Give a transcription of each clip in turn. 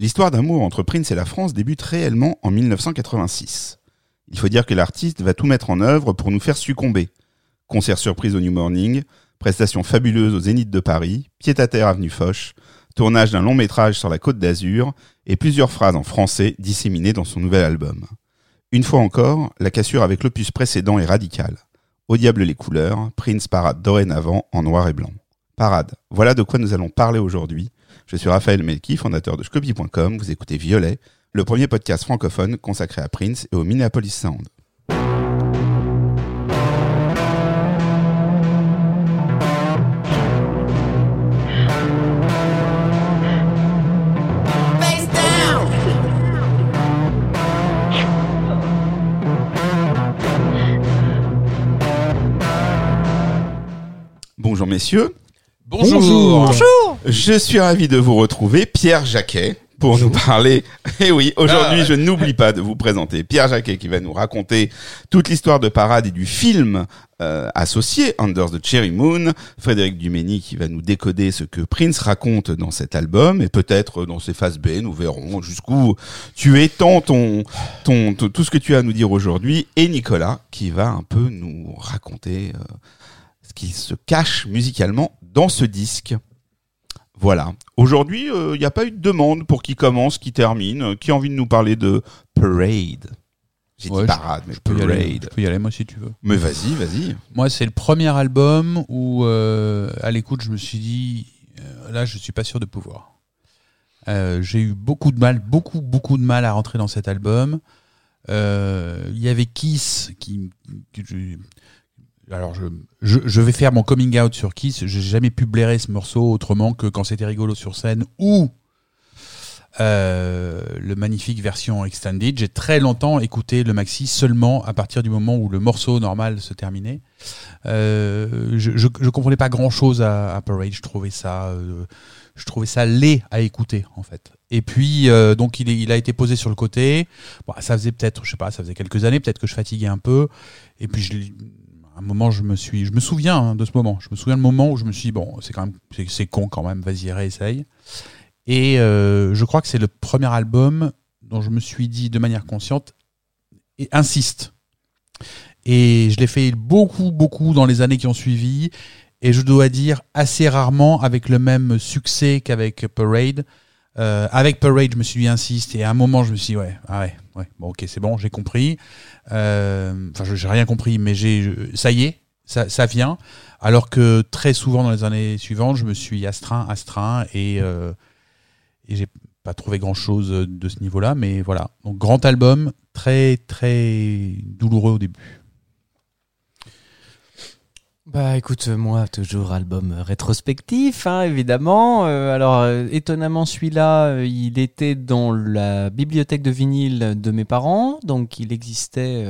L'histoire d'amour entre Prince et la France débute réellement en 1986. Il faut dire que l'artiste va tout mettre en œuvre pour nous faire succomber. Concert surprise au New Morning, prestations fabuleuses au Zénith de Paris, pied-à-terre avenue Foch, tournage d'un long métrage sur la côte d'Azur et plusieurs phrases en français disséminées dans son nouvel album. Une fois encore, la cassure avec l'opus précédent est radicale. Au diable les couleurs, Prince parade dorénavant en noir et blanc. Parade, voilà de quoi nous allons parler aujourd'hui. Je suis Raphaël Melki, fondateur de Scopy.com, vous écoutez Violet, le premier podcast francophone consacré à Prince et au Minneapolis Sound. Bonjour messieurs. Bonjour. Bonjour. Je suis ravi de vous retrouver, Pierre Jacquet, pour nous parler. Et oui, aujourd'hui, Ah. je n'oublie pas de vous présenter Pierre Jacquet qui va nous raconter toute l'histoire de Parade et du film euh, associé, Under the Cherry Moon. Frédéric Dumény qui va nous décoder ce que Prince raconte dans cet album et peut-être dans ses phases B, nous verrons jusqu'où tu étends ton, ton, ton- tout ce que tu as à nous dire aujourd'hui. Et Nicolas qui va un peu nous raconter euh, ce qui se cache musicalement dans ce disque. Voilà. Aujourd'hui, il n'y a pas eu de demande pour qui commence, qui termine. Euh, Qui a envie de nous parler de Parade J'ai Ouais, dit parade, mais Je peux, y aller, je Parade. peux y aller, moi, si tu veux. Mais vas-y, vas-y. Moi, c'est le premier album où, euh, à l'écoute, je me suis dit, euh, là, je suis pas sûr de pouvoir. Euh, J'ai eu beaucoup de mal, beaucoup, beaucoup de mal à rentrer dans cet album. Euh, Il y avait Kiss qui. Alors, je, je, je vais faire mon coming out sur Kiss. J'ai jamais pu blairer ce morceau autrement que quand c'était rigolo sur scène ou euh, le magnifique version extended. J'ai très longtemps écouté le maxi seulement à partir du moment où le morceau normal se terminait. Euh, je, je, je comprenais pas grand chose à, à Parade. Je trouvais ça, euh, je trouvais ça laid à écouter en fait. Et puis euh, donc il, est, il a été posé sur le côté. Bon, ça faisait peut-être, je sais pas, ça faisait quelques années, peut-être que je fatiguais un peu. Et puis je, un moment, je me suis, je me souviens hein, de ce moment. Je me souviens le moment où je me suis dit, bon, c'est quand même, c'est, con quand même. Vas-y, réessaye. Et euh, je crois que c'est le premier album dont je me suis dit de manière consciente et insiste. Et je l'ai fait beaucoup, beaucoup dans les années qui ont suivi. Et je dois dire assez rarement avec le même succès qu'avec Parade. Euh, avec Parade, je me suis dit insiste. Et à un moment, je me suis dit, ouais, ah ouais, ouais, bon, ok, c'est bon, j'ai compris. Euh, Enfin, je j'ai rien compris, mais j'ai, ça y est, ça, ça vient. Alors que très souvent dans les années suivantes, je me suis astreint, astreint et, euh, et j'ai pas trouvé grand chose de ce niveau-là. Mais voilà, donc grand album, très très douloureux au début. Bah écoute, euh, moi toujours album euh, rétrospectif, hein, évidemment. Euh, alors étonnamment celui-là, il était dans la bibliothèque de vinyle de mes parents, donc il existait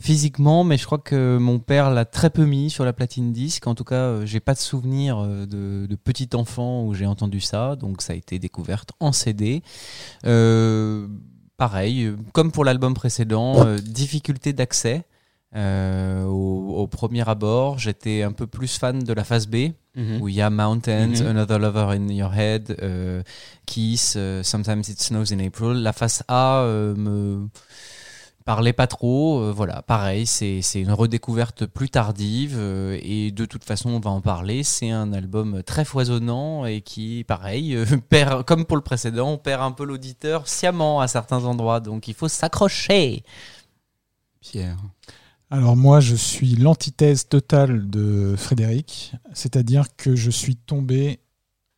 physiquement, mais je crois que mon père l'a très peu mis sur la platine disque. En tout cas, j'ai pas de souvenir de, petit enfant où j'ai entendu ça, donc ça a été découverte en CD. Pareil, comme pour l'album précédent, difficulté d'accès. Euh, au, au premier abord, j'étais un peu plus fan de la phase B, où il y a Mountains, Mhm. Another Lover in Your Head, euh, Kiss, euh, Sometimes It Snows in April. La phase A me parlait pas trop. voilà, pareil, c'est une redécouverte plus tardive et de toute façon, on va en parler. C'est un album très foisonnant et qui, pareil, perd, comme pour le précédent, on perd un peu l'auditeur sciemment à certains endroits. Donc il faut s'accrocher. Pierre. Alors moi, je suis l'antithèse totale de Frédéric, c'est-à-dire que je suis tombé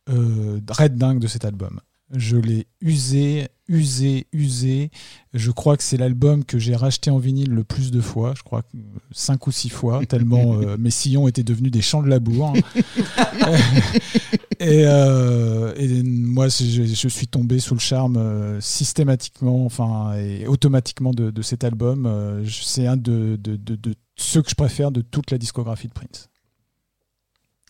euh, red dingue de cet album. Je l'ai usé, usé, usé. Je crois que c'est l'album que j'ai racheté en vinyle le plus de fois. Je crois que cinq ou six fois, tellement euh, mes sillons étaient devenus des champs de labour. et, euh, et moi, je, je suis tombé sous le charme euh, systématiquement, enfin, et automatiquement de, de cet album. Euh, c'est un de, de, de, de ceux que je préfère de toute la discographie de Prince.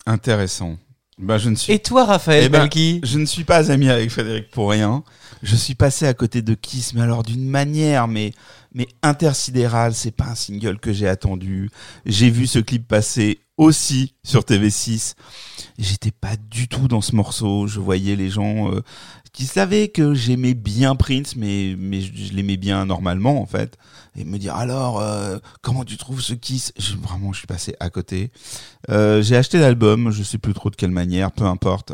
Intéressant. Bah, je ne suis Et toi, Raphaël Eh ben, Belki Je ne suis pas ami avec Frédéric pour rien. Je suis passé à côté de Kiss, mais alors d'une manière, mais Mais Intersidéral, c'est pas un single que j'ai attendu. J'ai vu ce clip passer aussi sur TV6. J'étais pas du tout dans ce morceau. Je voyais les gens euh, qui savaient que j'aimais bien Prince, mais mais je, l'aimais bien normalement en fait. Et me dire alors euh, comment tu trouves ce Kiss? Je, Vraiment, je suis passé à côté. Euh, j'ai acheté l'album, je sais plus trop de quelle manière, peu importe.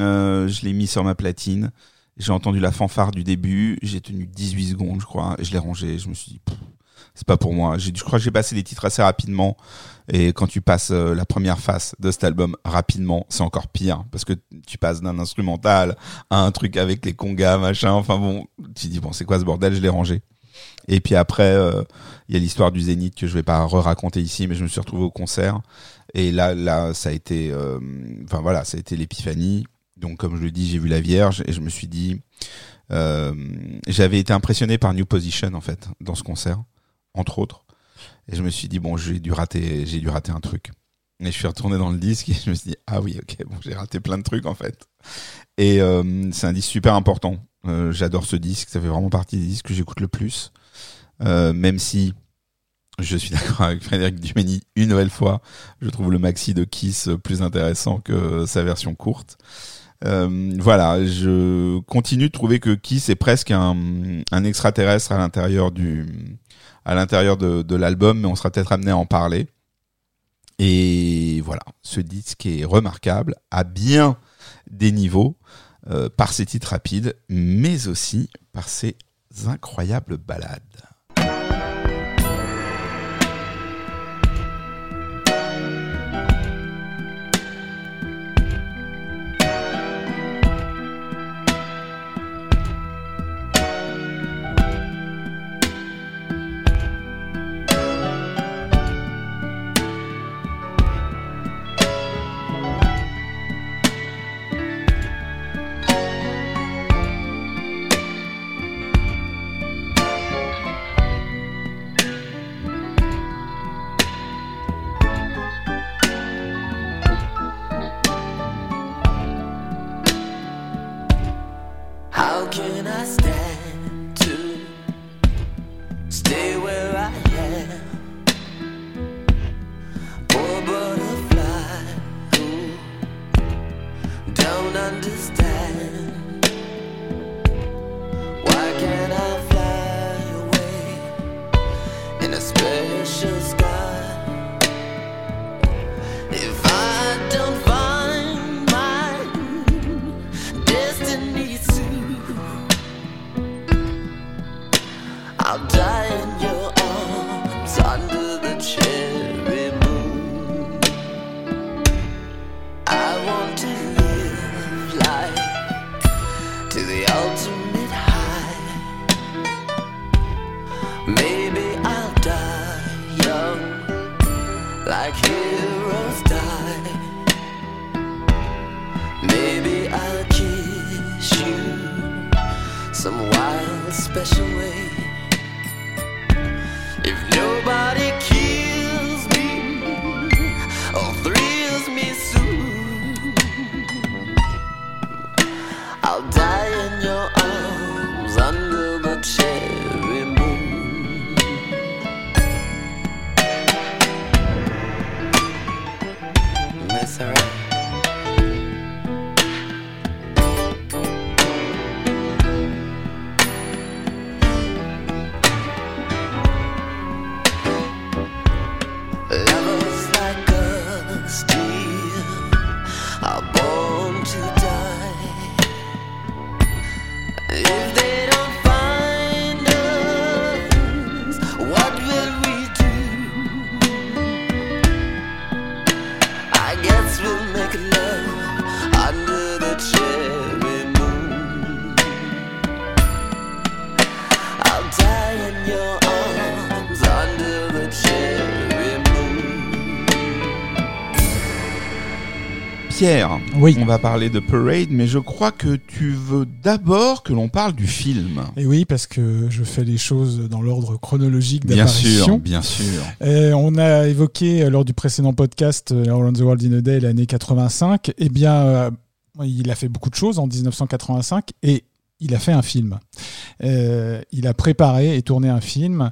Euh, je l'ai mis sur ma platine. J'ai entendu la fanfare du début. J'ai tenu 18 secondes, je crois. Et je l'ai rangé. Je me suis dit, c'est pas pour moi. Je crois que j'ai passé les titres assez rapidement. Et quand tu passes euh, la première phase de cet album rapidement, c'est encore pire. Parce que tu passes d'un instrumental à un truc avec les congas, machin. Enfin bon, tu dis, bon, c'est quoi ce bordel? Je l'ai rangé. Et puis après, euh, il y a l'histoire du Zénith que je vais pas re-raconter ici, mais je me suis retrouvé au concert. Et là, là, ça a été, euh, enfin voilà, ça a été l'épiphanie. Donc, comme je le dis, j'ai vu la Vierge et je me suis dit, j'avais été impressionné par New Position en fait dans ce concert, entre autres. Et je me suis dit bon, j'ai dû rater, dû rater un truc. Et je suis retourné dans le disque et je me suis dit ah oui, ok, bon, j'ai raté plein de trucs en fait. Et euh, c'est un disque super important. Euh, J'adore ce disque, ça fait vraiment partie des disques que j'écoute le plus. Euh, même si je suis d'accord avec Frédéric Dumény une nouvelle fois, je trouve le maxi de Kiss plus intéressant que sa version courte. Voilà, je continue de trouver que Kiss est presque un extraterrestre à l'intérieur du à l'intérieur de, l'album, mais on sera peut-être amené à en parler. Et voilà, ce disque est remarquable, à bien des niveaux, euh, par ses titres rapides, mais aussi par ses incroyables ballades. Pierre, Oui. on va parler de Parade, mais je crois que tu veux d'abord que l'on parle du film. Et oui, parce que je fais les choses dans l'ordre chronologique Bien sûr, d'apparition. bien sûr. Et on a évoqué euh, lors du précédent podcast euh, Around the World in a Day l'année 85. Eh bien, euh, il a fait beaucoup de choses en 1985 et il a fait un film. Euh, il a préparé et tourné un film.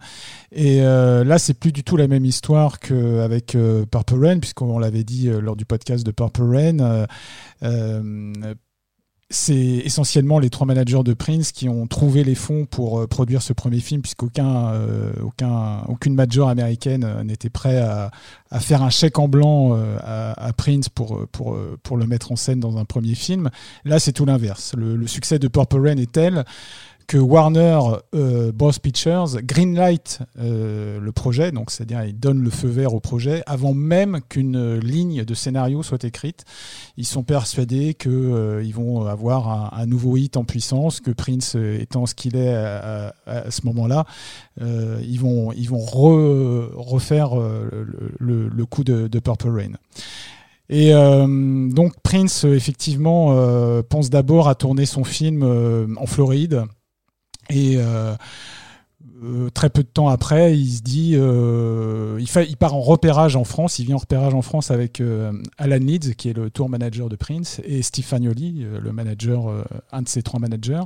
Et euh, là, c'est plus du tout la même histoire qu'avec euh, Purple Rain, puisqu'on l'avait dit euh, lors du podcast de Purple Rain. C'est essentiellement les trois managers de Prince qui ont trouvé les fonds pour euh, produire ce premier film, puisqu'aucun, euh, aucun, aucune major américaine euh, n'était prêt à, faire un chèque en blanc euh, à, Prince pour, pour, pour le mettre en scène dans un premier film. Là, c'est tout l'inverse. Le, le succès de Purple Rain est tel que Warner euh, Bros Pictures greenlight euh, le projet, donc c'est-à-dire ils donnent le feu vert au projet avant même qu'une euh, ligne de scénario soit écrite. Ils sont persuadés que euh, vont avoir un, nouveau hit en puissance, que Prince étant ce qu'il est à, ce moment-là, ils vont ils vont re- refaire le, coup de, Purple Rain. Et donc Prince effectivement pense d'abord à tourner son film en Floride. Et euh, euh, très peu de temps après, il se dit, euh, il, fait, il part en repérage en France. Il vient en repérage en France avec euh, Alan Leeds, qui est le tour manager de Prince, et Steve Fagnoli, euh, le manager, euh, un de ses trois managers.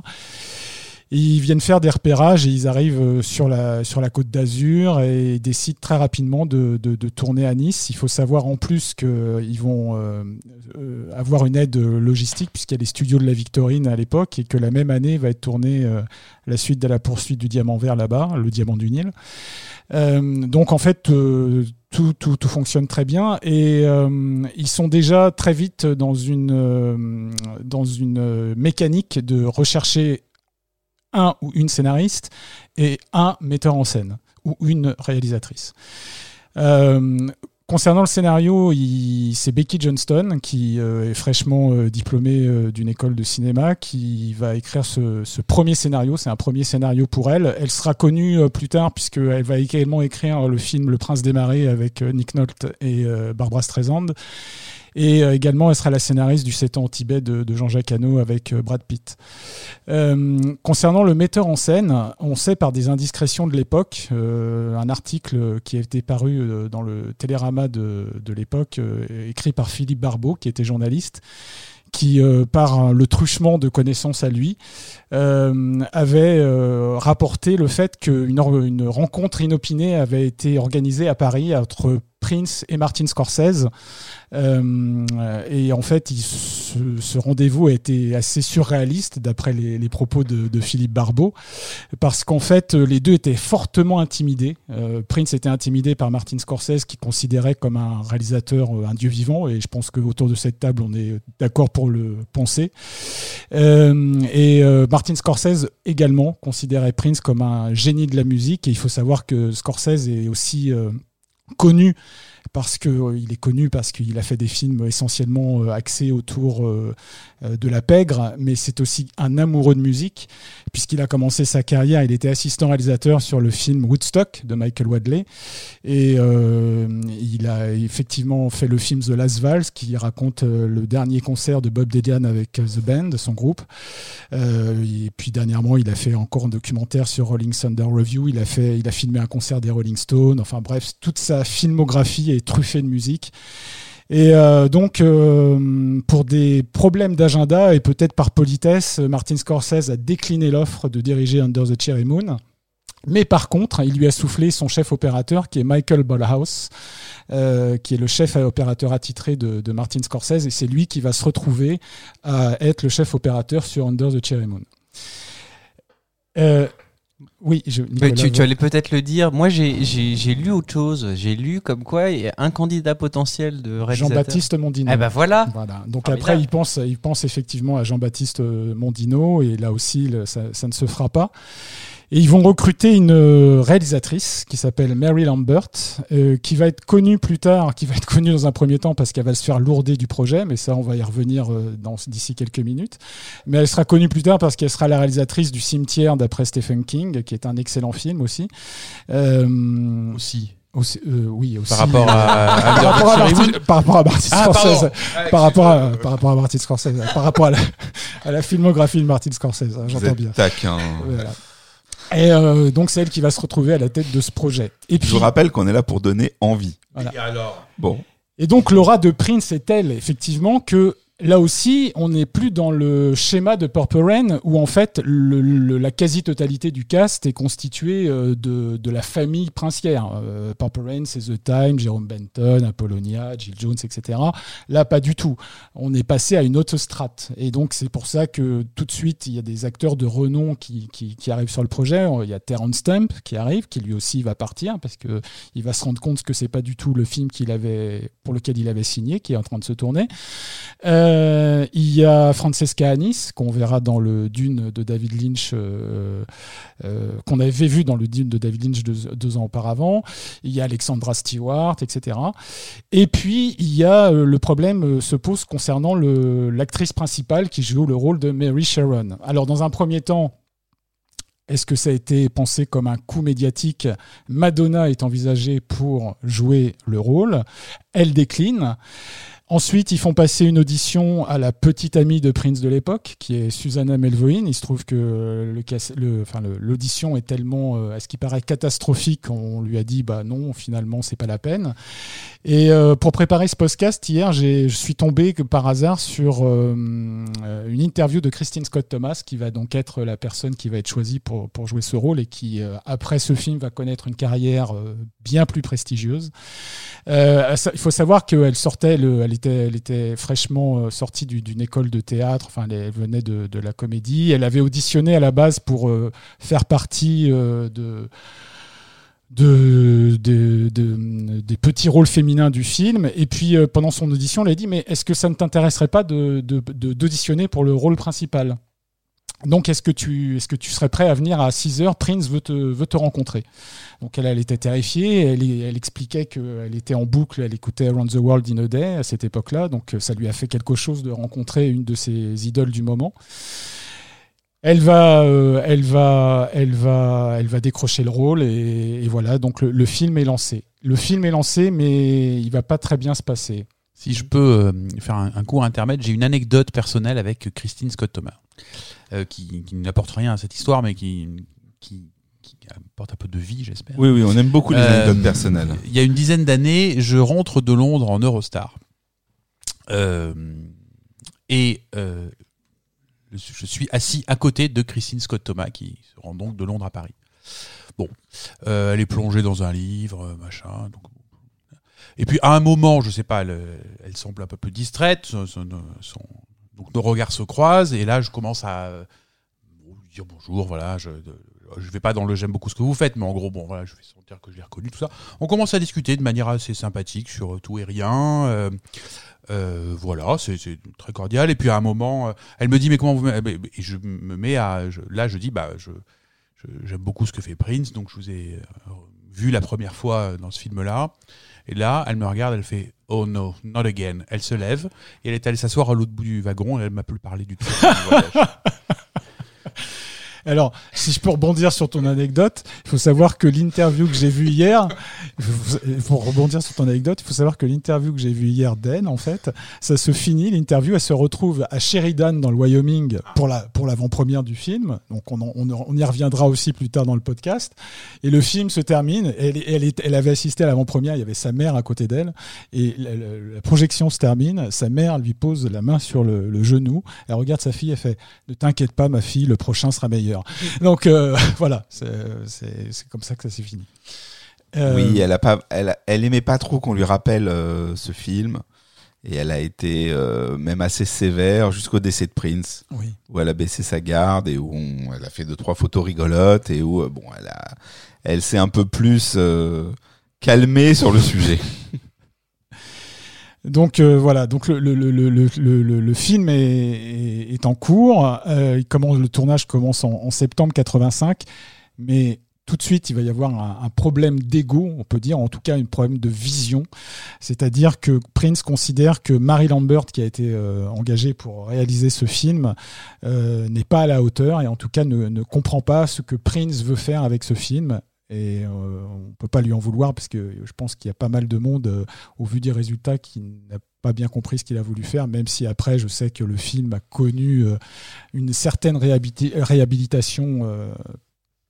Ils viennent faire des repérages et ils arrivent euh, sur la, sur la côte d'Azur et décident très rapidement de, de, tourner à Nice. Il faut savoir en plus qu'ils vont euh, euh, avoir une aide logistique puisqu'il y a les studios de la Victorine à l'époque et que la même année va être tournée euh, la suite de la poursuite du diamant vert là-bas, le diamant du Nil. Euh, donc en fait, euh, tout, tout, fonctionne très bien et euh, ils sont déjà très vite dans une, euh, dans une euh, mécanique de rechercher un ou une scénariste et un metteur en scène ou une réalisatrice. Euh, concernant le scénario, c'est Becky Johnston qui euh, est fraîchement euh, diplômée d'une école de cinéma qui va écrire ce, premier scénario. C'est un premier scénario pour elle. Elle sera connue plus tard puisqu'elle va également écrire le film Le Prince des Marais avec Nick Nolte et Barbara Streisand. Et euh, également, elle sera la scénariste du 7 ans au Tibet de, Jean-Jacques Hano avec euh, Brad Pitt. Euh, concernant le metteur en scène, on sait par des indiscrétions de l'époque, un article qui été paru dans le Télérama de, de l'époque, écrit par Philippe Barbeau, qui était journaliste, qui, par le truchement de connaissances à lui, avait rapporté le fait qu'une rencontre inopinée avait été organisée à Paris entre Prince et Martin Scorsese. Euh, et en fait, ce, rendez-vous a été assez surréaliste d'après les, propos de, Philippe Barbeau, parce qu'en fait, les deux étaient fortement intimidés. Euh, Prince était intimidé par Martin Scorsese, qui considérait comme un réalisateur euh, un dieu vivant, et je pense qu'autour de cette table, on est d'accord pour le penser. Et Martin Scorsese également considérait Prince comme un génie de la musique, et il faut savoir que Scorsese est aussi connu parce que euh, il est connu parce qu'il a fait des films essentiellement euh, axés autour euh, de la pègre, mais c'est aussi un amoureux de musique puisqu'il a commencé sa carrière, il était assistant réalisateur sur le film Woodstock de Michael Wadley et euh, il a effectivement fait le film The Last Valse qui raconte euh, le dernier concert de Bob Dylan avec euh, The Band, son groupe. Euh, et puis dernièrement, il a fait encore un documentaire sur Rolling Thunder Review. Il a fait, il a filmé un concert des Rolling Stones. Enfin bref, toute sa filmographie est truffée de musique. Et euh, donc, euh, pour des problèmes d'agenda et peut-être par politesse, Martin Scorsese a décliné l'offre de diriger Under the Cherry Moon. Mais par contre, il lui a soufflé son chef opérateur, qui est Michael Ballhaus, euh, qui est le chef opérateur attitré de, de Martin Scorsese, et c'est lui qui va se retrouver à être le chef opérateur sur Under the Cherry Moon. Oui, je, Mais tu, tu allais peut-être le dire. Moi, j'ai- lu autre chose. J'ai lu comme quoi il y a un candidat potentiel de réalisateur. Jean-Baptiste Mondino. Eh ben voilà. Voilà. Donc après, il pense, il pense effectivement à Jean-Baptiste Mondino, et là aussi, le- ça, ça ne se fera pas. Et ils vont recruter une euh, réalisatrice qui s'appelle Mary Lambert, euh, qui va être connue plus tard, qui va être connue dans un premier temps parce qu'elle va se faire lourder du projet, mais ça, on va y revenir euh, dans- d'ici quelques minutes. Mais elle sera connue plus tard parce qu'elle sera la réalisatrice du Cimetière d'après Stephen King, qui est un excellent film aussi. Euh, aussi. aussi- euh, oui, aussi. Par rapport à, par rapport à Martin, Moon. par rapport à Martin Ah, Scorsese, pardon. par rapport à, par rapport à Martin Scorsese, par rapport à la, à la filmographie de Martin Scorsese, hein, j'entends bien. taquin. Voilà. Et euh, donc c'est elle qui va se retrouver à la tête de ce projet. Et Je puis vous rappelle qu'on est là pour donner envie. Voilà. Et alors? Bon, et donc l'aura de Prince est telle effectivement que là aussi, on n'est plus dans le schéma de Purple Rain où en fait la quasi-totalité du cast est constituée euh, de, la famille princière. Euh, Purple Rain, c'est The Time, Jerome Benton, Apollonia, Jill Jones, etc. Là, pas du tout. On est passé à une autre strate. Et donc, c'est pour ça que tout de suite, il y a des acteurs de renom qui, arrivent sur le projet. Il y a Terrence Stamp qui arrive, qui lui aussi va partir parce que il va se rendre compte que c'est pas du tout le film qu'il pour lequel il avait signé, qui est en train de se tourner. Euh, il y a Francesca Anis, qu'on verra dans le Dune de David Lynch, euh, euh, qu'on avait vu dans le Dune de David Lynch deux, deux ans auparavant. Il y a Alexandra Stewart, etc. Et puis, il y a euh, le problème euh, se pose concernant l'actrice principale qui joue le rôle de Mary Sharon. Alors, dans un premier temps, est-ce que ça a été pensé comme un coup médiatique? Madonna est envisagée pour jouer le rôle. Elle décline. Ensuite, ils font passer une audition à la petite amie de Prince de l'époque, qui est Susanna Melvoin. Il se trouve que l'audition est tellement, euh, à ce qui paraît, catastrophique, on lui a dit, bah non, finalement, c'est pas la peine. Et euh, pour préparer ce podcast, hier, je suis tombé par hasard sur euh, une interview de Christine Scott Thomas, qui va donc être la personne qui va être choisie pour, pour jouer ce rôle et qui, après ce film, va connaître une carrière bien plus prestigieuse. Il faut savoir qu'elle sortait, le, elle, elle était fraîchement euh, sortie du- d'une école de théâtre, elle, venait de, la comédie. Elle avait auditionné à la base pour euh, faire partie euh, de de, de- de- des petits rôles féminins du film. Et puis, pendant son audition, elle a dit, mais est-ce que ça ne t'intéresserait pas de- d'auditionner pour le rôle principal? Donc, est-ce que, tu, que tu serais prêt à venir à 6 heures Prince veut te, veut te rencontrer. Donc, elle, était terrifiée. Elle, expliquait qu'elle était en boucle. Elle écoutait Around the World in a Day à cette époque-là. Donc, ça lui a fait quelque chose de rencontrer une de ses idoles du moment. Elle va, euh, elle va, elle va, elle va décrocher le rôle et, voilà. Donc le, le film est lancé. Le film est lancé, mais il va pas très bien se passer. Si je peux euh, faire un, un court intermède, j'ai une anecdote personnelle avec Christine Scott Thomas, euh, qui, qui n'apporte rien à cette histoire, mais qui, qui, qui apporte un peu de vie, j'espère. Oui, oui, on aime beaucoup les Euh, anecdotes personnelles. Il y a une dizaine d'années, je rentre de Londres en Eurostar. Euh, et euh, je suis assis à côté de Christine Scott Thomas, qui se rend donc de Londres à Paris. Bon, euh, elle est plongée dans un livre, euh, machin. Donc, et puis à un moment, je sais pas, elle, elle semble un peu plus distraite. son- son- son- donc nos regards se croisent et là, je commence à euh, lui dire bonjour. Voilà, je, je vais pas dans le j'aime beaucoup ce que vous faites, mais en gros, bon, voilà, je vais sentir que je l'ai reconnu, tout ça. On commence à discuter de manière assez sympathique sur tout et rien. euh, euh, voilà, c'est très cordial. Et puis à un moment, euh, elle me dit mais comment vous et je me mets à là je dis bah je j'aime beaucoup ce que fait Prince, donc je vous ai euh, vu la première fois dans ce film-là. Et là, elle me regarde, elle fait Oh no, not again. Elle se lève et elle est allée s'asseoir à l'autre bout du wagon et elle m'a plus parlé du tout. Alors, si je peux rebondir sur ton anecdote, il faut savoir que l'interview que j'ai vue hier, pour rebondir sur ton anecdote, il faut savoir que l'interview que j'ai vue hier d'Anne, en fait, ça se finit, l'interview, elle se retrouve à Sheridan dans le Wyoming pour la pour l'avant-première du film. Donc on, on, on y reviendra aussi plus tard dans le podcast. Et le film se termine. Elle, elle, elle avait assisté à l'avant-première. Il y avait sa mère à côté d'elle. Et la projection se termine. Sa mère lui pose la main sur le, le genou. Elle regarde sa fille. Elle fait "Ne t'inquiète pas, ma fille. Le prochain sera meilleur." Donc euh, voilà, c'est comme ça que ça s'est fini. Euh, Oui, elle a pas, elle, elle aimait pas trop qu'on lui rappelle euh, ce film. Et elle a été même assez sévère jusqu'au décès de Prince, oui. où elle a baissé sa garde et où on- elle a fait deux trois photos rigolotes et où bon, elle a, elle s'est un peu plus calmée sur le sujet. Donc euh, voilà, le, film est, en cours. Euh, le tournage commence en, septembre 85, mais tout de suite il va y avoir un, problème d'ego, on peut dire, en tout cas un problème de vision. C'est-à-dire que Prince considère que Mary Lambert, qui a été euh, engagée pour réaliser ce film, n'est pas à la hauteur et en tout cas ne comprend pas ce que Prince veut faire avec ce film. Et euh, on peut pas lui en vouloir parce que je pense qu'il y a pas mal de monde euh, au vu des résultats qui n'a pas bien compris ce qu'il a voulu faire, même si après je sais que le film a connu euh, une certaine réhabilitation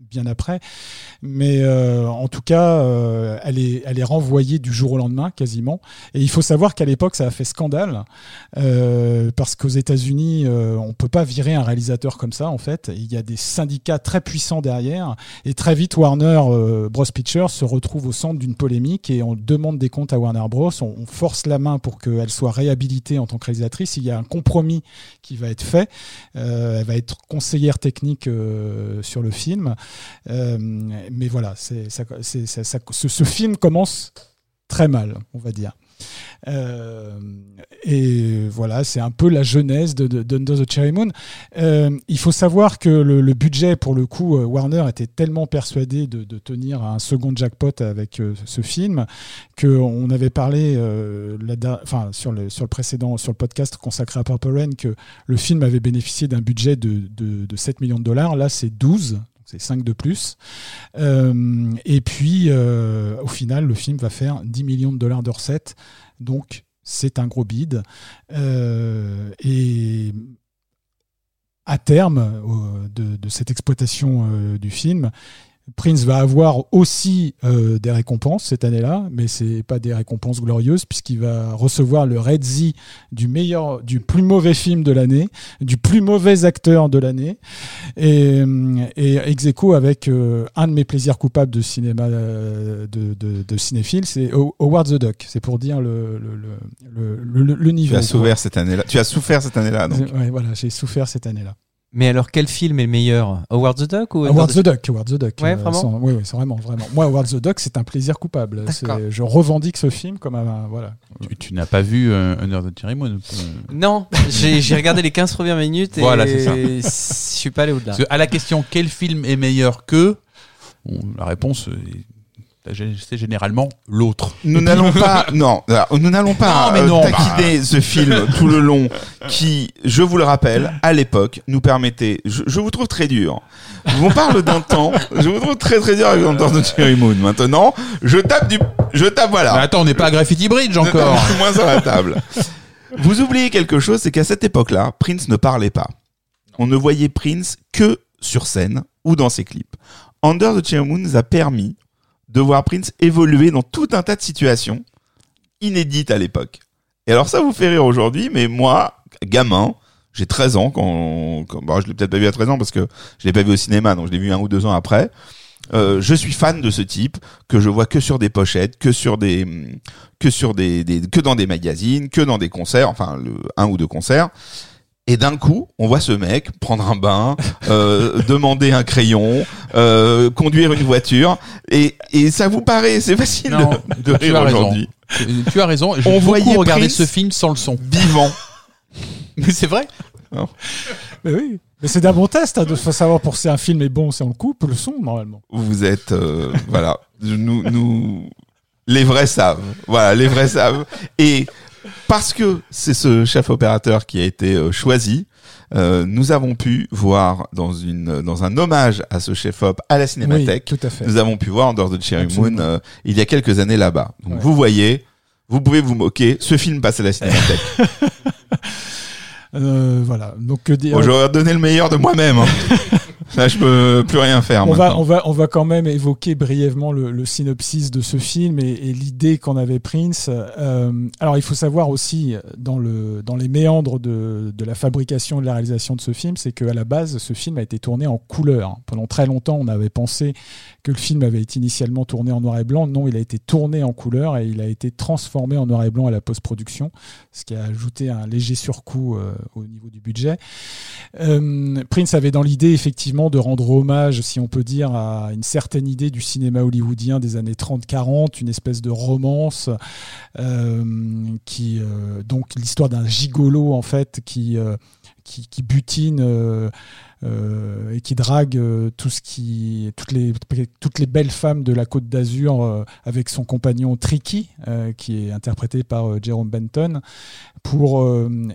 bien après. Mais euh, en tout cas, euh, elle, est, elle est renvoyée du jour au lendemain, quasiment. Et il faut savoir qu'à l'époque, ça a fait scandale, euh, parce qu'aux États-Unis, euh, on peut pas virer un réalisateur comme ça, en fait. Il y a des syndicats très puissants derrière. Et très vite, Warner euh, Bros. Pictures se retrouve au centre d'une polémique et on demande des comptes à Warner Bros. On, on force la main pour qu'elle soit réhabilitée en tant que réalisatrice. Il y a un compromis qui va être fait. Euh, elle va être conseillère technique sur le film. Euh, mais voilà, ce, film commence très mal, on va dire. Euh, et voilà, c'est un peu la genèse de, de, d'Under the Cherry Moon. Euh, il faut savoir que le, budget, pour le coup, Warner était tellement persuadé de, tenir un second jackpot avec ce film qu'on avait parlé enfin, sur, le, précédent, sur le podcast consacré à Purple Rain, que le film avait bénéficié d'un budget de 7 millions de dollars. Là, c'est 12. C'est 5 de plus. Euh, et puis, euh, au final, le film va faire 10 millions de dollars de recettes. Donc, c'est un gros bid. Euh, et à terme de, cette exploitation du film, Prince va avoir aussi euh, des récompenses cette année-là, mais c'est pas des récompenses glorieuses puisqu'il va recevoir le Red Z du meilleur, du plus mauvais film de l'année, du plus mauvais acteur de l'année, et, et ex aequo avec euh, un de mes plaisirs coupables de cinéma euh, de, de, de cinéphile, c'est Ho- Howard the Duck. C'est pour dire le le le le, le- le niveau. Tu as souffert cette année-là. Tu as souffert cette année-là. Donc. Ouais, voilà, j'ai souffert cette année-là. Mais alors, quel film est le meilleur? Howard the Duck ou Howard the Duck, Howard the Duck. Ouais, euh, vraiment? sans- oui, oui, c'est vraiment, vraiment. Moi, Howard the Duck, c'est un plaisir coupable. Je revendique ce film comme un, voilà. Tu, tu n'as pas vu euh, Under the Cherry Moon euh, Non, j'ai regardé les 15 premières minutes et Voilà, je suis pas allé au-delà. À la question quel film est meilleur que, bon, la réponse est- c'est généralement l'autre. Nous n'allons pas, non, nous n'allons pas Non, euh, non, taquiner ce film tout le long, qui, je vous le rappelle, à l'époque, nous permettait. Je, je vous trouve très dur. On parle d'un temps. Je vous trouve très très dur avec Under the Cherry Moon. Maintenant, je tape du, je tape voilà. Mais attends, on n'est pas à Graffiti Bridge encore. Tout moins sur la table. Vous oubliez quelque chose, c'est qu'à cette époque-là, Prince ne parlait pas. On ne voyait Prince que sur scène ou dans ses clips. Under the Cherry Moon nous a permis de voir Prince évoluer dans tout un tas de situations inédites à l'époque. Et alors ça vous fait rire aujourd'hui, mais moi, gamin, j'ai 13 ans quand, quand bon, je l'ai peut-être pas vu à 13 ans parce que je l'ai pas vu au cinéma, donc je l'ai vu un ou deux ans après. Euh, je suis fan de ce type que je vois que sur des pochettes, que sur des, que sur des, que dans des magazines, que dans des concerts, enfin un ou deux concerts. Et d'un coup, on voit ce mec prendre un bain, euh, demander un crayon, euh, conduire une voiture, et, et ça vous paraît, c'est facile Non, de, de tu rire as raison. aujourd'hui. Tu as raison. J'ai On beaucoup voyait regardé Prince ce film sans le son. Vivant. Mais c'est vrai. Mais oui. Mais c'est d'un bon test. Il faut savoir pour si un film est bon, si on le coupe, le son normalement. Vous êtes, euh, voilà, nous, nous, les vrais savent. Voilà, les vrais savent. Et parce que c'est ce chef opérateur qui a été euh, choisi, euh, nous avons pu voir dans une, dans un hommage à ce chef op à la Oui, Cinémathèque, tout à fait. nous avons pu voir Under the Cherry. Moon euh, il y a quelques années là-bas. Donc Ouais. vous voyez, vous pouvez vous moquer, ce film passe à la Cinémathèque. Euh, voilà. Donc dire Bon, J'aurais donné le meilleur de moi-même. hein. Là, je peux plus rien faire. on va, on, va, on va quand même évoquer brièvement le, le synopsis de ce film et, et l'idée qu'en avait Prince. Euh, alors, il faut savoir aussi, dans, le, dans les méandres de, de la fabrication et de la réalisation de ce film, c'est qu'à la base, ce film a été tourné en couleur. Pendant très longtemps, on avait pensé que le film avait été initialement tourné en noir et blanc. Non, il a été tourné en couleur et il a été transformé en noir et blanc à la post-production, ce qui a ajouté un léger surcoût euh, au niveau du budget. Euh, Prince avait dans l'idée effectivement de rendre hommage, si on peut dire, à une certaine idée du cinéma hollywoodien des années 30-40, une espèce de romance euh, qui euh, donc l'histoire d'un gigolo en fait qui euh, qui, qui butine euh, et qui drague euh, tout ce qui toutes les toutes les belles femmes de la Côte d'Azur euh, avec son compagnon Tricky euh, qui est interprété par Jerome Benton pour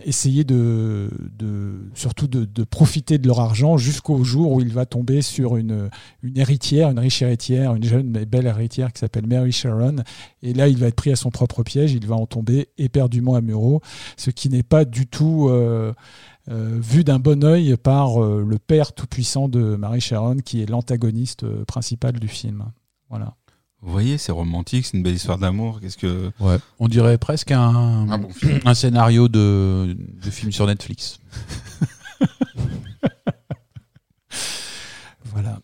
essayer de, de surtout de, de profiter de leur argent jusqu'au jour où il va tomber sur une, une héritière, une riche héritière, une jeune mais belle héritière qui s'appelle Mary Sharon. Et là, il va être pris à son propre piège, il va en tomber éperdument amoureux, ce qui n'est pas du tout euh, vu d'un bon œil par euh, le père tout-puissant de Mary Sharon, qui est l'antagoniste euh, principal du film. Voilà. Vous voyez, c'est romantique, c'est une belle histoire d'amour. Qu'est-ce que. Ouais. On dirait presque un, Un bon film. un scénario de, de film sur Netflix. Voilà.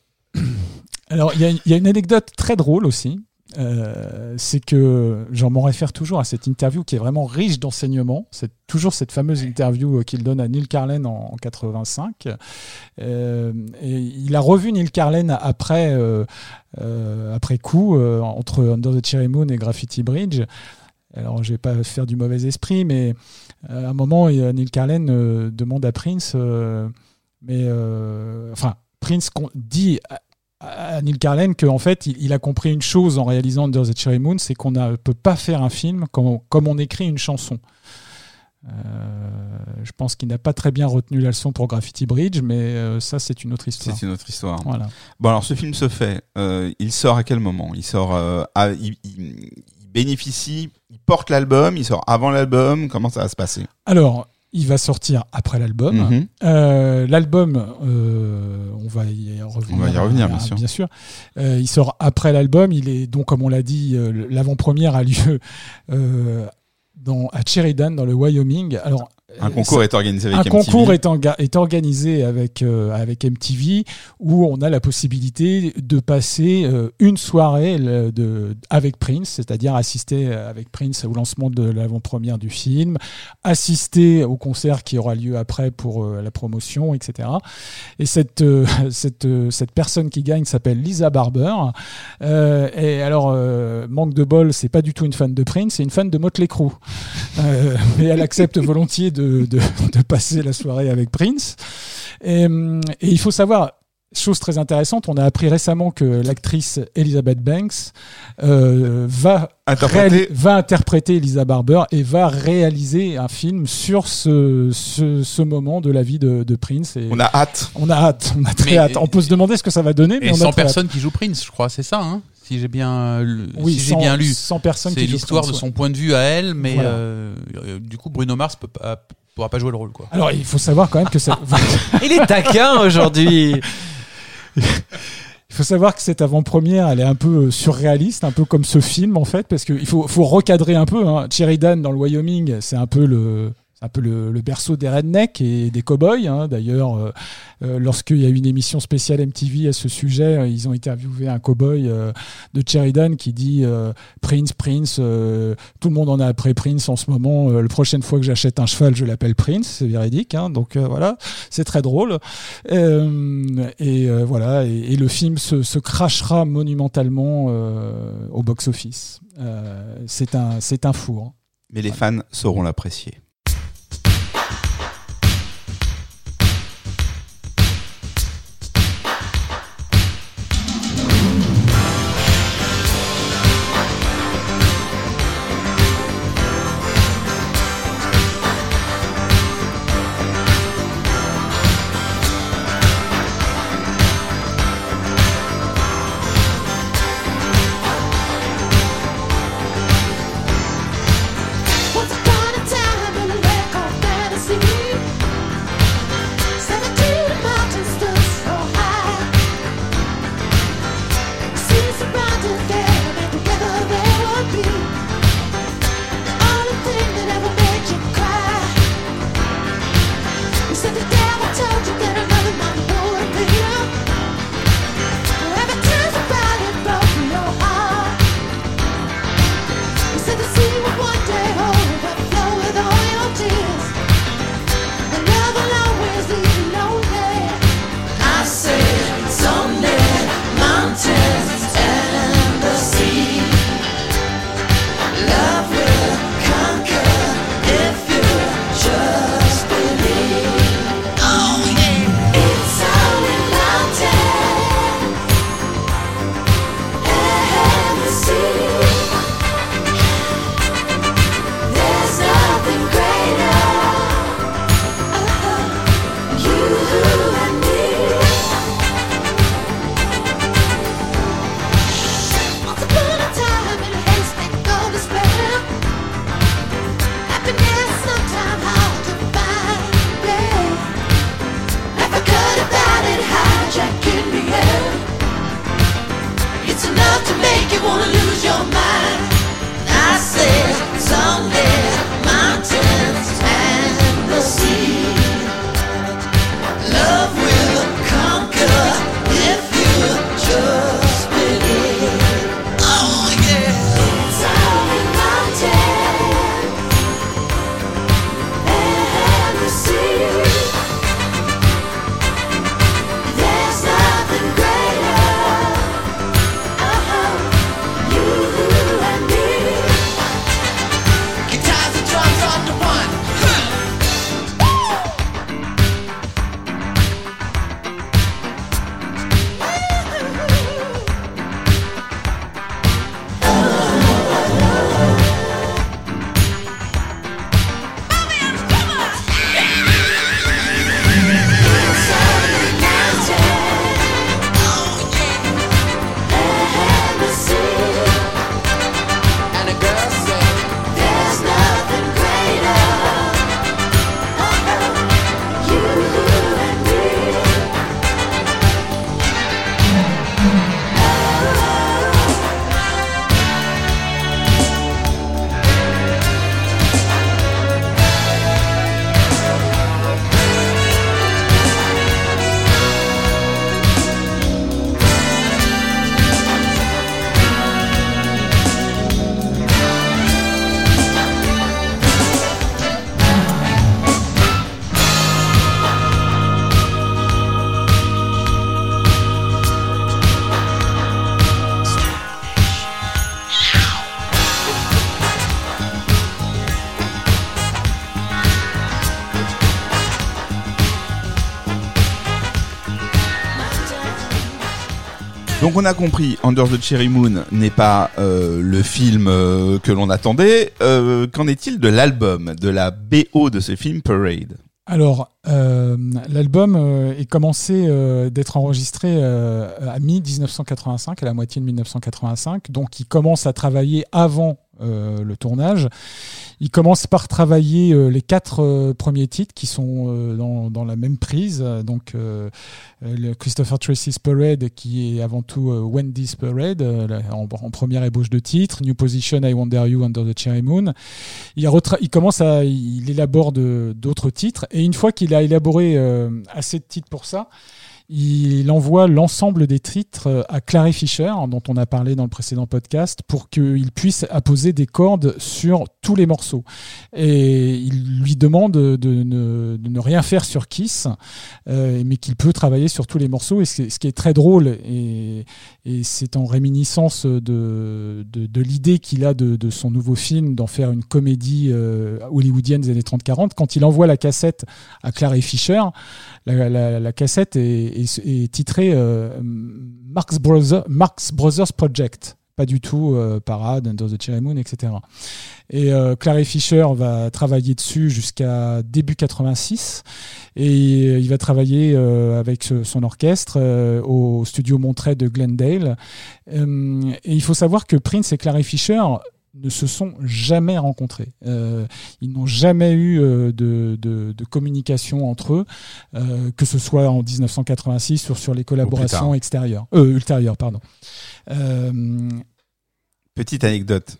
Alors, il y, y a une anecdote très drôle aussi. Euh, c'est que j'en m'en réfère toujours à cette interview qui est vraiment riche d'enseignements. C'est toujours cette fameuse interview euh, qu'il donne à Neil Carlen en, en 85. Euh, et il a revu Neil Carlen après, euh, après coup, entre Under the Cherry Moon et Graffiti Bridge. Alors, je vais pas faire du mauvais esprit, mais à un moment, Neil Carlen euh, demande à Prince, mais enfin, Prince dit à, Neil Carlen qu'en fait, il, il a compris une chose en réalisant Under the Cherry Moon, c'est qu'on ne peut pas faire un film comme on, comme on écrit une chanson. Euh, je pense qu'il n'a pas très bien retenu la leçon pour Graffiti Bridge, mais euh, ça, c'est une autre histoire. C'est une autre histoire. Voilà. Bon, alors ce film se fait. euh, il sort à quel moment? Il sort. à- il- il bénéficie. Il porte l'album. Il sort avant l'album. Comment ça va se passer? Alors, il va sortir après l'album. Mhm. Euh, L'album, euh, on va y revenir. On va y revenir, bien euh, sûr. Euh, il sort après l'album. Il est donc, comme on l'a dit, l'avant-première a lieu dans, à Sheridan, dans le Wyoming. Alors, Un euh, concours est organisé avec un MTV. concours est, organisé avec, euh, avec MTV où on a la possibilité de passer euh, une soirée le- de, avec Prince, c'est-à-dire assister avec Prince au lancement de l'avant-première du film, assister au concert qui aura lieu après pour euh, la promotion, etc. Et cette, cette, cette personne qui gagne s'appelle Lisa Barber. Et alors, manque de bol, c'est pas du tout une fan de Prince, c'est une fan de Motley Crue. Mais elle accepte volontiers de, de, de passer la soirée avec Prince. Et, et il faut savoir, chose très intéressante, on a appris récemment que l'actrice Elizabeth Banks euh, va, Interprété. réali- va interpréter Elisa Barber et va réaliser un film sur ce, ce, ce moment de la vie de, de Prince. Et On a hâte. on a hâte, on a très Mais- hâte. On peut se demander ce que ça va donner, mais Et on a 100 très hâte. personnes qui jouent Prince, je crois, c'est ça, hein? Si j'ai bien, lu- Oui, si j'ai 100 bien lu. 100 personnes C'est l'histoire de son point de vue à elle, mais Voilà. euh, euh, du coup, Bruno Mars peut pas, pourra pas jouer le rôle. Quoi. Alors, il faut savoir quand même que ça. Il est taquin aujourd'hui. Il faut savoir que cette avant-première, elle est un peu euh, surréaliste, un peu comme ce film en fait, parce qu'il faut, faut recadrer un peu. Hein. Sheridan dans le Wyoming, c'est un peu le, un peu le, berceau des rednecks et des cowboys. Hein. D'ailleurs, euh, euh, lorsqu'il y a eu une émission spéciale MTV à ce sujet, euh, ils ont interviewé un cowboy euh, de Sheridan qui dit Prince, Prince, tout le monde en a après Prince en ce moment. La prochaine fois que j'achète un cheval, je l'appelle Prince, c'est véridique. Hein. Donc voilà, c'est très drôle. Et voilà, et, le film se, crachera monumentalement au box-office. C'est un, c'est un four. Mais les fans sauront l'apprécier. On a compris, Under the Cherry Moon n'est pas euh, le film euh, que l'on attendait. Euh, Qu'en est-il de l'album, de la BO de ce film Parade? Alors, l'album est commencé d'être enregistré à mi-1985, à la moitié de 1985. Donc, il commence à travailler avant le tournage. Il commence par travailler euh, les quatre euh, premiers titres qui sont euh, dans, dans la même prise. Donc, Christopher Tracy's Parade, qui est avant tout Wendy's Parade, en, première ébauche de titre. New Position, I Wonder You, Under the Cherry Moon. Il, il commence à, il élabore d'autres titres. Et une fois qu'il a élaboré assez de titres pour ça, il envoie l'ensemble des titres euh, à Clary Fisher, dont on a parlé dans le précédent podcast, pour qu'il puisse apposer des cordes sur tous les morceaux. Et il lui demande de ne, rien faire sur Kiss, euh, mais qu'il peut travailler sur tous les morceaux. Et ce, qui est très drôle, et, c'est en réminiscence de, l'idée qu'il a de, son nouveau film d'en faire une comédie euh, hollywoodienne des années 30-40, quand il envoie la cassette à Clary Fisher, la cassette est, est titrée euh, Marx, Brothers, Marx Brothers Project. Pas du tout euh, Parade, Under the Cherry Moon, etc. Et euh, Clary Fisher va travailler dessus jusqu'à début 86. Et il va travailler avec son orchestre au studio Montret de Glendale. Et il faut savoir que Prince et Clary Fisher ne se sont jamais rencontrés. Euh, ils n'ont jamais eu euh, de, de- de communication entre eux, euh, que ce soit en 1986 ou sur les collaborations extérieures, ultérieures, pardon. Petite anecdote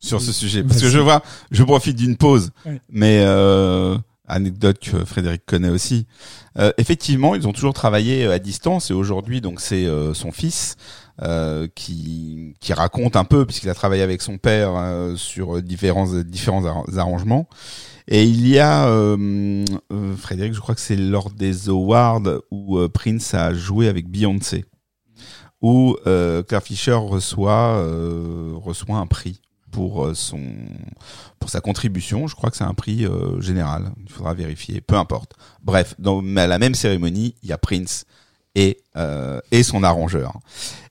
sur ce sujet, parce que je vois, je profite d'une pause, Oui. mais anecdote que Frédéric connaît aussi. Effectivement, ils ont toujours travaillé à distance et aujourd'hui, donc c'est son fils qui qui raconte un peu, puisqu'il a travaillé avec son père euh, sur différents différents ar- arrangements. Et il y a euh, euh, Frédéric, je crois que c'est lors des awards où euh, Prince a joué avec Beyoncé, où euh, Claire Fisher reçoit euh, reçoit un prix pour euh, son pour sa contribution. Je crois que c'est un prix euh, général. Il faudra vérifier. Peu importe. Bref, dans à la même cérémonie, il y a Prince et euh, et son arrangeur.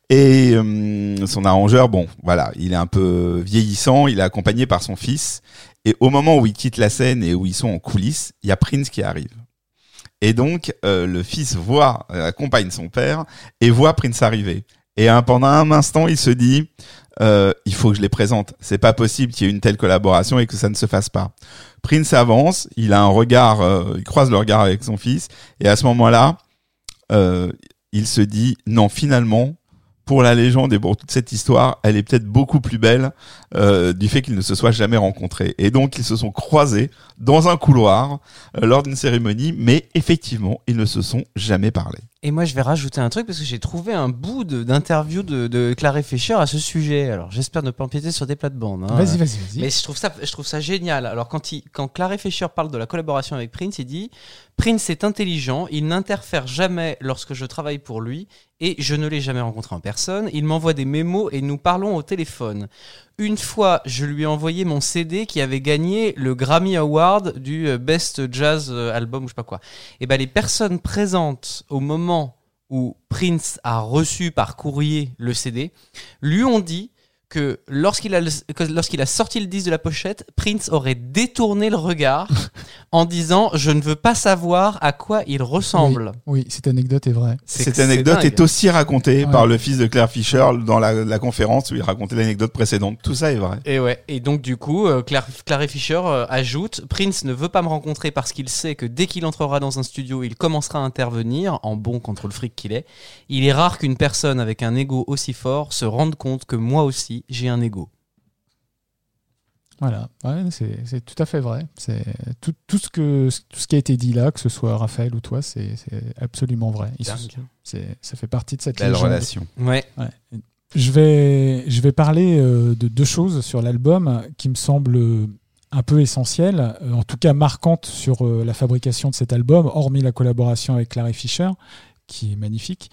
Et euh, son arrangeur, bon, voilà, il est un peu vieillissant. Il est accompagné par son fils. Et au moment où il quitte la scène et où ils sont en coulisses, il y a Prince qui arrive. Et donc euh, le fils voit, euh, accompagne son père et voit Prince arriver. Et hein, pendant un instant, il se dit, euh, il faut que je les présente. C'est pas possible qu'il y ait une telle collaboration et que ça ne se fasse pas. Prince avance, il a un regard, euh, il croise le regard avec son fils, et à ce moment-là, euh, il se dit, non, finalement, pour la légende et pour toute cette histoire, elle est peut-être beaucoup plus belle euh, du fait qu'ils ne se soient jamais rencontrés. Et donc, ils se sont croisés dans un couloir euh, lors d'une cérémonie, mais effectivement, ils ne se sont jamais parlé. Et moi, je vais rajouter un truc parce que j'ai trouvé un bout de- d'interview de, de Clary Fisher à ce sujet. Alors, j'espère ne pas empiéter sur des plates-bandes. hein. vas-y, vas-y, vas-y. Mais je trouve ça, je trouve ça génial. Alors quand il, quand Clary Fisher parle de la collaboration avec Prince, il dit Prince est intelligent, il n'interfère jamais lorsque je travaille pour lui et je ne l'ai jamais rencontré en personne. Il m'envoie des mémos et nous parlons au téléphone. Une fois, je lui ai envoyé mon CD qui avait gagné le Grammy Award du euh, Best Jazz euh, Album ou je sais pas quoi. Et ben les personnes présentes au moment où Prince a reçu par courrier le CD lui ont dit que lorsqu'il a, lorsqu'il a sorti le disque de la pochette, Prince aurait détourné le regard en disant Je ne veux pas savoir à quoi il ressemble. Oui, cette anecdote est vraie. C'est- Cette anecdote est aussi racontée Ouais. par le fils de Claire Fisher dans la, la conférence où il racontait l'anecdote précédente. Tout ça est vrai. Et ouais. Et donc du coup, euh, Claire, Clary Fisher euh, ajoute Prince ne veut pas me rencontrer parce qu'il sait que dès qu'il entrera dans un studio, il commencera à intervenir en bon contre le fric qu'il est. Il est rare qu'une personne avec un ego aussi fort se rende compte que moi aussi j'ai un ego. Voilà, ouais, c'est tout à fait vrai. C'est tout, tout ce que tout ce qui a été dit là, que ce soit Raphaël ou toi, c'est absolument vrai. Se- c'est- ça fait partie de cette Belle légende. relation. Ouais. Ouais. Je vais, je vais parler euh, de deux choses sur l'album qui me semblent un peu essentielles, euh, en tout cas marquantes sur euh, la fabrication de cet album, hormis la collaboration avec Clary Fisher, qui est magnifique.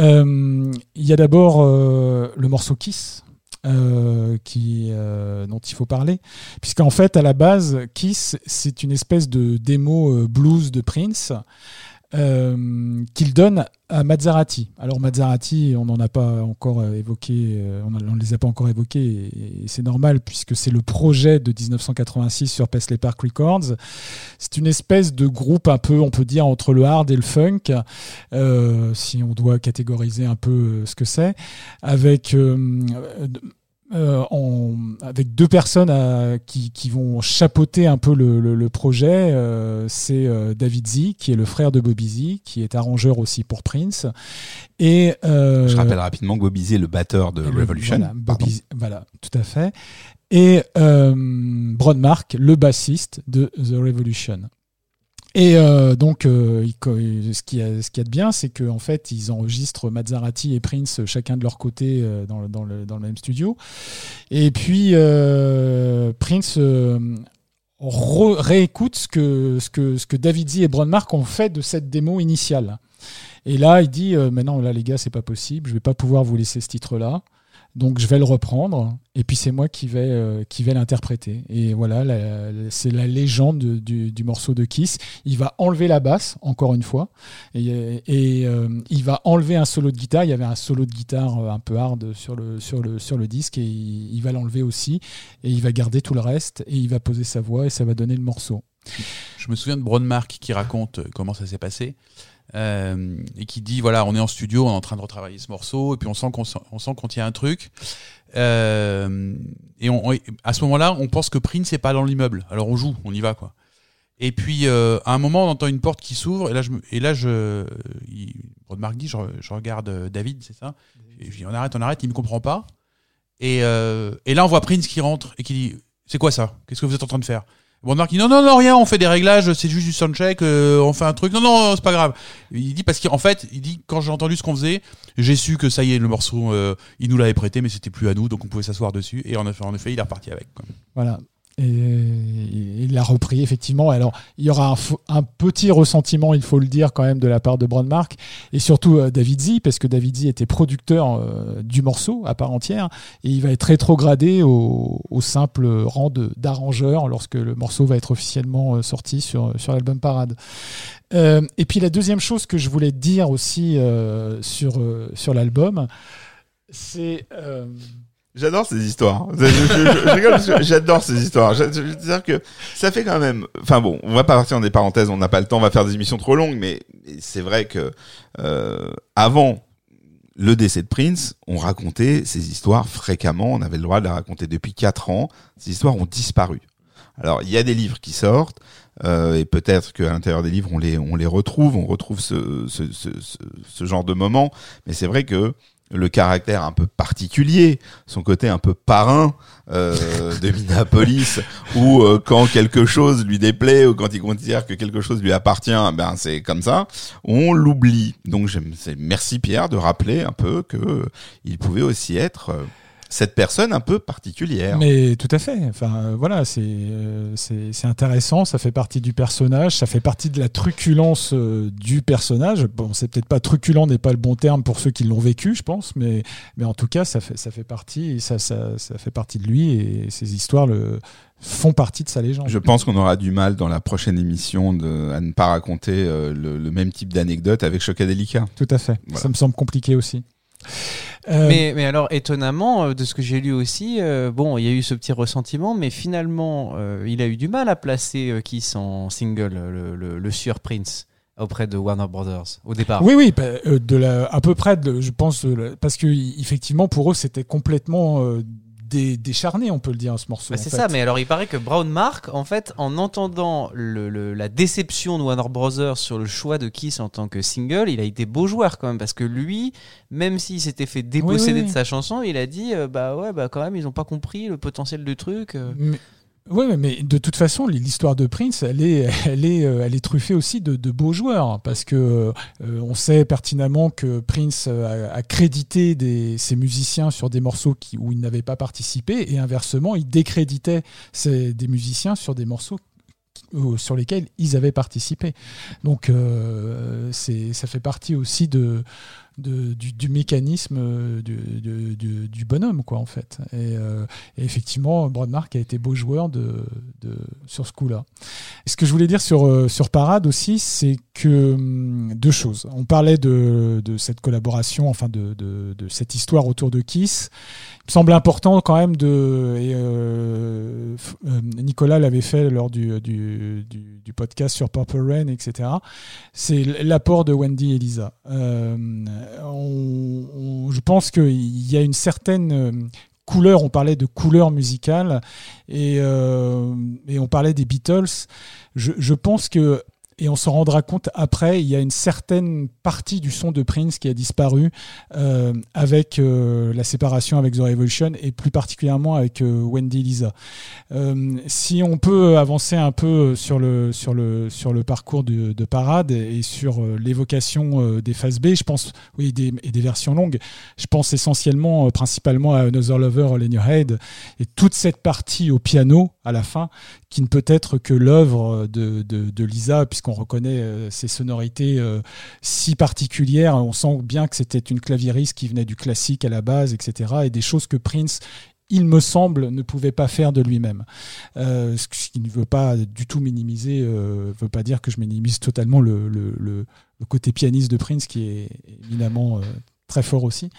Euh, Il y a d'abord euh, le morceau Kiss. Euh, qui, euh, dont il faut parler, puisqu'en fait, à la base, Kiss, c'est une espèce de démo euh, blues de Prince, euh, qu'il donne à Mazzarati. Alors Mazzarati, on n'en a pas encore euh, évoqué, euh, on ne les a pas encore évoqués, et, c'est normal puisque c'est le projet de 1986 sur Paisley Park Records. C'est une espèce de groupe un peu, on peut dire, entre le hard et le funk, si on doit catégoriser un peu ce que c'est, avec euh, en- avec deux personnes à- qui, qui vont chapeauter un peu le, le- le projet. Euh, c'est euh, David Z, qui est le frère de Bobby Z, qui est arrangeur aussi pour Prince. Et euh, Je rappelle rapidement que Bobby Z est le batteur de le- Revolution. Voilà. Bobby Z, voilà, tout à fait. Et euh, Brodmark, le bassiste de The Revolution. Et euh, donc, euh, ce qu'il y a, de bien, c'est qu'en fait, ils enregistrent Mazzarati et Prince chacun de leur côté euh, dans, le, même studio. Et puis, Prince réécoute ce que, David Z et Brodmark ont fait de cette démo initiale. Et là, il dit euh, Mais non, là, les gars, c'est pas possible, je vais pas pouvoir vous laisser ce titre-là. Donc je vais le reprendre et puis c'est moi qui vais euh, qui vais l'interpréter et voilà c'est la légende de- du, du morceau de Kiss. Il va enlever la basse encore une fois et, et, euh, il va enlever un solo de guitare. Il y avait un solo de guitare euh, un peu hard sur le sur le sur le disque et il, il va l'enlever aussi et il va garder tout le reste et il va poser sa voix et ça va donner le morceau. Je me souviens de Bronmark qui raconte euh, comment ça s'est passé. Euh, et qui dit voilà on est en studio on est en train de retravailler ce morceau et puis on sent qu'on sent- on sent qu'on tient un truc. Euh, et on, on- à ce moment-là on pense que Prince n'est pas dans l'immeuble. Alors on joue on y va quoi. Et puis euh, à un moment on entend une porte qui s'ouvre et là je et là je il, dit je, re- je regarde David c'est ça? Et je dis on arrête on arrête il me comprend pas. Et, et là on voit Prince qui rentre et qui dit c'est quoi ça? Qu'est-ce que vous êtes en train de faire? Brodmark dit non non non rien on fait des réglages c'est juste du soundcheck euh, on fait un truc non non c'est pas grave il dit parce qu'en fait il dit quand j'ai entendu ce qu'on faisait j'ai su que ça y est le morceau euh, il nous l'avait prêté mais c'était plus à nous donc on pouvait s'asseoir dessus et en effet, en effet il est reparti avec quoi. Voilà. Et il l'a repris effectivement. Alors il y aura un, petit ressentiment, il faut le dire quand même, de la part de Brandmark et surtout euh, David Z, parce que David Z était producteur euh, du morceau à part entière et il va être rétrogradé au, simple rang d'arrangeur lorsque le morceau va être officiellement euh, sorti sur, sur l'album Parade. Euh, et puis la deuxième chose que je voulais dire aussi euh, sur, euh, sur l'album, c'est euh, J'adore ces histoires. J'adore ces histoires. Je, je veux dire que ça fait quand même. Enfin bon, on va pas partir dans des parenthèses. On n'a pas le temps. On va faire des émissions trop longues. Mais c'est vrai que euh, avant le décès de Prince, on racontait ces histoires fréquemment. On avait le droit de les raconter depuis quatre ans. Ces histoires ont disparu. Alors il y a des livres qui sortent. euh, et peut-être qu'à l'intérieur des livres on les on les retrouve, on retrouve ce, ce, ce genre de moment. Mais c'est vrai que le caractère un peu particulier, son côté un peu parrain euh, de Minneapolis, où euh, quand quelque chose lui déplaît ou quand il considère que quelque chose lui appartient, ben c'est comme ça, on l'oublie. Donc merci Pierre de rappeler un peu que il pouvait aussi être euh, cette personne un peu particulière. Mais tout à fait. Enfin, euh, voilà, c'est euh, c'est c'est intéressant. Ça fait partie du personnage. Ça fait partie de la truculence euh, du personnage. Bon, c'est peut-être pas truculent n'est pas le bon terme pour ceux qui l'ont vécu, je pense, mais mais en tout cas, ça fait ça fait partie. Ça ça ça fait partie de lui et ces histoires le font partie de sa légende. Je pense qu'on aura du mal dans la prochaine émission de, à ne pas raconter euh, le, le même type d'anecdote avec Chocadelica. Tout à fait. Voilà. Ça me semble compliqué aussi. Euh, Mais, mais alors, étonnamment, euh, de ce que j'ai lu aussi, euh, bon, il y a eu ce petit ressentiment, mais finalement, euh, il a eu du mal à placer Kiss en single, le, le, le Sur Prince, auprès de Warner Brothers, au départ. Oui, oui, bah, euh, de la, à peu près, de- je pense, parce que effectivement, pour eux, c'était complètement euh, dé- décharné, on peut le dire, ce morceau. Bah, c'est ça, mais alors il paraît que Brown Mark, en fait, en entendant le, le- la déception de Warner Brothers sur le choix de Kiss en tant que single, il a été beau joueur quand même, parce que lui, même s'il s'était fait déposséder Oui, oui, de sa chanson, il a dit euh, bah ouais, bah quand même, ils ont pas compris le potentiel du truc. euh. Mais- Ouais, mais de toute façon, l'histoire de Prince, elle est, elle est, euh, elle est truffée aussi de, beaux joueurs, parce que euh, on sait pertinemment que Prince a, crédité des, ses musiciens sur des morceaux où ils n'avaient pas participé, et inversement, il décréditait des musiciens sur des morceaux euh, sur lesquels ils avaient participé. Donc, ça fait partie aussi de, de- du, du mécanisme euh, du, du- du- du bonhomme, quoi, en fait. Et, euh, et effectivement, Brodmark a été beau joueur de, de- sur ce coup-là. Ce que je voulais dire sur, euh, sur Parade aussi, c'est que hum, deux choses. On parlait de, de cette collaboration, enfin de, de, cette histoire autour de Kiss. Il me semble important quand même de. euh, euh, Nicolas l'avait fait lors du, du, du, podcast sur Purple Rain, etc. C'est l'apport de Wendy et Lisa. Euh, je pense qu'il y a une certaine euh, couleur. On parlait de couleur musicale et, euh, on parlait des Beatles. Je pense que et on s'en rendra compte après, il y a une certaine partie du son de Prince qui a disparu euh, avec euh, la séparation avec The Revolution et plus particulièrement avec euh, Wendy Lisa. Si on peut avancer un peu sur le, sur le, sur le parcours de, de Parade et sur l'évocation des phases B, je pense, oui, et des versions longues, je pense essentiellement, principalement à Another Lover All in Your Head et toute cette partie au piano à la fin qui ne peut être que l'œuvre de, Lisa, puisqu'on reconnaît euh, ses sonorités euh, si particulières. On sent bien que c'était une claviériste qui venait du classique à la base, etc. Et des choses que Prince, il me semble, ne pouvait pas faire de lui-même. Euh, ce qui ne veut pas du tout minimiser, euh, veut pas dire que je minimise totalement le, côté pianiste de Prince, qui est évidemment euh, très fort aussi.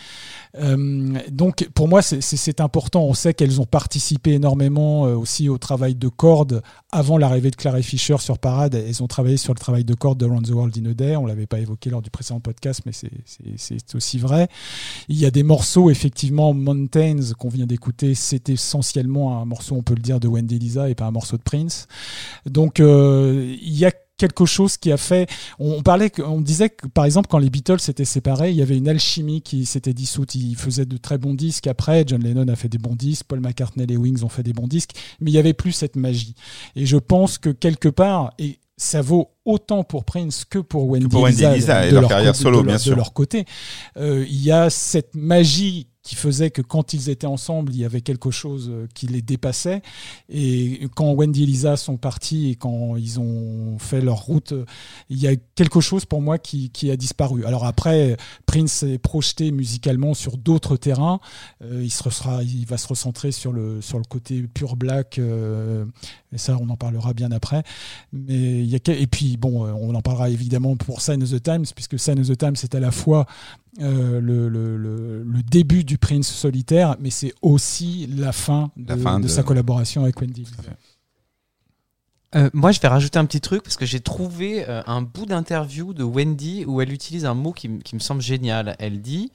Euh, donc pour moi c'est- important. On sait qu'elles ont participé énormément euh, aussi au travail de cordes avant l'arrivée de Clary Fisher sur Parade. Elles ont travaillé sur le travail de cordes de Around the World in a Day. On l'avait pas évoqué lors du précédent podcast, mais c'est aussi vrai. Il y a des morceaux effectivement Mountains qu'on vient d'écouter. C'est essentiellement un morceau, on peut le dire, de Wendy Lisa et pas un morceau de Prince. Donc euh, il y a quelque chose qui a fait. On, parlait, que- on disait que par exemple quand les Beatles s'étaient séparés, il y avait une alchimie qui s'était dissoute. Ils faisaient de très bons disques. Après, John Lennon a fait des bons disques, Paul McCartney et les Wings ont fait des bons disques, mais il y avait plus cette magie. Et je pense que quelque part et ça vaut autant pour Prince que pour Wendy, pour Wendy Lisa, Lisa et de leur carrière côté- solo, de bien sûr. De leur côté, Euh, il y a cette magie qui faisait que quand ils étaient ensemble, il y avait quelque chose euh, qui les dépassait. Et quand Wendy et Lisa sont partis et quand ils ont fait leur route, euh, il y a quelque chose pour moi qui, qui a disparu. Alors après, Prince est projeté musicalement sur d'autres terrains. Euh, il, se sera, il va se recentrer sur le, sur le côté pure black. Et ça, on en parlera bien après. Mais il y a, que- et puis, bon, euh, on en parlera évidemment pour Sign of the Times, puisque Sign of the Times, c'est à la fois euh, le, le, le, le début du Prince solitaire, mais c'est aussi la fin de, La fin de de- sa collaboration avec Wendy. Euh, moi, je vais rajouter un petit truc parce que j'ai trouvé euh, un bout d'interview de Wendy où elle utilise un mot qui me semble génial. Elle dit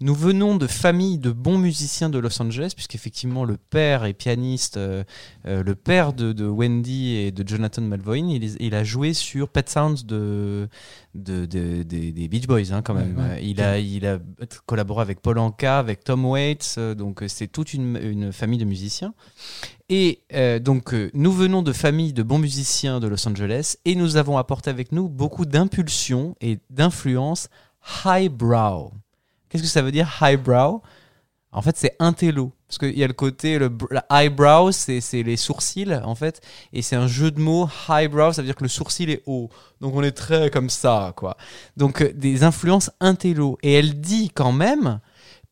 Nous venons de familles de bons musiciens de Los Angeles, puisqu'effectivement, le père est pianiste, euh, euh, le père de, de Wendy et de Jonathan Malvoin. Il, a joué sur Pet Sounds de, de, de- des- Beach Boys, hein, quand même. Ouais, ouais. Euh, Il, a, il a collaboré avec Paul Anka, avec Tom Waits, donc c'est toute une, une famille de musiciens. Et euh, donc, nous venons de familles de bons musiciens de Los Angeles et nous avons apporté avec nous beaucoup d'impulsions et d'influences highbrow. Qu'est-ce que ça veut dire highbrow? En fait, c'est intello. Parce qu'il y a le côté, le eyebrow, c'est les sourcils, en fait. Et c'est un jeu de mots. Highbrow, ça veut dire que le sourcil est haut. Donc on est très comme ça, quoi. Donc euh, des influences intello. Et elle dit quand même,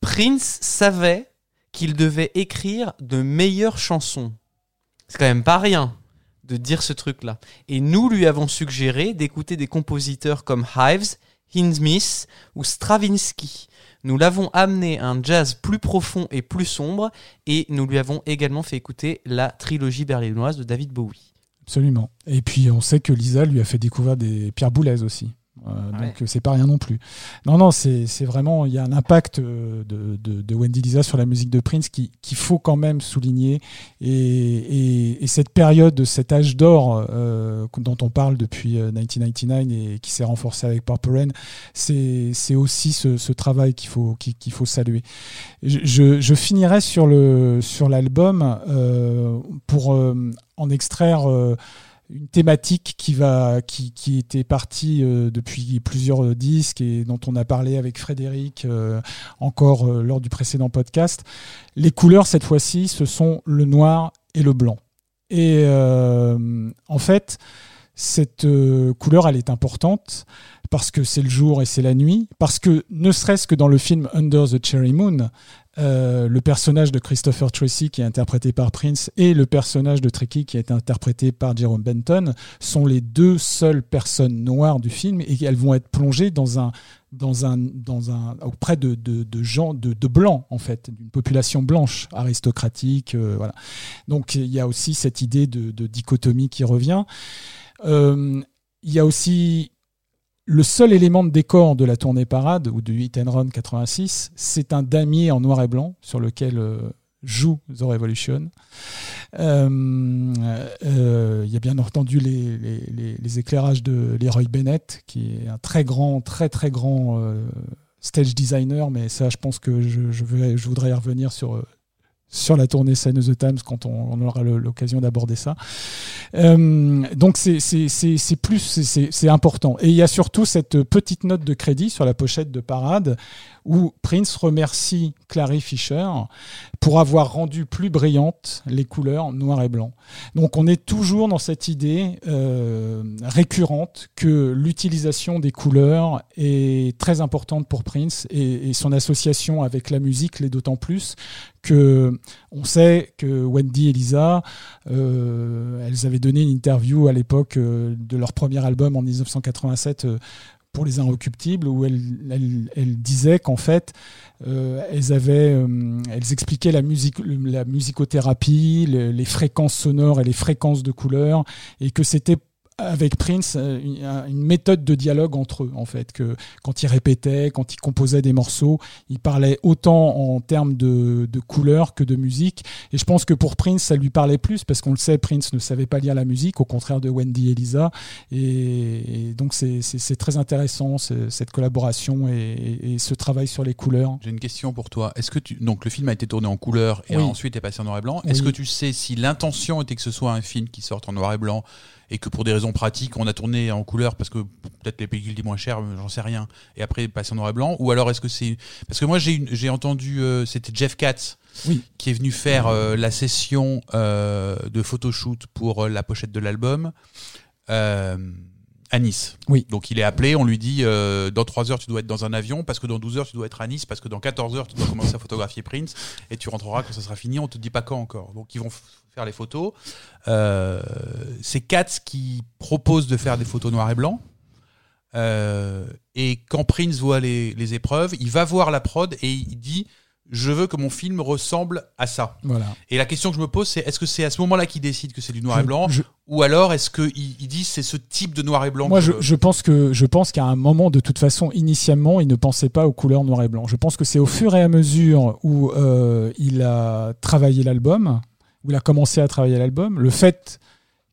Prince savait qu'il devait écrire de meilleures chansons. C'est quand même pas rien de dire ce truc-là. Et nous lui avons suggéré d'écouter des compositeurs comme Hives, Hinsmith ou Stravinsky. Nous l'avons amené à un jazz plus profond et plus sombre, et nous lui avons également fait écouter la trilogie berlinoise de David Bowie. Absolument. Et puis on sait que Lisa lui a fait découvrir des Pierre Boulez aussi. Euh, Ouais. Donc euh, c'est pas rien non plus. Non, non, c'est vraiment, il y a un impact euh, de, de, de Wendy Lisa sur la musique de Prince qui- qu'il faut quand même souligner. Et, et, et cette période, cet âge d'or euh, dont on parle depuis euh, 1999 et qui s'est renforcé avec Purple Rain, c'est aussi ce, ce travail qu'il faut, qu'il faut saluer. Je, je, je finirai sur l'album euh, pour en extraire une thématique qui va qui, était partie euh, depuis plusieurs euh, disques et dont on a parlé avec Frédéric euh, encore lors du précédent podcast. Les couleurs cette fois-ci, ce sont le noir et le blanc. Et en fait, cette couleur, elle est importante parce que c'est le jour et c'est la nuit, parce que ne serait-ce que dans le film Under the Cherry Moon, euh, le personnage de Christopher Tracy qui est interprété par Prince et le personnage de Tricky qui est interprété par Jerome Benton sont les deux seules personnes noires du film et elles vont être plongées dans un dans un dans un auprès de, de, gens de, de blancs en fait d'une population blanche aristocratique euh, voilà. Donc il y a aussi cette idée de, de dichotomie qui revient. Euh, il y a aussi le seul élément de décor de la tournée parade ou du Hit and Run 86, c'est un damier en noir et blanc sur lequel euh, joue The Revolution. Euh, euh, Il y a bien entendu les, éclairages de Leroy Bennett, qui est un très grand, très très grand stage designer, mais ça, je pense que je, je, voudrais y revenir sur, sur la tournée Sign of the Times quand on, aura l'occasion d'aborder ça. Euh, donc c'est plus c'est important et il y a surtout cette petite note de crédit sur la pochette de Parade où Prince remercie Clary Fisher pour avoir rendu plus brillantes les couleurs noir et blanc. Donc on est toujours dans cette idée euh, récurrente que l'utilisation des couleurs est très importante pour Prince et, son association avec la musique l'est d'autant plus que on sait que Wendy et Lisa, euh, elles avaient donné une interview à l'époque euh, de leur premier album en 1987 euh, pour les Inrecuptibles où elles, elles- disaient qu'en fait euh, elles avaient, euh, elles expliquaient la musique, la musicothérapie, le- les fréquences sonores et les fréquences de couleurs et que c'était avec Prince euh, une, un- une méthode de dialogue entre eux en fait que quand ils répétaient, quand ils composaient des morceaux, ils parlaient autant en termes de, de couleurs que de musique et je pense que pour Prince ça lui parlait plus parce qu'on le sait Prince ne savait pas lire la musique au contraire de Wendy et Lisa et, et donc c'est- très intéressant ce- cette collaboration et, et- et ce travail sur les couleurs. J'ai une question pour toi. Est-ce que tu donc le film a été tourné en couleur et Oui. ensuite est passé en noir et blanc Est-ce Oui. que tu sais si l'intention était que ce soit un film qui sorte en noir et blanc et que pour des raisons pratiques on a tourné en couleur parce que peut-être les pellicules étaient moins chères, j'en sais rien, et après passé en noir et blanc ou alors est-ce que c'est parce que moi j'ai une- j'ai entendu euh, c'était Jeff Katz Oui. qui est venu faire euh, la session euh, de photoshoot pour euh, la pochette de l'album. Euh, à Nice. Oui. Donc il est appelé, on lui dit euh, dans 3 heures tu dois être dans un avion, parce que dans 12 heures tu dois être à Nice, parce que dans 14 heures tu dois commencer à photographier Prince, et tu rentreras quand ça sera fini, on te dit pas quand encore. Donc ils vont faire les photos. Euh, c'est Katz qui propose de faire des photos noir et blanc. Euh, et quand Prince voit les, les épreuves, il va voir la prod et il dit je veux que mon film ressemble à ça. Voilà. Et la question que je me pose, c'est est-ce que c'est à ce moment-là qu'il décide que c'est du noir et blanc, je- ou alors est-ce qu'il il dit c'est ce type de noir et blanc Moi, que je, je pense que je pense qu'à un moment, de toute façon, initialement, il ne pensait pas aux couleurs noir et blanc. Je pense que c'est au fur et à mesure où euh, il a travaillé l'album, où il a commencé à travailler l'album, le fait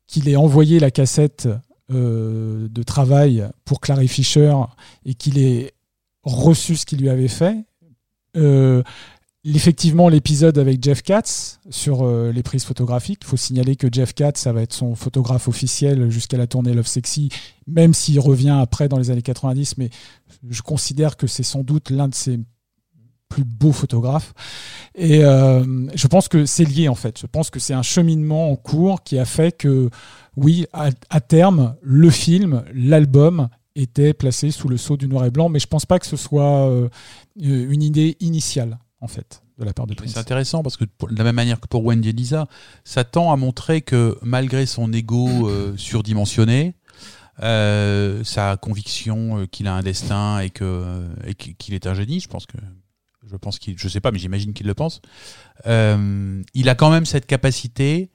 qu'il ait envoyé la cassette euh, de travail pour Clary Fisher et qu'il ait reçu ce qu'il lui avait fait. Euh, Effectivement, l'épisode avec Jeff Katz sur euh, les prises photographiques. Il faut signaler que Jeff Katz, ça va être son photographe officiel jusqu'à la tournée Love Sexy, même s'il revient après dans les années 90. Mais je considère que c'est sans doute l'un de ses plus beaux photographes. Et euh, je pense que c'est lié en fait. Je pense que c'est un cheminement en cours qui a fait que, oui, à, à terme, le film, l'album était placé sous le sceau du noir et blanc. Mais je pense pas que ce soit euh, une idée initiale en fait de la part de Prince. C'est intéressant parce que pour- de la même manière que pour Wendy et Lisa, ça tend à montrer que malgré son ego euh, surdimensionné, euh, sa conviction euh, qu'il a un destin et que et qu'il est un génie, je pense que je pense qu'il, je sais pas, mais j'imagine qu'il le pense. euh, il a quand même cette capacité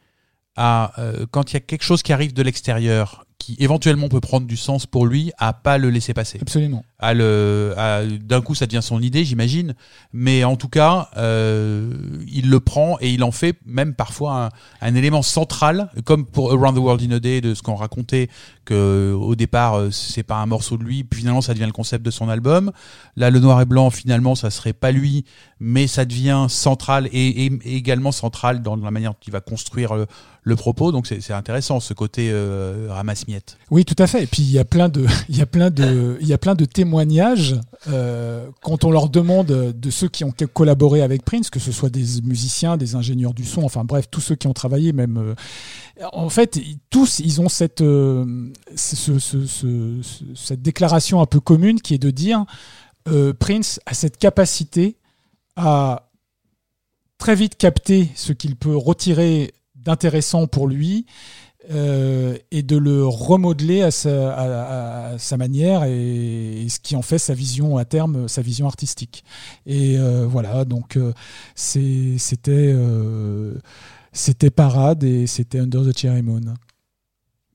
à euh, quand il y a quelque chose qui arrive de l'extérieur qui éventuellement peut prendre du sens pour lui, à pas le laisser passer Absolument. D'un coup ça devient son idée, j'imagine. Mais en tout cas, euh, il le prend et il en fait même parfois un, élément central, comme pour Around the World in a Day, de ce qu'on racontait, que au départ euh, c'est pas un morceau de lui, puis finalement ça devient le concept de son album. Là, le noir et blanc, finalement, ça serait pas lui, mais ça devient central et, également central dans la manière dont il va construire le, le propos. Donc c'est intéressant ce côté euh, ramasse-miettes. Oui, tout à fait. Et puis il y a plein de, il y a plein de, il y a plein de témoignages témoignages euh, quand on leur demande de ceux qui ont collaboré avec Prince, que ce soit des musiciens, des ingénieurs du son, enfin bref, tous ceux qui ont travaillé, même euh, en fait, tous, ils ont cette euh, ce- ce- ce- ce- cette déclaration un peu commune qui est de dire Prince a cette capacité à très vite capter ce qu'il peut retirer d'intéressant pour lui euh, et de le remodeler à sa, à- à sa manière et, et ce qui en fait sa vision à terme, sa vision artistique. Et euh, voilà, donc euh, c'était c'était Parade et c'était Under the Cherry Moon.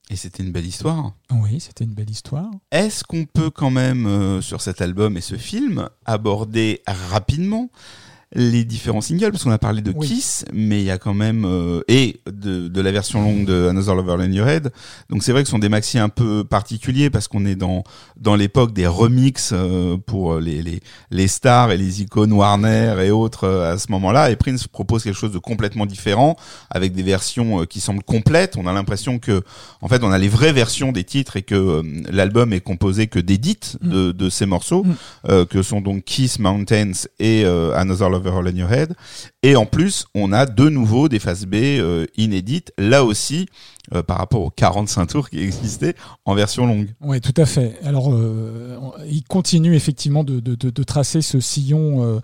Et c'était une belle histoire. Oui, c'était une belle histoire. Est-ce qu'on peut quand même, sur cet album et ce film, aborder rapidement les différents singles Parce qu'on a parlé de Oui. Kiss, mais il y a quand même... euh, et de, de la version longue de Another Lover in Your Head. Donc c'est vrai que ce sont des maxi un peu particuliers parce qu'on est dans, dans l'époque des remixes euh, pour les, les, les stars et les icônes Warner et autres euh, à ce moment-là. Et Prince propose quelque chose de complètement différent avec des versions euh, qui semblent complètes. On a l'impression que en fait, on a les vraies versions des titres et que l'album est composé que d'édits de, de ces morceaux, Mm. euh, que sont donc Kiss Mountains et Another Lover All in Your Head. Et en plus, on a de nouveau des phases B euh, inédites, là aussi, euh, par rapport aux 45 tours qui existaient en version longue. Oui, tout à fait. Alors, euh, il continue effectivement de, tracer ce sillon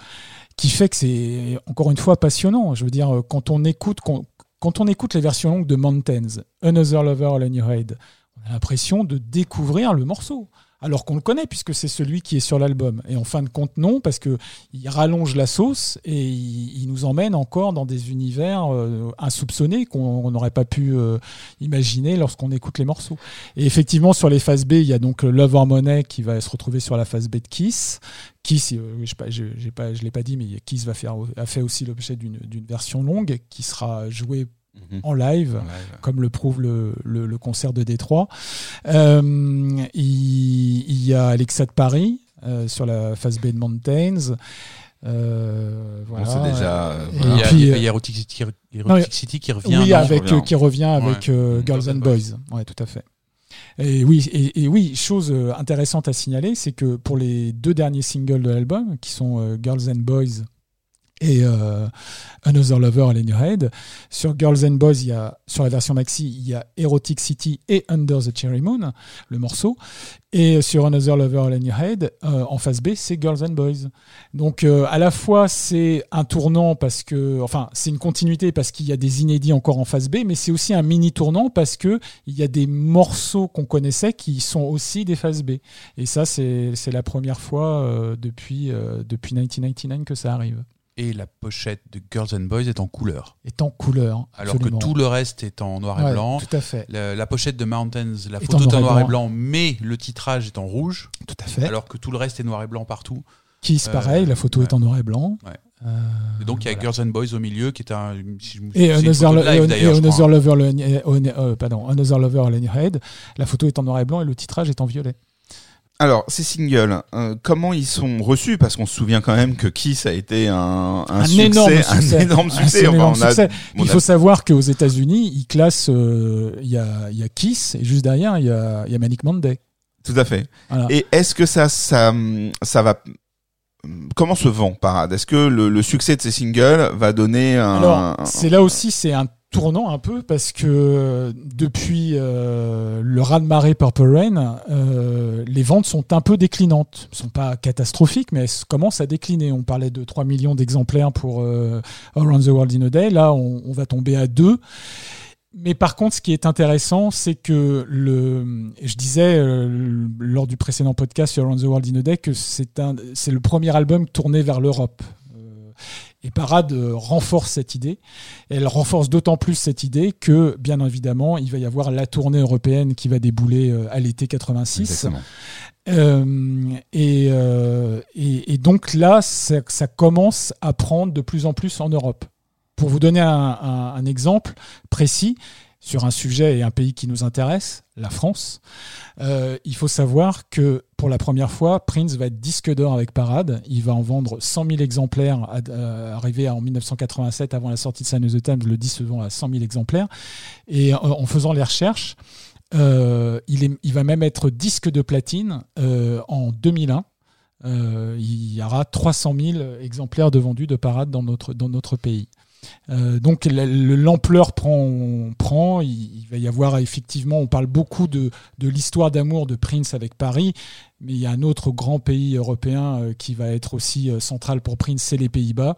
qui fait que c'est encore une fois passionnant. Je veux dire, quand on écoute, quand, quand on écoute les versions longues de Mountains, Another Lover All in Your Head, on a l'impression de découvrir le morceau. Alors qu'on le connaît puisque c'est celui qui est sur l'album. Et en fin de compte, non, parce que il rallonge la sauce et il, nous emmène encore dans des univers euh, insoupçonnés qu'on on n'aurait pas pu euh, imaginer lorsqu'on écoute les morceaux. Et effectivement, sur les phases B, il y a donc Love Harmony qui va se retrouver sur la phase B de Kiss. Kiss, euh, je je l'ai pas dit, mais Kiss va faire, a fait aussi l'objet d'une version longue qui sera jouée en live comme le prouve le, le- le concert de Détroit. Euh, il, il y a Alexa de Paris euh, sur la B de Mountains. Euh, voilà. déjà... euh, Et Il y a, puis, il y a- il y a Erotic City, Erotic non, City qui revient. oui, non avec revient. euh, qui revient avec Ouais. euh, Mm, Girls and Boys. Ouais, tout à fait. Et oui, et, et oui, chose intéressante à signaler, c'est que pour les deux derniers singles de l'album, qui sont euh, Girls and Boys et euh, Another Lover Your Head, sur Girls and Boys, il y a, sur la version maxi, il y a Erotic City et Under the Cherry Moon, le morceau. Et sur Another Lover Your Head, euh, en face B, c'est Girls and Boys. Donc euh, à la fois c'est un tournant parce que, enfin c'est une continuité parce qu'il y a des inédits encore en phase B, mais c'est aussi un mini tournant parce que il y a des morceaux qu'on connaissait qui sont aussi des phases B. Et ça c'est la première fois depuis depuis 1999 que ça arrive. Et la pochette de Girls and Boys est en couleur. Est en couleur. Alors absolument. que tout le reste est en noir et blanc. Tout à fait. La, la pochette de Mountains, la Est photo en est en noir et blanc. mais le titrage est en rouge, Tout à fait. alors que tout le reste est noir et blanc partout. Kiss euh, pareil, la photo ouais. est en noir et blanc. Ouais. Euh, Et donc il y a voilà. Girls and Boys au milieu qui est un. si Et Another, live, et. Lover, on- euh, pardon, Another Lover Head, la photo est en noir et blanc et le titrage est en violet. Alors, ces singles, euh, comment ils sont reçus? Parce qu'on se souvient quand même que Kiss a été un, un, Un succès, énorme succès. un énorme succès. Enfin, énorme on a- on Il a- faut savoir qu'aux États-Unis, ils classent, euh, il y, a, il y a Kiss et juste derrière, il y a, il y a Manic Monday. Tout à fait. Voilà. Et est-ce que ça, ça, ça va Comment se vend Parade? Est-ce que le, le succès de ces singles va donner un Alors, c'est là aussi, c'est un tournant un peu parce que depuis euh, le raz-de-marée Purple Rain, euh, les ventes sont un peu déclinantes. Elles sont pas catastrophiques, mais elles commencent à décliner. On parlait de 3 millions d'exemplaires pour euh, Around the World in a Day. Là, on, va tomber à 2. Mais par contre, ce qui est intéressant, c'est que le, je disais lors du précédent podcast sur Around the World in a Day que c'est le premier album tourné vers l'Europe. Et Parade euh, renforce cette idée. Elle renforce d'autant plus cette idée que, bien évidemment, il va y avoir la tournée européenne qui va débouler euh, à l'été 86. Exactement. Euh, et, euh, et, et donc là, ça, ça commence à prendre de plus en plus en Europe. Pour vous donner un, un- un exemple précis sur un sujet et un pays qui nous intéresse, la France, euh, il faut savoir que pour la première fois, Prince va être disque d'or avec Parade. Il va en vendre 100 000 exemplaires, à- euh, arrivé en 1987 avant la sortie de Sign of the Times, le disque vend à 100 000 exemplaires. Et en, en faisant les recherches, Euh, il, va même être disque de platine euh, en 2001. Euh, il y aura 300 000 exemplaires de vendus de parade dans notre pays. Euh, donc la- le- l'ampleur prend, prend. Il, il va y avoir effectivement, on parle beaucoup de, de l'histoire d'amour de Prince avec Paris, mais il y a un autre grand pays européen euh, qui va être aussi euh, central pour Prince, c'est les Pays-Bas.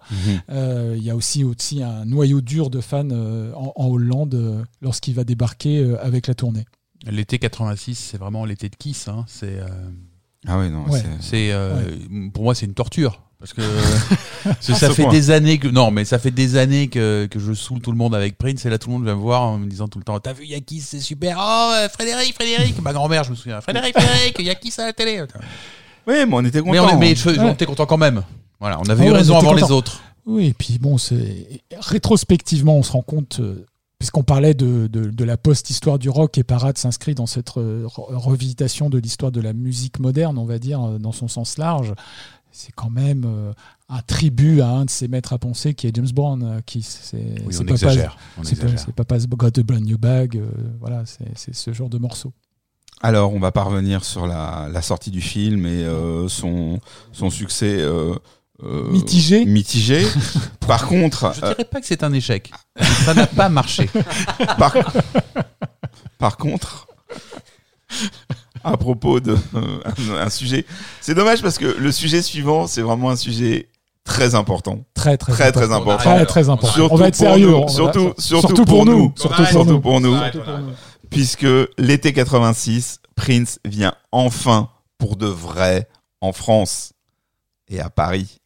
Euh, il y a aussi, aussi un noyau dur de fans en, en Hollande lorsqu'il va débarquer avec la tournée. L'été 86, c'est vraiment l'été de Kiss. Hein. C'est, euh, Ah ouais, non, Ouais. c'est- c'est, pour moi, c'est une torture. Parce que À ça fait point. des années que non, mais ça fait des années que, que je saoule tout le monde avec Prince et là tout le monde vient me voir en me disant tout le temps t'as vu Yakis c'est super oh euh, Frédéric Frédéric ma grand-mère je me souviens Frédéric Frédéric Yakis à la télé Oui, mais on était mais contents. on, mais je- on Ouais. était content quand même voilà on avait eu raison avant les content. autres Oui, et puis bon, c'est rétrospectivement, on se rend compte, euh, puisqu'on parlait de, de, de la post-histoire du rock et Parade s'inscrit dans cette re- re- revisitation de l'histoire de la musique moderne, on va dire, euh, dans son sens large. C'est quand même euh, un tribut à un de ses maîtres à penser qui est James Brown, euh, qui c'est oui c'est on pas exagère c'est Papa's Got a Brand New Bag, euh, voilà, c'est c'est ce genre de morceau. Alors, on va pas revenir sur la, la sortie du film et euh, son, son succès euh, euh, Mitigé. mitigé. Par contre, je euh, dirais pas que c'est un échec ça n'a pas marché par, par contre, à propos de euh, sujet, c'est dommage parce que le sujet suivant, c'est vraiment un sujet très important. Très, très, Très, très important. Très, très important. Surtout on va être pour sérieux. nous, surtout- surtout surtout pour nous. nous. Surtout pour Surtout nous. pour nous. Surtout pour nous. puisque l'été 86, Prince vient enfin pour de vrai en France et à Paris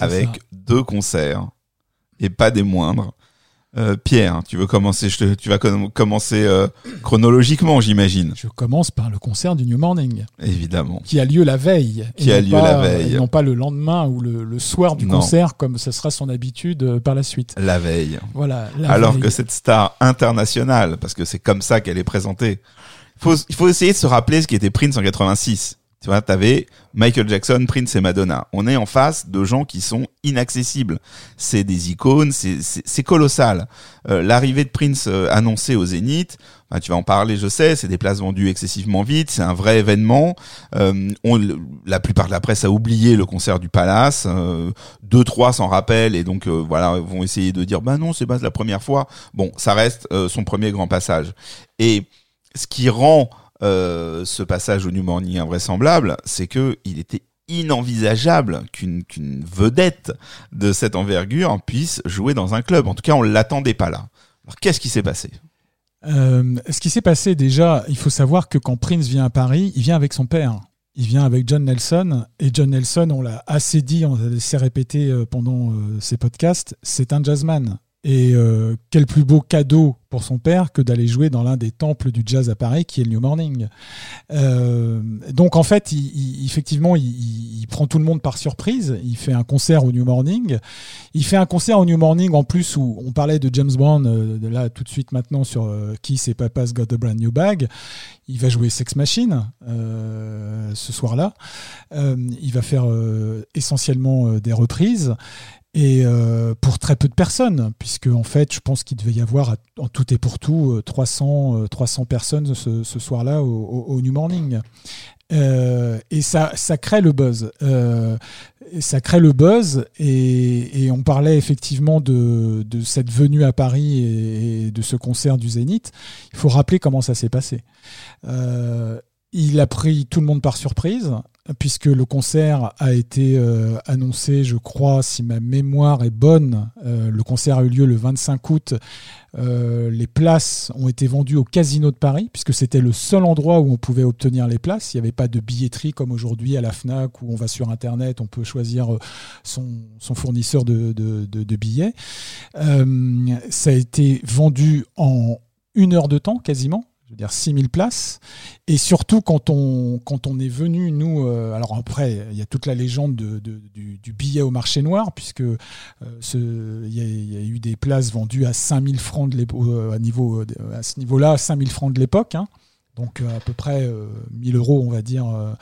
avec ça. deux concerts et pas des moindres. Euh, Pierre, tu veux commencer je te- Tu vas com- commencer euh, chronologiquement, j'imagine. Je commence par le concert du New Morning. Évidemment. qui a lieu la veille. Qui a non lieu pas- la veille. et Non pas le lendemain ou le, le soir du Non. concert, comme ce sera son habitude euh, par la suite. La veille. Voilà. la Alors veille. que cette star internationale, parce que c'est comme ça qu'elle est présentée, faut, il faut essayer de se rappeler ce qui était Prince en 86. Tu vois, t'avais Michael Jackson, Prince et Madonna. On est en face de gens qui sont inaccessibles. C'est des icônes, c'est- colossal. Euh, L'arrivée de Prince euh, annoncée au Zénith, enfin, tu vas en parler, je sais, c'est des places vendues excessivement vite, c'est un vrai événement. Euh, on, la plupart de la presse a oublié le concert du Palace. Deux, trois s'en rappellent et donc voilà, vont essayer de dire bah non, c'est pas la première fois. Bon, ça reste son premier grand passage. Et ce qui rend euh, ce passage au New Morning invraisemblable, c'est que il était inenvisageable qu'une vedette de cette envergure puisse jouer dans un club. En tout cas, on l'attendait pas là. Alors qu'est-ce qui s'est passé? Euh, ce qui s'est passé déjà, il faut savoir que quand Prince vient à Paris, il vient avec son père. Il vient avec John Nelson. Et John Nelson, on l'a assez dit, on laissé répéter euh, pendant ces podcasts, c'est un jazzman. Et euh, quel plus beau cadeau pour son père que d'aller jouer dans l'un des temples du jazz à Paris, qui est le New Morning. Euh, donc en fait, effectivement, il, prend tout le monde par surprise. Il fait un concert au New Morning. Il fait un concert au New Morning en plus où on parlait de James Brown euh, là tout de suite maintenant sur qui c'est Papa's Got a Brand New Bag. Il va jouer Sex Machine ce soir-là. Il va faire essentiellement des reprises et euh, pour très peu de personnes, puisque en fait, je pense qu'il devait y avoir en tout et pour tout euh, 300, euh, 300 personnes ce, soir-là au, New Morning. Euh, et ça, ça crée le buzz. Euh, ça crée le buzz et, et on parlait effectivement de, de cette venue à Paris et, et de ce concert du Zénith. Il faut rappeler comment ça s'est passé. Euh, il a pris tout le monde par surprise puisque le concert a été euh, annoncé, je crois, si ma mémoire est bonne, euh, le concert a eu lieu le 25 août. Euh, les places ont été vendues au Casino de Paris, puisque c'était le seul endroit où on pouvait obtenir les places. Il n'y avait pas de billetterie comme aujourd'hui à la FNAC, où on va sur Internet, on peut choisir son, fournisseur de, billets. Ça a été vendu en une heure de temps, quasiment. Je veux dire 6000 places. Et surtout, quand on, quand on est venu, nous, euh, alors après, il y a toute la légende de- du, billet au marché noir, puisque euh, il y, a- eu des places vendues à 5000 francs de euh, à, niveau, à ce niveau-là, 5000 francs de l'époque. hein. donc euh, à peu près euh, 1000 euros, on va dire. euh,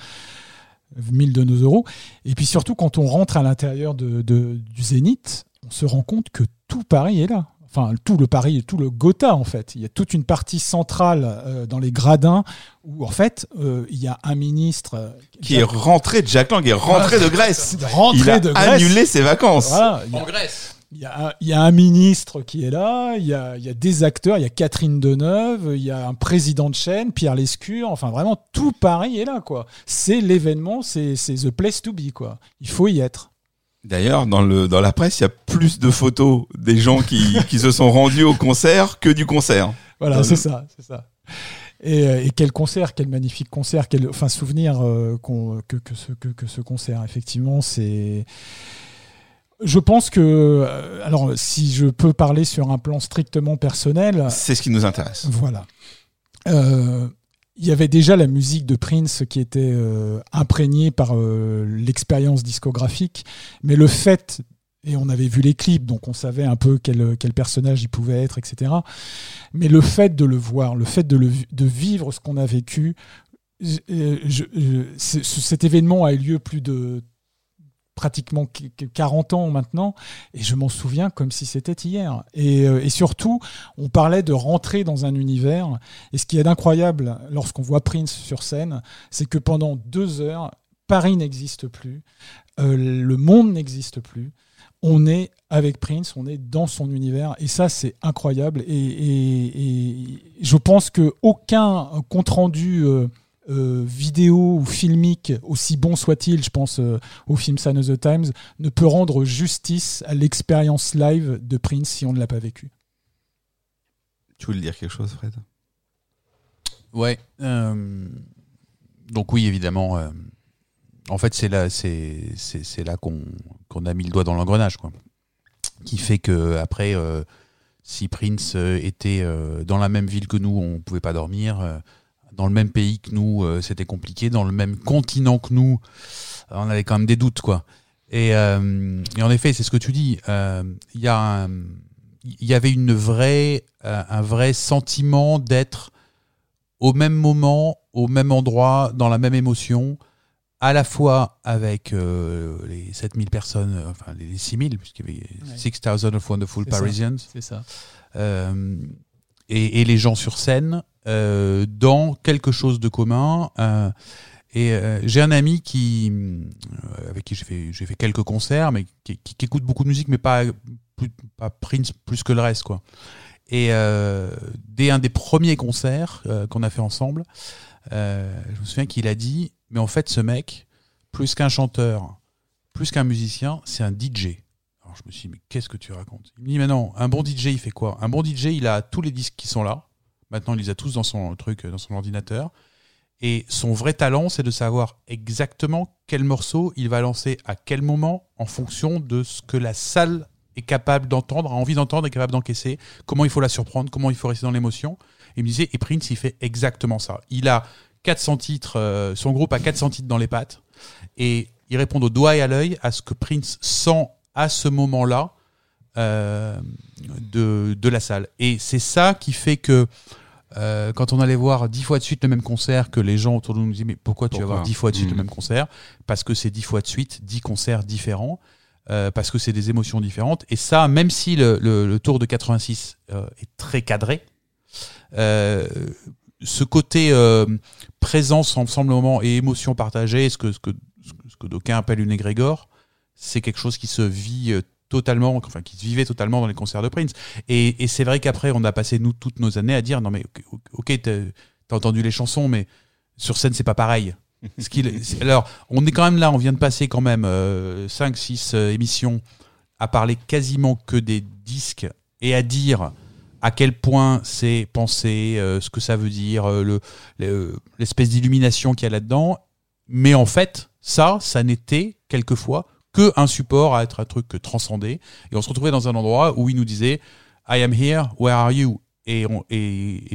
1000 de nos euros. Et puis surtout, quand on rentre à l'intérieur de- du Zénith, on se rend compte que tout Paris est là. Enfin tout le Paris, tout le Gotha en fait. Il y a toute une partie centrale euh, dans les gradins où en fait euh, il y a un ministre euh, Qui est rentré, Jack Lang est rentré de Grèce. rentré Il a de Grèce. annulé ses vacances. Voilà, il y a- En Grèce. Il y, a, un- il y a un ministre qui est là, il y a, il y a des acteurs, il y a Catherine Deneuve, il y a un président de chaîne, Pierre Lescure, enfin vraiment tout Paris est là quoi. C'est l'événement, c'est c'est the place to be quoi. Il faut y être. D'ailleurs, dans le dans la presse, il y a plus de photos des gens qui, qui se sont rendus au concert que du concert. Voilà, c'est le- ça, c'est ça. Et, euh, et quel concert, quel magnifique concert, quel enfin souvenir euh, que, que, ce, que, que ce concert. Effectivement, c'est. Je pense que, euh, alors, si je peux parler sur un plan strictement personnel, C'est ce qui nous intéresse. Voilà. Euh, il y avait déjà la musique de Prince qui était euh, imprégnée par euh, l'expérience discographique, mais le fait, et on avait vu les clips, donc on savait un peu quel, quel personnage il pouvait être, etc. Mais le fait de le voir, le fait de, le, de vivre ce qu'on a vécu, euh, je- je- ce- ce- cet événement a eu lieu plus de pratiquement qu- qu- 40 ans maintenant, et je m'en souviens comme si c'était hier. Et, euh, et surtout, on parlait de rentrer dans un univers. Et ce qui est d'incroyable lorsqu'on voit Prince sur scène, c'est que pendant deux heures, Paris n'existe plus, euh, le monde n'existe plus. On est avec Prince, on est dans son univers, et ça c'est incroyable. Et, et- et je pense que aucun compte rendu euh, euh, vidéo ou filmique, aussi bon soit-il, je pense euh, au film Sign of the Times, ne peut rendre justice à l'expérience live de Prince si on ne l'a pas vécu. Tu voulais dire quelque chose, Fred? Ouais. euh, donc oui, évidemment. euh, en fait, c'est là, c'est, c'est, c'est là qu'on, qu'on a mis le doigt dans l'engrenage, quoi. Qui fait que après, euh, si Prince était euh, dans la même ville que nous, on pouvait pas dormir. Dans le même pays que nous, euh, c'était compliqué. Dans le même continent que nous, euh, on avait quand même des doutes, quoi. Et, euh, et en effet, c'est ce que tu dis. Il y a, un- il y avait une vraie, un vrai sentiment d'être au même moment, au même endroit, dans la même émotion, à la fois avec les 7000 personnes, enfin les 6000, puisqu'il y avait Ouais. 6000 of Wonderful. Parisians, C'est ça. et, et les gens sur scène, euh, dans quelque chose de commun. euh, et euh, j'ai un ami avec qui j'ai fait, quelques concerts, mais qui, écoute beaucoup de musique, mais pas, Prince plus que le reste, quoi. Et dès un des premiers concerts qu'on a fait ensemble, je me souviens qu'il a dit, mais en fait, ce mec, plus qu'un chanteur, plus qu'un musicien, c'est un DJ. Alors je me suis dit, mais qu'est-ce que tu racontes? Il me dit, mais non, un bon DJ, il fait quoi? Un bon DJ, il a tous les disques qui sont là. Maintenant, il les a tous dans son truc, dans son ordinateur. Et son vrai talent, c'est de savoir exactement quel morceau il va lancer à quel moment en fonction de ce que la salle est capable d'entendre, a envie d'entendre, est capable d'encaisser, comment il faut la surprendre, comment il faut rester dans l'émotion. Et me disait, et Prince, il fait exactement ça. Il a 400 titres, euh, son groupe a 400 titres dans les pattes, et il répond au doigt et à l'œil à ce que Prince sent à ce moment-là euh, de, de la salle. Et c'est ça qui fait que euh, quand on allait voir dix fois de suite le même concert, que les gens autour de nous nous disaient mais pourquoi tu vas voir dix fois de suite le Mhm. même concert? Parce que c'est dix fois de suite, dix concerts différents, euh, parce que c'est des émotions différentes. Et ça, même si le, le- le Tour de 86 euh, est très cadré, euh, ce côté euh, présence ensemble moment et émotion partagée, ce que, ce que, ce que, ce que d'aucuns appellent une égrégore, c'est quelque chose qui se vit euh, totalement, enfin qui se vivait totalement dans les concerts de Prince. Et, c'est vrai qu'après, on a passé nous toutes nos années à dire non mais ok, t'as entendu les chansons, mais sur scène c'est pas pareil. Alors, on est quand même là, on vient de passer quand même 5-6 émissions à parler quasiment que des disques et à dire à quel point c'est pensé, euh, ce que ça veut dire, euh, le- le- l'espèce d'illumination qu'il y a là-dedans. Mais en fait, ça, ça n'était quelquefois que un support à être un truc transcendé. Et on se retrouvait dans un endroit où il nous disait I am here, where are you? Et, on-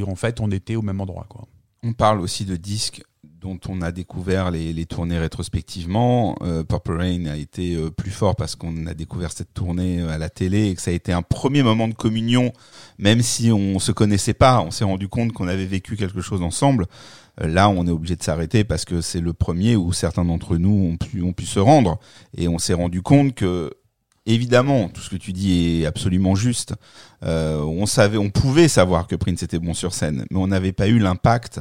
en fait, on était au même endroit. Quoi. On parle aussi de disques dont on a découvert les, les tournées rétrospectivement. Euh, Purple Rain a été euh, plus fort parce qu'on a découvert cette tournée euh, à la télé et que ça a été un premier moment de communion, même si on se connaissait pas, on s'est rendu compte qu'on avait vécu quelque chose ensemble. Là, on est obligé de s'arrêter parce que c'est le premier où certains d'entre nous ont pu, se rendre et on s'est rendu compte que évidemment, tout ce que tu dis est absolument juste. Euh, on savait, on pouvait savoir que Prince était bon sur scène, mais on n'avait pas eu l'impact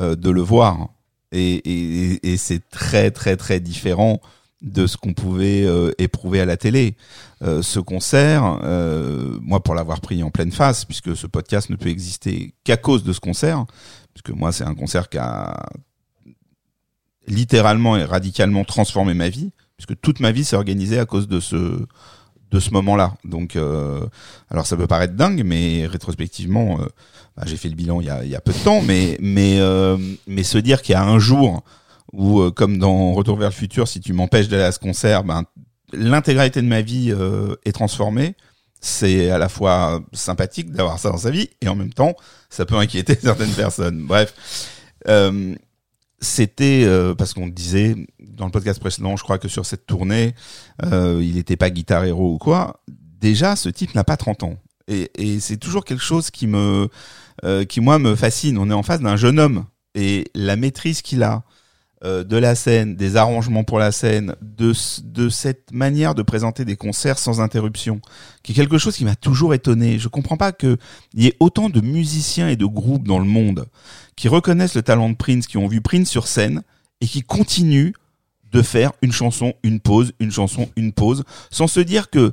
euh, de le voir. Et, c'est très très très différent de ce qu'on pouvait euh, éprouver à la télé. Ce concert, moi pour l'avoir pris en pleine face, puisque ce podcast ne peut exister qu'à cause de ce concert, puisque moi c'est un concert qui a littéralement et radicalement transformé ma vie, puisque toute ma vie s'est organisée à cause de ce de ce moment-là. Donc, euh, alors ça peut paraître dingue, mais rétrospectivement, euh, bah, j'ai fait le bilan il y a, peu de temps, mais mais euh, mais se dire qu'il y a un jour où, comme dans Retour vers le futur, si tu m'empêches d'aller à ce concert, ben l'intégralité de ma vie est transformée. C'est à la fois sympathique d'avoir ça dans sa vie et en même temps, ça peut inquiéter certaines personnes. Bref, euh, c'était euh, parce qu'on disait dans le podcast précédent, je crois que sur cette tournée, euh, il n'était pas guitar héros ou quoi. Déjà, ce type n'a pas 30 ans. Et, et c'est toujours quelque chose qui me, qui moi me fascine. On est en face d'un jeune homme et la maîtrise qu'il a euh, de la scène, des arrangements pour la scène, de, de cette manière de présenter des concerts sans interruption, qui est quelque chose qui m'a toujours étonné. Je comprends pas que il y ait autant de musiciens et de groupes dans le monde qui reconnaissent le talent de Prince, qui ont vu Prince sur scène et qui continuent de faire une chanson, une pause, une chanson, une pause, sans se dire que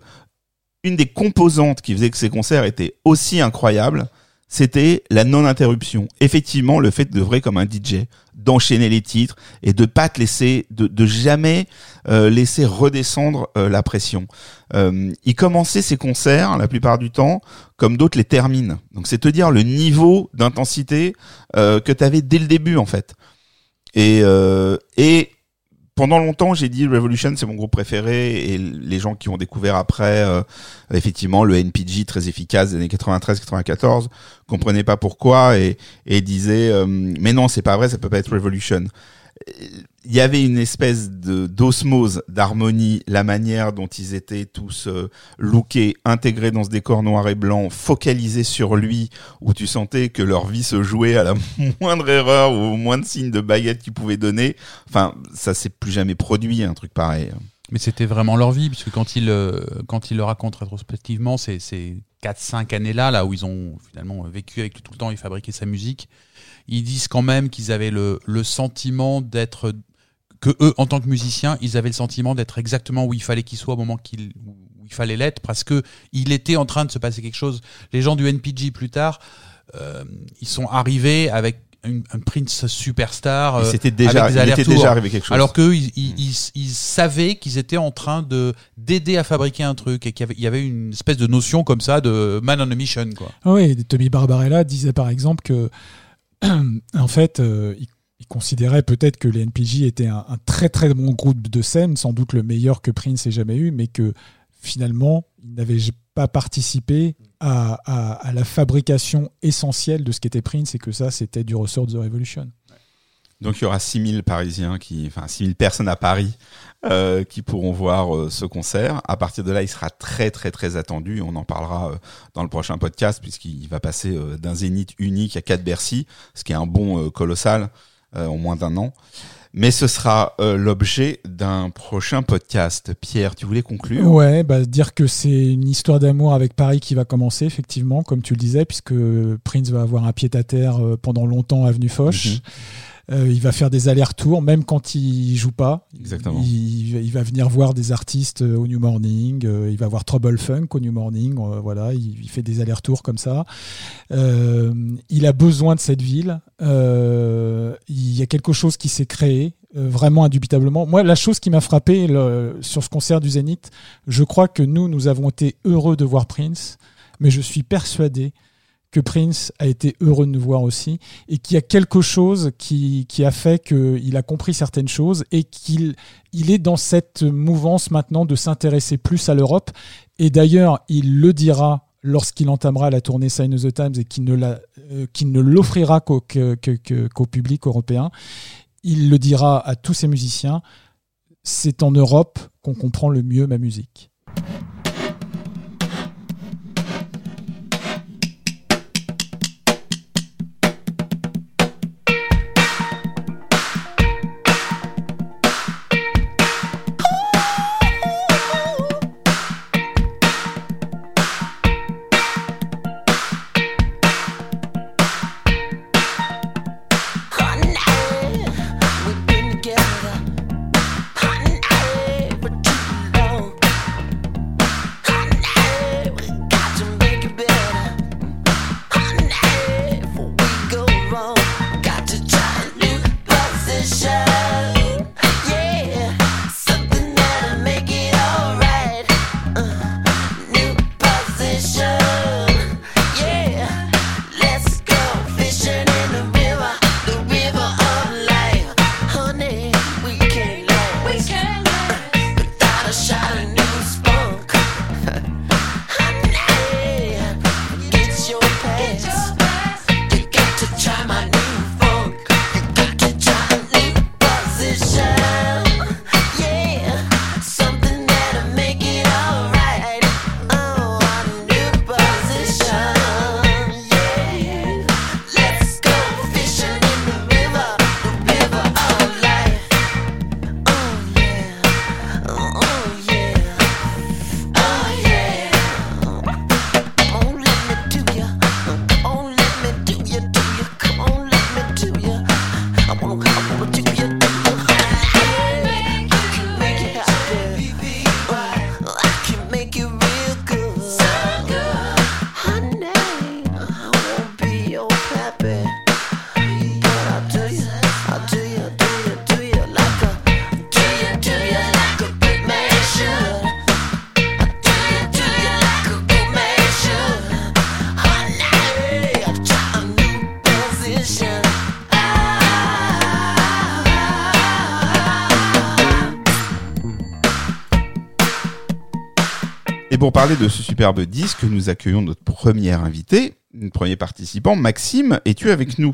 une des composantes qui faisait que ces concerts étaient aussi incroyables, c'était la non-interruption. Effectivement, le fait de vrai comme un DJ, d'enchaîner les titres et de pas te laisser, de, jamais euh, laisser redescendre euh, la pression. Euh, il commençait ses concerts la plupart du temps comme d'autres les terminent. Donc c'est te dire le niveau d'intensité euh, que tu avais dès le début en fait. Et, et pendant longtemps, j'ai dit Revolution, c'est mon groupe préféré, et les gens qui ont découvert après, euh, effectivement, le NPG très efficace des années 93-94, comprenaient pas pourquoi et, disaient, euh, mais non, c'est pas vrai, ça peut pas être Revolution. Il y avait une espèce de d'osmose, d'harmonie, la manière dont ils étaient tous euh, lookés, intégrés dans ce décor noir et blanc, focalisés sur lui, où tu sentais que leur vie se jouait à la moindre erreur ou au moindre signe de baguette qu'ils pouvaient donner. Enfin, ça s'est plus jamais produit, un truc pareil. Mais c'était vraiment leur vie, puisque quand ils, euh, quand ils le racontent rétrospectivement, ces, ces 4-5 années-là, là où ils ont finalement vécu avec tout le temps et fabriqué sa musique, ils disent quand même qu'ils avaient le, le sentiment d'être. que eux, en tant que musiciens, ils avaient le sentiment d'être exactement où il fallait qu'ils soient au moment qu'il, où il fallait l'être, parce que il était en train de se passer quelque chose. Les gens du NPG plus tard, euh, ils sont arrivés avec une- un Prince superstar. Euh, c'était déjà, avec des il était déjà arrivé quelque chose. Alors qu'eux, ils, ils, ils- ils savaient qu'ils étaient en train de d'aider à fabriquer un truc et qu'il y y avait une espèce de notion comme ça de man on a mission quoi. Ah Oui, Tommy Barbarella disait par exemple que, en fait, euh, il, considérait peut-être que les NPJ étaient un, très très bon groupe de scène, sans doute le meilleur que Prince ait jamais eu, mais que finalement, il n'avait pas participé à, à- à la fabrication essentielle de ce qu'était Prince et que ça, c'était du ressort de The Revolution. Donc il y aura 6000 Parisiens, qui, enfin 6000 personnes à Paris euh, qui pourront voir euh, ce concert. À partir de là, il sera très très très attendu. On en parlera euh, dans le prochain podcast puisqu'il va passer d'un zénith unique à 4 Bercy, ce qui est un bond colossal en moins d'un an. Mais ce sera l'objet d'un prochain podcast. Pierre, tu voulais conclure? Ouais, bah, dire que c'est une histoire d'amour avec Paris qui va commencer, effectivement, comme tu le disais, puisque Prince va avoir un pied-à-terre euh, pendant longtemps avenue Foch. Mhm. Euh, il va faire des allers-retours, même quand il joue pas. Exactement. Il, il va venir voir des artistes euh, au New Morning. euh, il va voir Trouble Funk au New Morning. euh, voilà, il, il fait des allers-retours comme ça. Il a besoin de cette ville. Il y a quelque chose qui s'est créé. Vraiment indubitablement. Moi, la chose qui m'a frappé le- sur ce concert du Zénith, je crois que nous, nous avons été heureux de voir Prince, mais je suis persuadé que Prince a été heureux de nous voir aussi et qu'il y a quelque chose qui, qui a fait qu'il a compris certaines choses et qu'il il est dans cette mouvance maintenant de s'intéresser plus à l'Europe. Et d'ailleurs, il le dira lorsqu'il entamera la tournée Sign of the Times et qu'il ne, euh, l'offrira qu'au public européen. Il le dira à tous ses musiciens. C'est en Europe qu'on comprend le mieux ma musique. Parler de ce superbe disque, nous accueillons notre premier invité, notre premier participant, Maxime. Es-tu avec nous?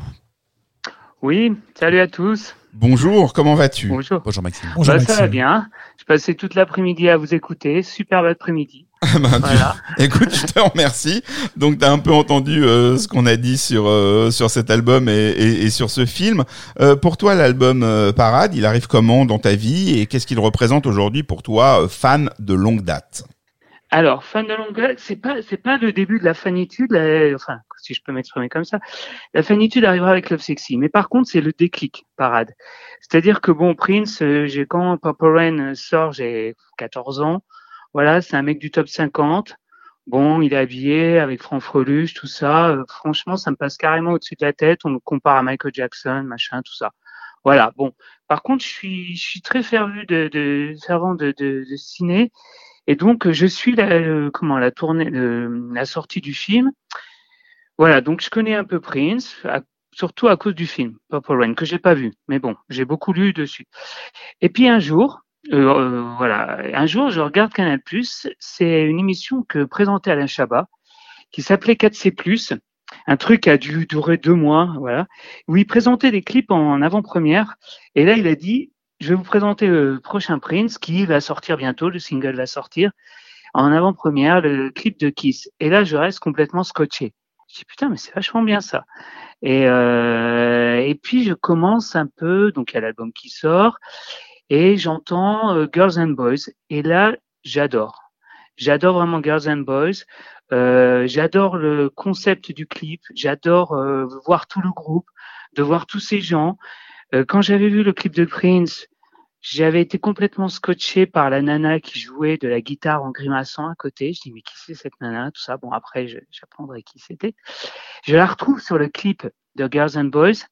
Oui, salut à tous. Bonjour, comment vas-tu? Bonjour. Bonjour Maxime. Bonjour, Bah, ça va Maxime. bien. Je passais toute l'après-midi à vous écouter. Superbe après-midi. Ben, tu- Voilà. Écoute, je te remercie. Donc, tu as un peu entendu euh, ce qu'on a dit sur euh, sur cet album et, et, et sur ce film. Euh, pour toi, l'album euh, Parade, il arrive comment dans ta vie et qu'est-ce qu'il représente aujourd'hui pour toi, euh, fan de longue date? Alors, fan de longue date, c'est pas, c'est pas le début de la fanitude, la- enfin, si je peux m'exprimer comme ça. La fanitude arrivera avec Love Sexy. Mais par contre, c'est le déclic, parade. C'est-à-dire que bon, Prince, euh, j'ai, quand Purple Rain sort, j'ai 14 ans. Voilà, c'est un mec du top 50. Bon, il est habillé avec Franck Freluche, tout ça. Euh, franchement, ça me passe carrément au-dessus de la tête. On me compare à Michael Jackson, machin, tout ça. Voilà. Bon. Par contre, je suis, je suis très de, de, fervent de, de, de ciné. Et donc, je suis la, comment, la tournée, la sortie du film. Voilà. Donc, je connais un peu Prince, surtout à cause du film Purple Rain, que j'ai pas vu. Mais bon, j'ai beaucoup lu dessus. Et puis, un jour, euh, euh, voilà, un jour, je regarde Canal+. C'est une émission que présentait Alain Chabat, qui s'appelait 4C+. Un truc a dû durer deux mois, voilà, où il présentait des clips en avant-première. Et là, il a dit, je vais vous présenter le prochain Prince qui va sortir bientôt, le single va sortir en avant-première, le clip de Kiss. Et là, je reste complètement scotché. Je dis putain, mais c'est vachement bien ça. Et euh, et puis je commence un peu, donc il y a l'album qui sort et j'entends euh, Girls and Boys. Et là, j'adore. J'adore vraiment Girls and Boys. Euh, j'adore le concept du clip. J'adore euh, voir tout le groupe, de voir tous ces gens. Euh, quand j'avais vu le clip de Prince, j'avais été complètement scotché par la nana qui jouait de la guitare en grimaçant à côté. Je dis mais qui c'est cette nana Tout ça? Bon après j'apprendrai qui c'était. Je la retrouve sur le clip de Girls and Boys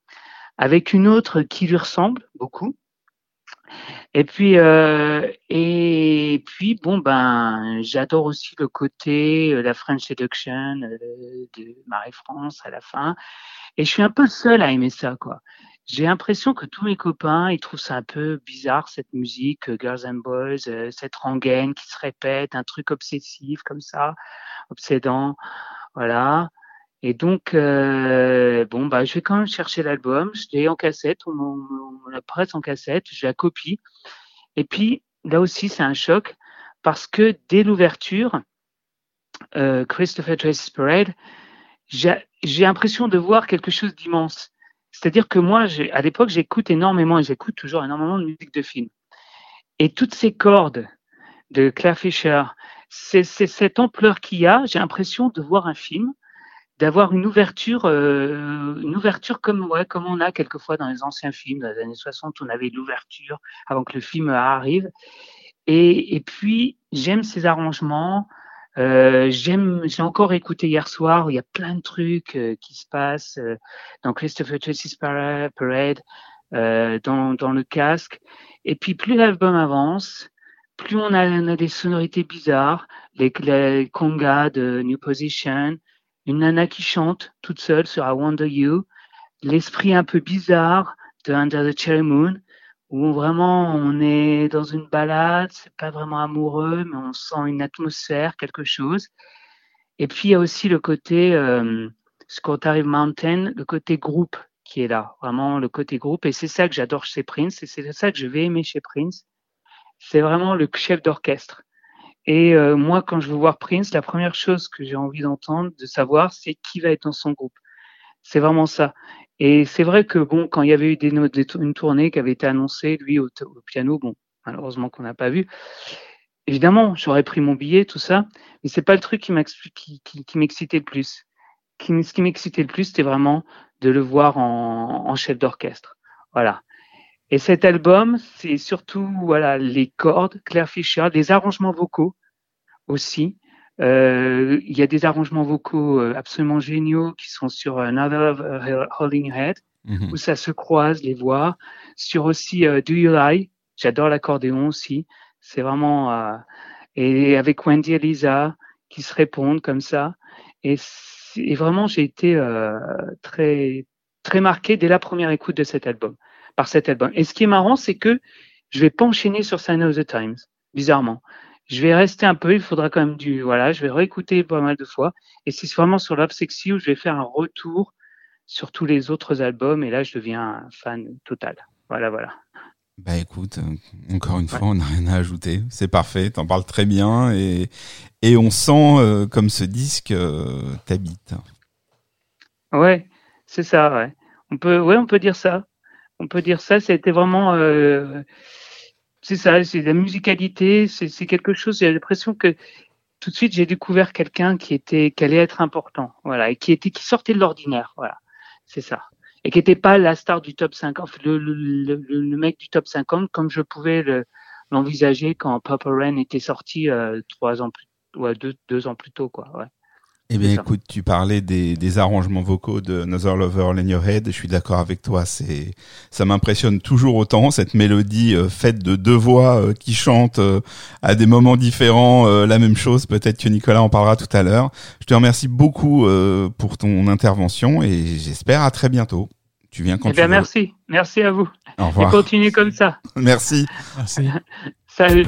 avec une autre qui lui ressemble beaucoup. Et puis euh, et puis bon ben j'adore aussi le côté euh, la French Seduction euh, de Marie-France à la fin. Et je suis un peu seul à aimer ça quoi j'ai l'impression que tous mes copains, ils trouvent ça un peu bizarre, cette musique, euh, Girls and Boys, euh, cette rengaine qui se répète, un truc obsessif comme ça, obsédant, voilà. Et donc, euh, bon, bah, je vais quand même chercher l'album, je l'ai en cassette, on, on la prête en cassette, je la copie. Et puis, là aussi, c'est un choc, parce que dès l'ouverture, euh, Christopher Tracy's Parade, j'ai l'impression de voir quelque chose d'immense. C'est-à-dire que moi, à l'époque, j'écoute énormément, et j'écoute toujours énormément de musique de film. Et toutes ces cordes de Claire Fisher, c'est c'est cette ampleur qu'il y a, j'ai l'impression de voir un film, d'avoir une ouverture, euh, une ouverture comme, ouais, comme on a quelquefois dans les anciens films, dans les années 60, on avait l'ouverture avant que le film arrive. Et, et puis, j'aime ces arrangements, euh, j'aime, j'ai encore écouté hier soir, il y a plein de trucs euh, qui se passent euh, dans Christopher Tracy's Para- Parade, euh, dans, dans le casque. Et puis plus l'album avance, plus on a, on a des sonorités bizarres, les, les congas de New Position, une nana qui chante toute seule sur I Wonder You, l'esprit un peu bizarre de Under the Cherry Moon, où vraiment on est dans une balade, c'est pas vraiment amoureux, mais on sent une atmosphère, quelque chose. Et puis il y a aussi le côté euh, Scotarive Mountain, le côté groupe qui est là, vraiment le côté groupe. Et c'est ça que j'adore chez Prince, et c'est ça que je vais aimer chez Prince. C'est vraiment le chef d'orchestre. Et euh, moi, quand je veux voir Prince, la première chose que j'ai envie d'entendre, de savoir, c'est qui va être dans son groupe. C'est vraiment ça. Et c'est vrai que bon, quand il y avait eu des, des une tournée qui avait été annoncée, lui au, piano, bon, malheureusement qu'on n'a pas vu. Évidemment, j'aurais pris mon billet, tout ça, mais c'est pas le truc qui m'ex- qui, qui, m'excitait le plus. Ce qui m'excitait le plus, c'était vraiment de le voir en, chef d'orchestre. Voilà. Et cet album, c'est surtout voilà les cordes, Claire Fischer, des arrangements vocaux aussi. Euh, il y a des arrangements vocaux euh, absolument géniaux qui sont sur Another euh, Holding Head Mhm. où ça se croise les voix. Sur aussi euh, Do You Lie, j'adore l'accordéon aussi. C'est vraiment euh, et avec Wendy et Lisa qui se répondent comme ça. Et, vraiment, j'ai été euh, très très marqué dès la première écoute de cet album, par cet album. Et ce qui est marrant, c'est que je vais pas enchaîner sur Sign of the Times, bizarrement. Je vais rester un peu. Il faudra quand même du, voilà, je vais réécouter pas mal de fois. Et c'est vraiment sur Love Sexy où je vais faire un retour sur tous les autres albums. Et là, je deviens un fan total. Voilà, voilà. Bah écoute, euh, encore une fois, on n'a rien à ajouter. C'est parfait, t'en parles très bien et, et on sent euh, comme ce disque euh, t'habite. Ouais, c'est ça, ouais. On peut, ouais, on peut dire ça. On peut dire ça. C'était vraiment, euh, c'est ça, c'est la musicalité. C'est quelque chose. J'ai l'impression que tout de suite j'ai découvert quelqu'un qui était, qui allait être important, voilà, et qui était, qui sortait de l'ordinaire, voilà. C'est ça. Et qui n'était pas la star du top 50, le, le, le, le mec du top 50 comme je pouvais le- l'envisager quand Papa Rain était sorti euh, trois ans plus, ouais, deux, ans plus tôt, quoi. Eh bien écoute, tu parlais des, des arrangements vocaux de Another Lover in Your Head. Je suis d'accord avec toi. C'est, ça m'impressionne toujours autant cette mélodie euh, faite de deux voix euh, qui chantent euh, à des moments différents euh, la même chose. Peut-être que Nicolas en parlera tout à l'heure. Je te remercie beaucoup euh, pour ton intervention et j'espère à très bientôt. Tu viens quand Eh tu bien, veux. merci, merci à vous. Au Et revoir. continuez comme ça. Merci. Merci. Salut.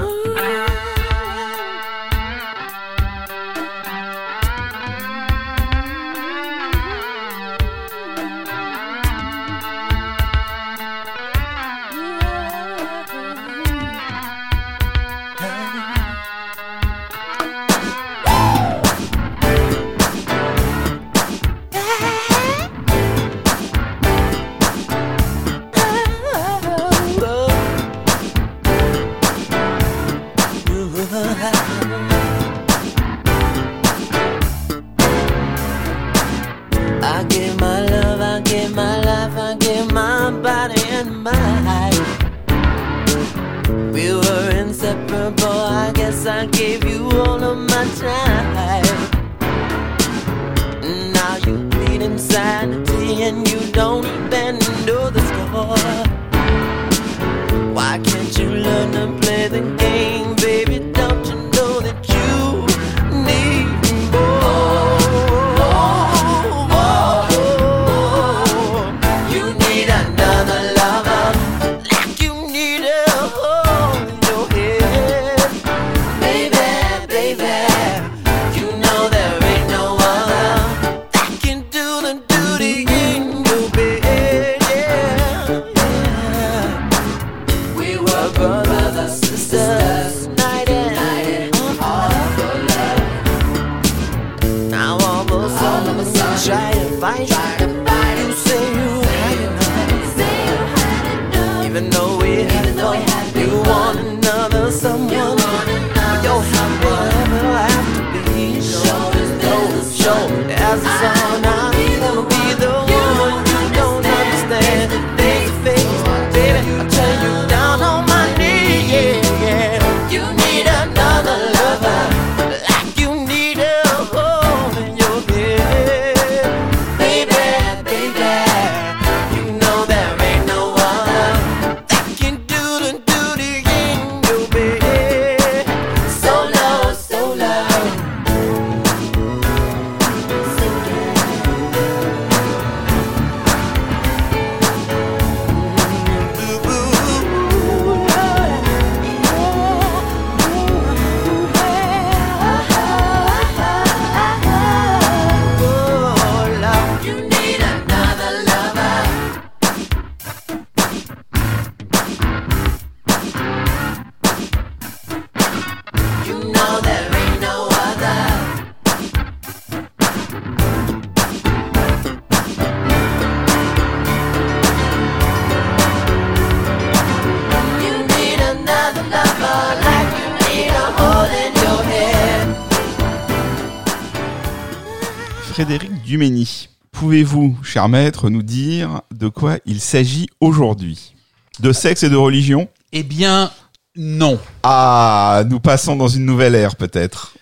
Cher maître, nous dire de quoi il s'agit aujourd'hui De sexe et de religion? Eh bien, non. Ah, nous passons dans une nouvelle ère peut-être.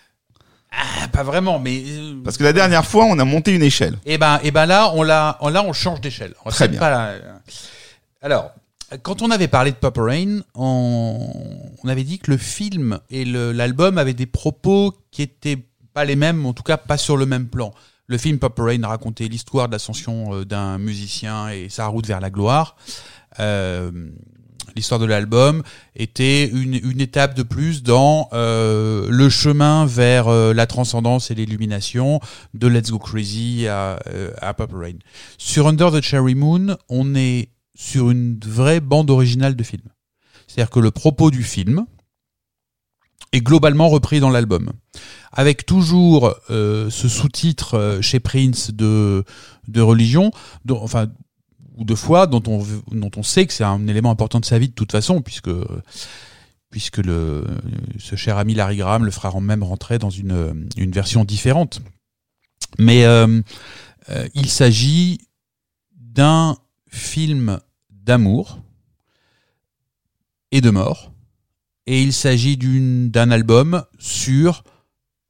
Ah, pas vraiment, mais. euh, Parce que la dernière fois, on a monté une échelle. Eh ben, eh ben là, on l'a, là, on change d'échelle. Très bien. pas la- Alors, quand on avait parlé de Purple Rain, on, on avait dit que le film et l'album avaient des propos qui étaient pas les mêmes, en tout cas pas sur le même plan. Le film Purple Rain racontait l'histoire de l'ascension euh, d'un musicien et sa route vers la gloire. Euh, l'histoire de l'album était une, étape de plus dans euh, le chemin vers la transcendance et l'illumination de Let's Go Crazy à, à Purple Rain. Sur Under the Cherry Moon, on est sur une vraie bande originale de film. C'est-à-dire que le propos du film est globalement repris dans l'album. Avec toujours euh, ce sous-titre euh, chez Prince de, de religion, enfin, ou de foi, dont on, dont on sait que c'est un élément important de sa vie de toute façon, puisque, puisque le, ce cher ami Larry Graham le fera même rentrer dans une, une version différente. Mais euh, euh, il s'agit d'un film d'amour et de mort. Et il s'agit d'un album sur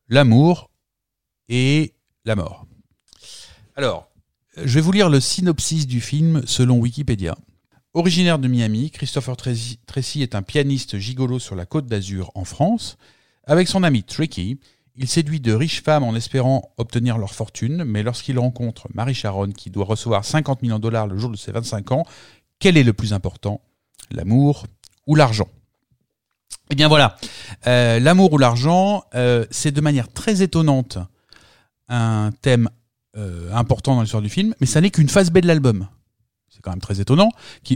l'amour et la mort. Alors, je vais vous lire le synopsis du film selon Wikipédia. Originaire de Miami, Christopher Tracy Tracy est un pianiste gigolo sur la côte d'Azur en France. Avec son ami Tricky, il séduit de riches femmes en espérant obtenir leur fortune, mais lorsqu'il rencontre Marie Sharon qui doit recevoir 50 millions de dollars le jour de ses 25 ans, quel est le plus important L'amour ou l'argent? Eh bien voilà, Euh, l'amour ou l'argent, euh, c'est de manière très étonnante un thème euh, important dans l'histoire du film, mais ça n'est qu'une phase B de l'album. C'est quand même très étonnant.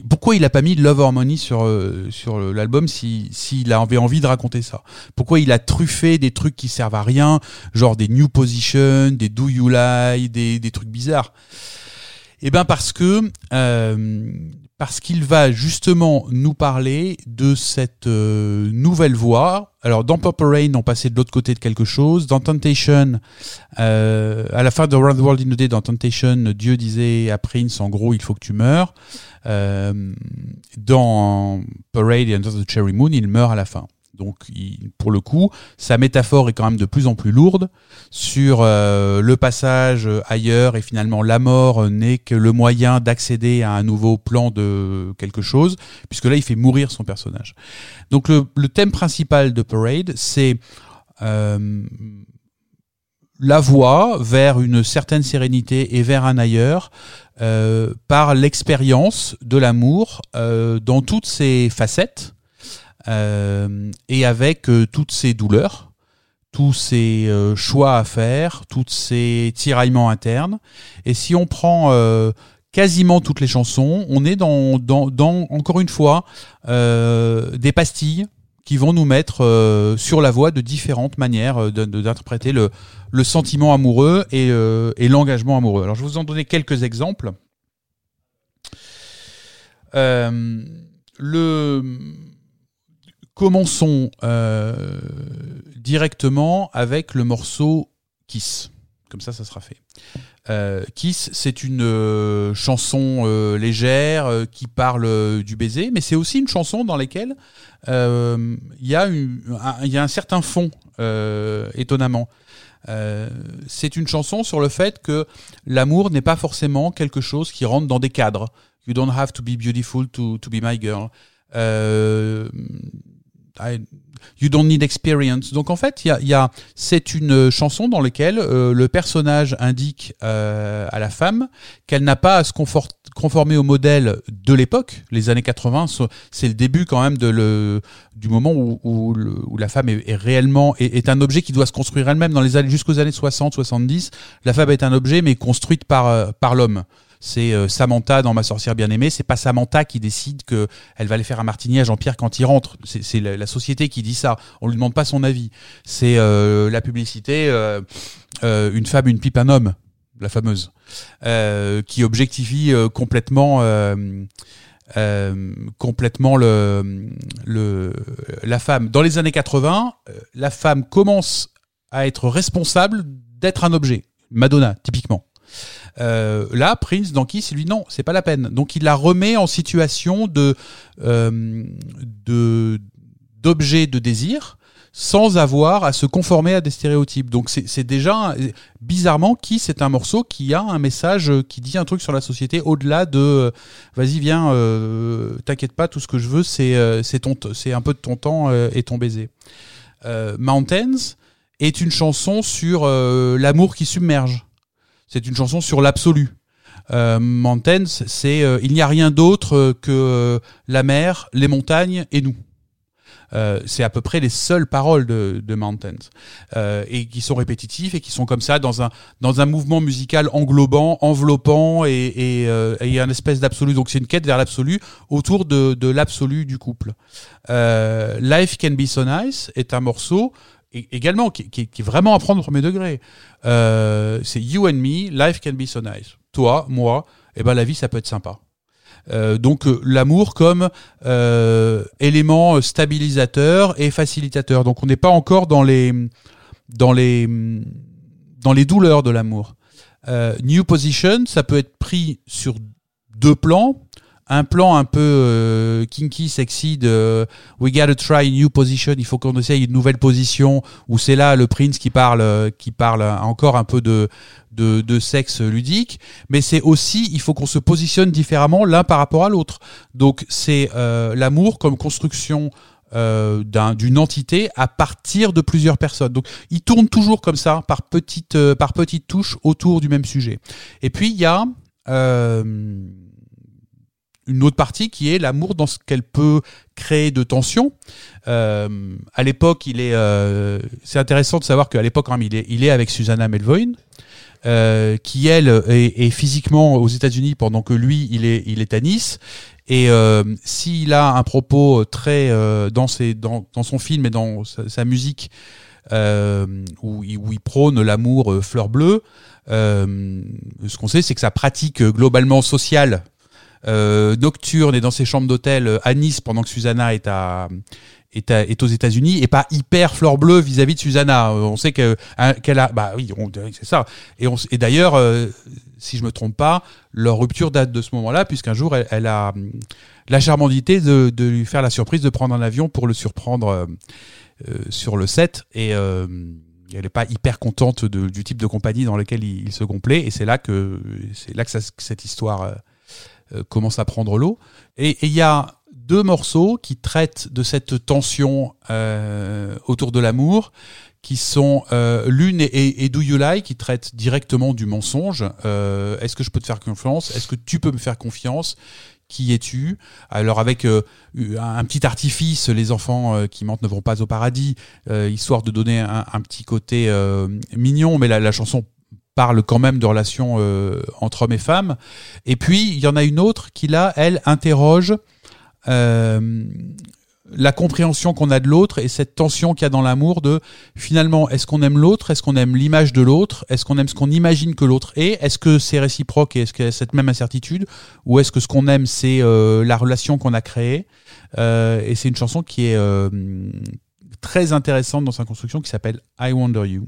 Pourquoi il a pas mis Love Harmony sur euh, sur l'album si s'il avait envie de raconter ça? Pourquoi il a truffé des trucs qui servent à rien, genre des New Position, des Do You Lie, des, des trucs bizarres? Eh ben parce que euh, parce qu'il va justement nous parler de cette euh, nouvelle voie. Alors dans Purple Rain, on passait de l'autre côté de quelque chose. Dans Temptation, euh, à la fin de Around the World in a Day, dans Temptation, Dieu disait à Prince, en gros, il faut que tu meurs. Euh, dans Parade et Under the Cherry Moon, il meurt à la fin. Donc, pour le coup, sa métaphore est quand même de plus en plus lourde sur euh, le passage ailleurs et finalement la mort n'est que le moyen d'accéder à un nouveau plan de quelque chose, puisque là, il fait mourir son personnage. Donc, le, thème principal de Parade, c'est euh, la voie vers une certaine sérénité et vers un ailleurs euh, par l'expérience de l'amour dans toutes ses facettes et avec euh, toutes ses douleurs, tous ses euh, choix à faire, tous ses tiraillements internes. Et si on prend euh, quasiment toutes les chansons, on est dans, encore une fois, euh, des pastilles qui vont nous mettre euh, sur la voie de différentes manières euh, d'interpréter le, sentiment amoureux et, euh, et l'engagement amoureux. Alors je vais vous en donner quelques exemples. Euh, le commençons euh, directement avec le morceau Kiss. Comme ça, ça sera fait. Euh, Kiss, c'est une euh, chanson légère qui parle du baiser, mais c'est aussi une chanson dans laquelle il y, a un- certain fond, étonnamment. C'est une chanson sur le fait que l'amour n'est pas forcément quelque chose qui rentre dans des cadres. You don't have to be beautiful to, to be my girl. You don't need experience. Donc en fait, il y a, y a- c'est une chanson dans laquelle euh, le personnage indique euh, à la femme qu'elle n'a pas à se conformer au modèle de l'époque. Les années 80, so- c'est le début quand même de le, du moment où, où, où la femme est, réellement est, est un objet qui doit se construire elle-même. Dans les jusqu'aux années 60, 70, la femme est un objet mais construite par euh, par l'homme. C'est euh, Samantha dans Ma sorcière bien aimée. C'est pas Samantha qui décide que elle va aller faire un martini à Jean-Pierre quand il rentre. C'est la, société qui dit ça. On lui demande pas son avis. C'est euh, la publicité. euh, une femme, une pipe, un homme. La fameuse. Qui objectifie complètement. complètement le, la femme. Dans les années 80, euh, la femme commence à être responsable d'être un objet. Madonna, typiquement. Euh, là, Prince, Kiss, il lui non, c'est pas la peine. Donc il la remet en situation de euh, de d'objet de désir sans avoir à se conformer à des stéréotypes. Donc c'est c'est déjà bizarrement Kiss c'est un morceau qui a un message euh, qui dit un truc sur la société au-delà de euh, vas-y viens euh, t'inquiète pas tout ce que je veux c'est euh, c'est c'est un peu de ton temps euh, et ton baiser. Mountains est une chanson sur l'amour qui submerge. C'est une chanson sur l'absolu. euh, Mountains, c'est euh, il n'y a rien d'autre euh, que euh, la mer, les montagnes et nous. Euh, c'est à peu près les seules paroles de, de Mountains et qui sont répétitifs et qui sont comme ça dans un dans un mouvement musical englobant, enveloppant et et, et un espèce d'absolu. Donc c'est une quête vers l'absolu autour de de l'absolu du couple. Life Can Be So Nice est un morceau également qui, qui, qui est vraiment à prendre au premier degré. Euh, c'est You and Me, Life Can Be So Nice. Toi, moi, et ben la vie ça peut être sympa. Euh, donc euh, l'amour comme euh, élément stabilisateur et facilitateur. Donc on n'est pas encore dans les dans les dans les douleurs de l'amour. Euh, new position, ça peut être pris sur deux plans. Un plan un peu euh, kinky, sexy de We gotta try a new position. Il faut qu'on essaye une nouvelle position. Où c'est là le prince qui parle, euh, qui parle encore un peu de de, de sexe ludique. Mais c'est aussi il faut qu'on se positionne différemment l'un par rapport à l'autre. Donc c'est euh, l'amour comme construction euh, d'un- d'une entité à partir de plusieurs personnes. Donc, il tourne toujours comme ça, par petites, euh, par petites touches autour du même sujet. Et puis, il y a euh, une autre partie qui est l'amour dans ce qu'elle peut créer de tension. Euh, à l'époque, il est, euh, c'est intéressant de savoir qu'à l'époque, même, il est, il est avec Susanna Melvoin. euh, qui elle est, est physiquement aux États-Unis pendant que lui il est il est à Nice et euh, s'il a un propos très euh, dans ses dans, dans son film et dans sa, sa musique euh, où, il, où il prône l'amour euh, fleur bleue, euh, ce qu'on sait c'est que sa pratique globalement sociale euh, nocturne et dans ses chambres d'hôtel euh, à Nice pendant que Susanna est à est, à- est aux États-Unis et pas hyper fleur bleue vis-à-vis de Susanna. Euh, On sait que hein, qu'elle a bah oui, c'est ça. Et, on et d'ailleurs euh, si je me trompe pas, leur rupture date de ce moment-là, puisqu'un jour, elle, elle a hum, la charmante idée de, de lui faire la surprise de prendre un avion pour le surprendre euh, euh, sur le set. Et elle n'est pas hyper contente de- du type de compagnie dans lequel il, il se complaît. Et c'est là que c'est là que, ça- que cette histoire euh, commence à prendre l'eau. Et il y a deux morceaux qui traitent de cette tension euh, autour de l'amour qui sont euh, l'une et, et, Do You Lie qui traite directement du mensonge. Est-ce que je peux te faire confiance? Est-ce que tu peux me faire confiance? Qui es-tu? Alors avec un, petit artifice, les enfants qui mentent ne vont pas au paradis, histoire de donner un, petit côté mignon, mais la chanson parle quand même de relations euh, entre hommes et femmes. Et puis il y en a une autre qui là, elle interroge euh, la compréhension qu'on a de l'autre et cette tension qu'il y a dans l'amour de finalement est-ce qu'on aime l'autre, est-ce qu'on aime l'image de l'autre, est-ce qu'on aime ce qu'on imagine que l'autre est, est-ce que c'est réciproque et est-ce qu'il y a cette même incertitude? Ou est-ce que ce qu'on aime c'est euh, la relation qu'on a créée? Euh, et c'est une chanson qui est euh, très intéressante dans sa construction qui s'appelle I Wonder You.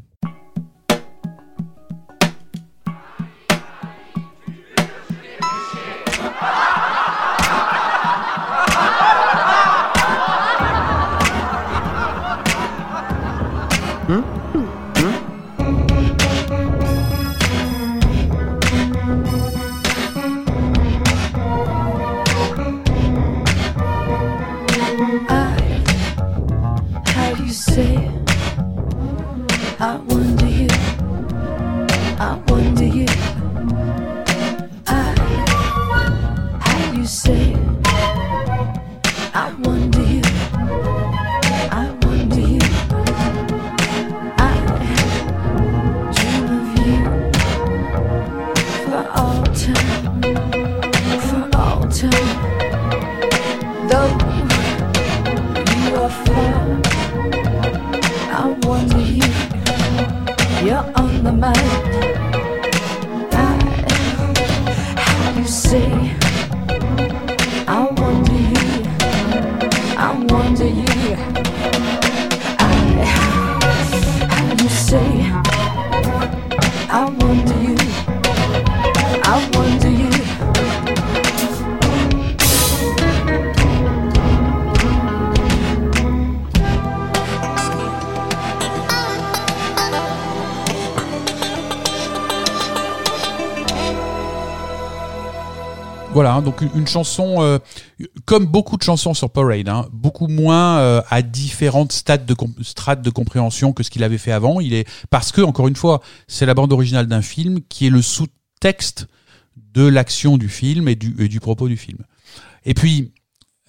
Chanson euh, comme beaucoup de chansons sur Parade, hein, beaucoup moins euh, à différentes stades de strates de compréhension que ce qu'il avait fait avant. Il est parce que encore une fois, c'est la bande originale d'un film qui est le sous-texte de l'action du film et du, propos du film. Et puis,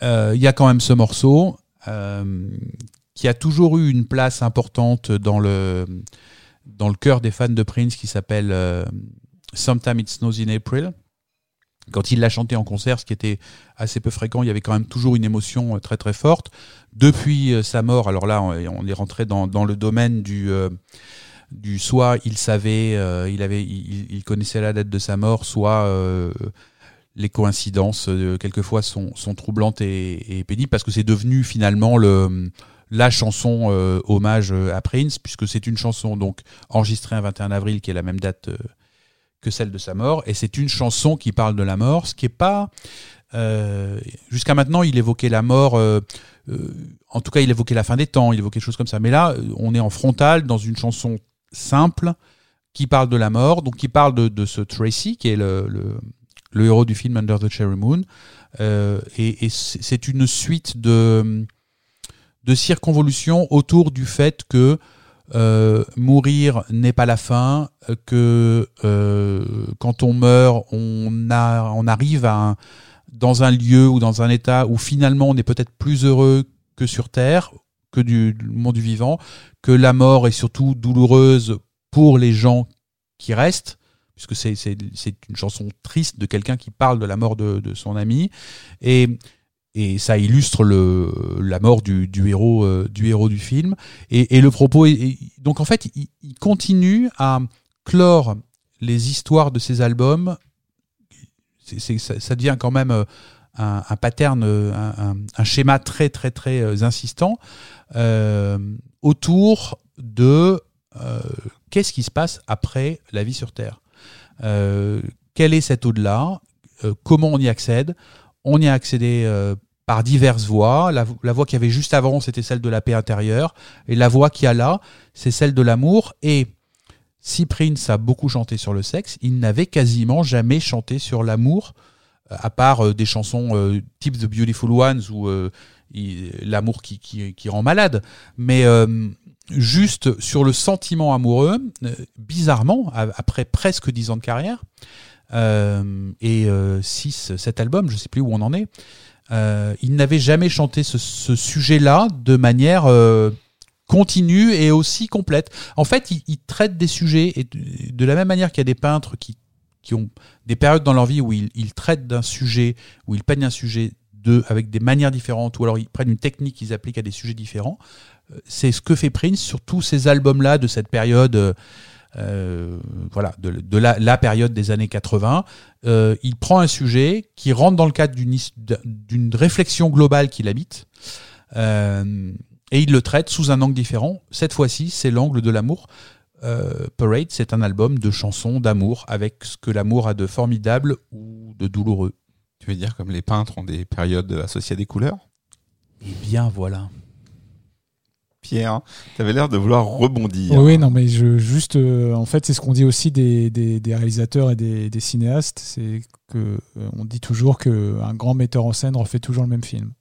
euh, il y a quand même ce morceau qui a toujours eu une place importante dans le, dans le cœur des fans de Prince qui s'appelle Sometime It Snows in April. Quand il l'a chanté en concert, ce qui était assez peu fréquent, il y avait quand même toujours une émotion euh, très très forte. Depuis euh, sa mort, alors là, on est rentré dans, le domaine du, euh, soit il savait, il avait, il, connaissait la date de sa mort, soit les coïncidences quelquefois sont, troublantes et, pénibles parce que c'est devenu finalement le la chanson hommage à Prince puisque c'est une chanson donc enregistrée un 21 avril qui est la même date que celle de sa mort et c'est une chanson qui parle de la mort ce qui est pas euh, jusqu'à maintenant il évoquait la mort euh, euh, en tout cas il évoquait la fin des temps il évoquait des choses comme ça. Mais là on est en frontal dans une chanson simple qui parle de la mort donc qui parle de, de ce Tracy qui est le, le, héros du film Under the Cherry Moon et, c'est une suite de de circonvolutions autour du fait que euh, mourir n'est pas la fin, que euh, quand on meurt, on, a, on arrive à un- dans un lieu ou dans un état où finalement on est peut-être plus heureux que sur Terre, que du, du monde du vivant, que la mort est surtout douloureuse pour les gens qui restent, puisque c'est une chanson triste de quelqu'un qui parle de la mort de, de son ami. Et et ça illustre le, la mort du, du héros euh, du héros du film. Et, le propos est, donc en fait il, continue à clore les histoires de ses albums. Ça, devient quand même euh, un, un pattern euh, un, schéma très très très insistant autour de qu'est-ce qui se passe après la vie sur Terre? Quel est cet au-delà? Comment on y accède? On y a accédé par diverses voies. La, la voie qu'il y avait juste avant, c'était celle de la paix intérieure. Et la voie qu'il y a là, c'est celle de l'amour. Et si Prince a beaucoup chanté sur le sexe, il n'avait quasiment jamais chanté sur l'amour, euh, à part euh, des chansons euh, type The Beautiful Ones ou l'amour qui, qui, qui rend malade. Mais juste sur le sentiment amoureux, bizarrement, après presque dix ans de carrière, et 6, 7 albums, je sais plus où on en est, euh, il n'avait jamais chanté ce, ce sujet-là de manière euh, continue et aussi complète. En fait, il, il traite des sujets et de, la même manière qu'il y a des peintres qui, qui ont des périodes dans leur vie où ils, ils traitent d'un sujet, où ils peignent un sujet de, avec des manières différentes, ou alors ils prennent une technique qu'ils appliquent à des sujets différents. Euh, C'est ce que fait Prince sur tous ces albums-là de cette période. Euh, voilà, de, de la, la période des années 80. Euh, il prend un sujet qui rentre dans le cadre d'une réflexion globale qui l'habite, euh, et il le traite sous un angle différent. Cette fois-ci, c'est l'angle de l'amour. Parade, c'est un album de chansons d'amour, avec ce que l'amour a de formidable ou de douloureux. Tu veux dire comme les peintres ont des périodes associées à des couleurs? Et bien voilà. Pierre, tu avais l'air de vouloir rebondir. Oui, non, mais juste, euh, en fait, c'est ce qu'on dit aussi des, des, réalisateurs et des, des cinéastes, c'est que euh, on dit toujours qu'un grand metteur en scène refait toujours le même film.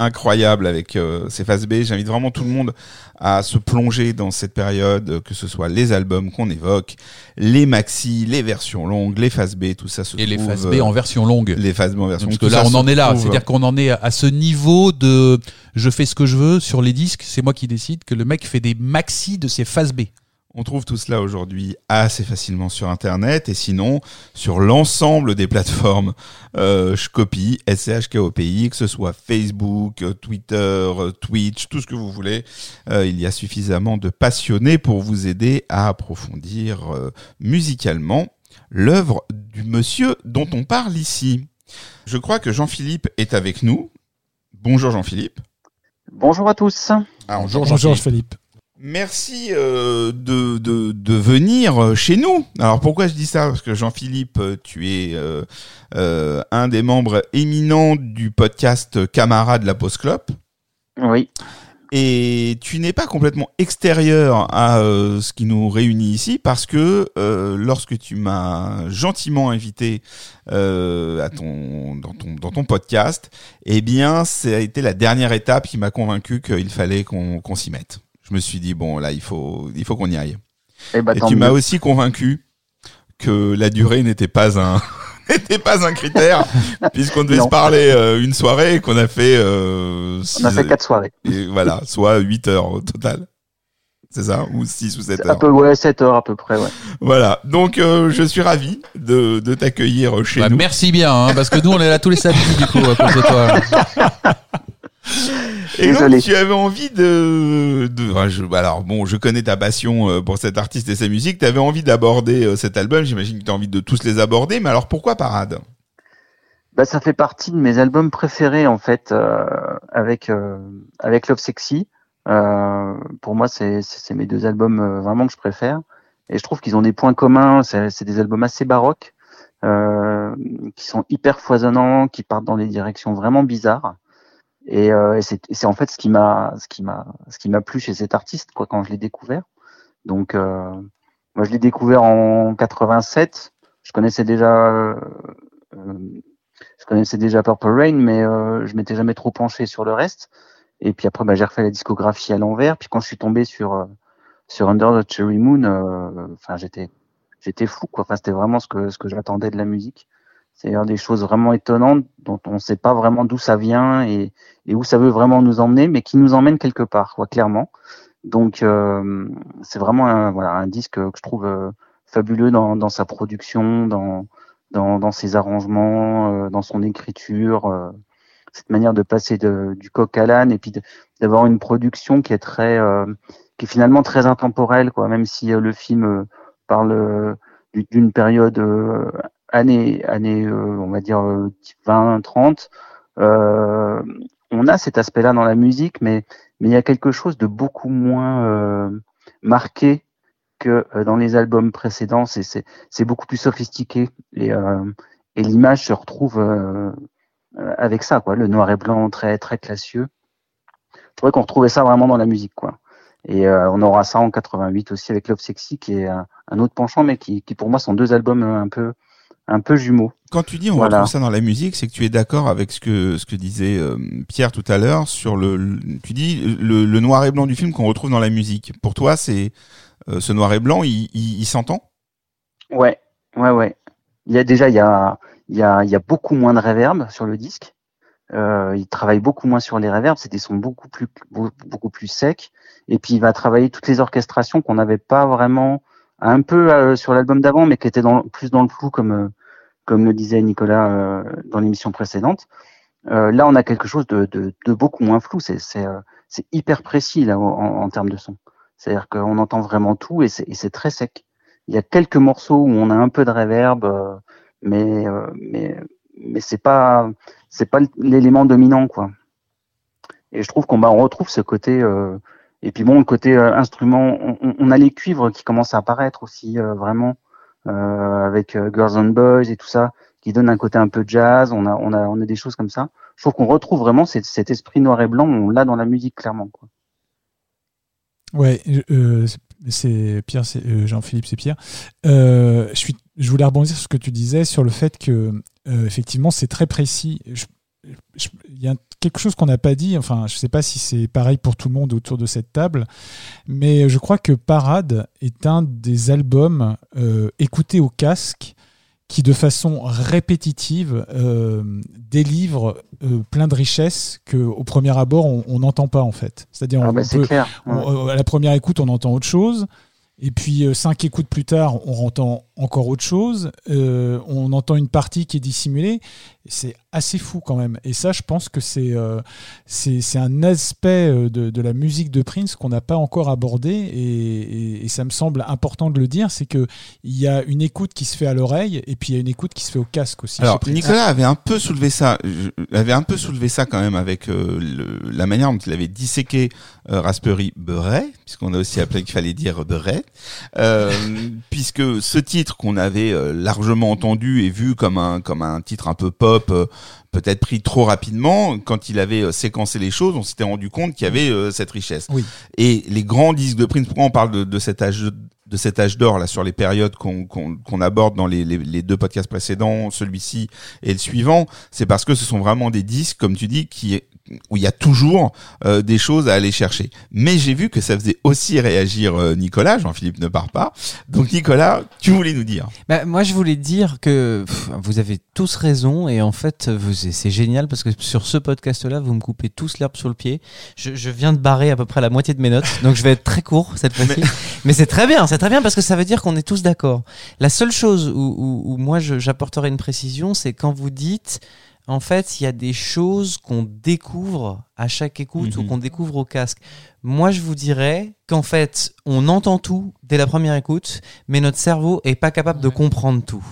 Incroyable avec euh, ces phases B. J'invite vraiment tout le monde à se plonger dans cette période, que ce soit les albums qu'on évoque, les maxi, les versions longues, les phases B, tout ça se Et les trouve, phases B en version longue. les phases B en version Parce que là, on en est là. C'est-à-dire qu'on en est à ce niveau de je fais ce que je veux sur les disques, c'est moi qui décide que le mec fait des maxi de ses phases B. On trouve tout cela aujourd'hui assez facilement sur Internet et sinon sur l'ensemble des plateformes euh, Shkopi, SCHKOPI, que ce soit Facebook, euh, Twitter, euh, Twitch, tout ce que vous voulez. Euh, il y a suffisamment de passionnés pour vous aider à approfondir euh, musicalement l'œuvre du monsieur dont on parle ici. Je crois que Jean-Philippe est avec nous. Bonjour Jean-Philippe. Bonjour à tous. Ah, Bonjour, Bonjour Jean-Philippe. Merci euh, de, de, de venir euh, chez nous. Alors pourquoi je dis ça? Parce que Jean-Philippe, euh, tu es euh, euh, un des membres éminents du podcast Camarade la Pause Clope. Oui. Et tu n'es pas complètement extérieur à euh, ce qui nous réunit ici parce que euh, lorsque tu m'as gentiment invité euh, à ton, dans, ton, dans ton podcast, eh bien, ça a été la dernière étape qui m'a convaincu qu'il fallait qu'on qu'on s'y mette. Je me suis dit, bon, là, il faut, il faut qu'on y aille. Eh ben, Et tu m'as aussi convaincu que la durée n'était pas un n'était pas un critère puisqu'on devait Non. se parler euh, une soirée et qu'on a fait euh, On a six- fait quatre soirées. et voilà, soit 8 heures au total. C'est ça? Ou 6 ou 7 Un heures. peu, ouais, 7 heures à peu près, ouais. Voilà. Donc, euh, je suis ravi de, de t'accueillir chez Bah, nous. merci bien, hein, parce que nous, on est là tous les samedis, du coup, à cause de toi. Et donc, Désolé. tu avais envie de... de ah, je- alors, bon, je connais ta passion euh, pour cet artiste et sa musique. Tu avais envie d'aborder euh, cet album. J'imagine que tu as envie de tous les aborder. Mais alors, pourquoi Parade? Bah, ça fait partie de mes albums préférés en fait, euh, avec euh, avec Love Sexy. Euh, pour moi, c'est mes deux albums vraiment que je préfère. Et je trouve qu'ils ont des points communs. C'est des albums assez baroques, qui sont hyper foisonnants, qui partent dans des directions vraiment bizarres. Et, euh, et c'est en fait ce qui m'a ce qui m'a ce qui m'a plu chez cet artiste quoi quand je l'ai découvert. Donc euh, moi je l'ai découvert en 87. Je connaissais déjà euh, euh, je connaissais déjà Purple Rain, mais euh, je m'étais jamais trop penché sur le reste. Et puis après, bah, j'ai refait la discographie à l'envers. Puis quand je suis tombé sur euh, sur Under the Cherry Moon, enfin j'étais j'étais fou quoi. Enfin c'était vraiment ce que ce que j'attendais de la musique. C'est des choses vraiment étonnantes dont on ne sait pas vraiment d'où ça vient et, où ça veut vraiment nous emmener, mais qui nous emmène quelque part, quoi, clairement. Donc euh, c'est vraiment un, voilà un disque que je trouve euh, fabuleux dans, sa production, dans ses arrangements, euh, dans son écriture, cette manière de passer de, du coq à l'âne et puis d'avoir une production qui est très qui est finalement très intemporelle quoi, même si le film parle du- d'une période euh, année année euh, on va dire euh, 20 30 euh, on a cet aspect-là dans la musique mais mais il y a quelque chose de beaucoup moins euh, marqué que euh, dans les albums précédents. C'est beaucoup plus sophistiqué et euh, et l'image se retrouve euh, euh, avec ça quoi. Le noir et blanc très très classieux. Je trouvais qu'on retrouvait ça vraiment dans la musique quoi. Et euh, on aura ça en 88 aussi avec Love Sexy qui est un, un autre penchant mais qui, qui pour moi sont deux albums euh, un peu un peu jumeaux Quand tu dis on Voilà. retrouve ça dans la musique, c'est que tu es d'accord avec ce que ce que disait euh, Pierre tout à l'heure sur le, le- tu dis le, le noir et blanc du film qu'on retrouve dans la musique. Pour toi, c'est euh, ce noir et blanc, il, il, il s'entend? Ouais, ouais, ouais. Il y a déjà, il y a, il y a, il y a beaucoup moins de reverb sur le disque. Euh, il travaille beaucoup moins sur les reverbs. C'est des sons beaucoup plus, beaucoup plus secs. Et puis il va travailler toutes les orchestrations qu'on n'avait pas vraiment, un peu euh, sur l'album d'avant, mais qui étaient dans, plus dans le flou, comme, euh, comme le disait Nicolas euh, dans l'émission précédente. Euh, là, on a quelque chose de, beaucoup moins flou. C'est, euh, hyper précis en, termes de son. C'est-à-dire qu'on entend vraiment tout et c'est, très sec. Il y a quelques morceaux où on a un peu de reverb, euh, mais mais mais c'est pas l'élément dominant. Et je trouve qu'on bah, retrouve ce côté et puis bon le côté instrument, on, a les cuivres qui commencent à apparaître aussi vraiment avec euh, Girls and Boys et tout ça qui donne un côté un peu jazz. On a on a on a des choses comme ça. Je trouve qu'on retrouve vraiment cet, esprit noir et blanc. On l'a dans la musique clairement quoi. Ouais, euh, c'est- Pierre, c'est euh, Jean-Philippe, c'est Pierre. Euh, je suis, je voulais rebondir sur ce que tu disais sur le fait que euh, effectivement c'est très précis. Il y a quelque chose qu'on n'a pas dit. Enfin, je sais pas si c'est pareil pour tout le monde autour de cette table, mais je crois que Parade est un des albums euh, écoutés au casque qui, de façon répétitive, euh, délivre euh, plein de richesses que, au premier abord, on n'entend pas en fait. C'est-à-dire, Ah bah, Ouais. à la première écoute, on entend autre chose. Et puis, cinq écoutes plus tard, on entend encore autre chose. Euh, on entend une partie qui est dissimulée. C'est assez fou quand même. Et ça, je pense que c'est euh, c'est un aspect euh, de, de la musique de Prince qu'on n'a pas encore abordé. Et, et- et ça me semble important de le dire c'est qu'il y a une écoute qui se fait à l'oreille et puis il y a une écoute qui se fait au casque aussi. Alors. Nicolas avait un peu soulevé ça, je- avait un peu soulevé ça quand même avec euh, le- la manière dont il avait disséqué Raspberry Beret, puisqu'on a aussi appelé qu'il fallait dire Beret, puisque ce titre qu'on avait euh, largement entendu et vu comme un comme un titre un peu pop, euh, peut-être pris trop rapidement, quand il avait euh, séquencé les choses, on s'était rendu compte qu'il y avait cette richesse. Oui. Et les grands disques de Prince, pourquoi on parle de, de cet âge de cet âge d'or là sur les périodes qu'on qu'on qu'on aborde dans les, les, les deux podcasts précédents, celui-ci et le suivant, c'est parce que ce sont vraiment des disques, comme tu dis, qui où il y a toujours euh, des choses à aller chercher. Mais j'ai vu que ça faisait aussi réagir euh, Nicolas. Jean-Philippe ne part pas. Donc Nicolas, tu voulais nous dire. Bah, moi, je voulais dire que pff, vous avez tous raison et en fait, vous- c'est génial parce que sur ce podcast-là, vous me coupez tous l'herbe sur le pied. Je, je viens de barrer à peu près la moitié de mes notes, donc je vais être très court cette fois-ci. Mais, c'est très bien, c'est très bien parce que ça veut dire qu'on est tous d'accord. La seule chose où, où- où moi j'apporterai une précision, c'est quand vous dites, en fait, il y a des choses qu'on découvre à chaque écoute ou Mhm. qu'on découvre au casque. Moi, je vous dirais qu'en fait, on entend tout dès la première écoute, mais notre cerveau est pas capable de comprendre tout.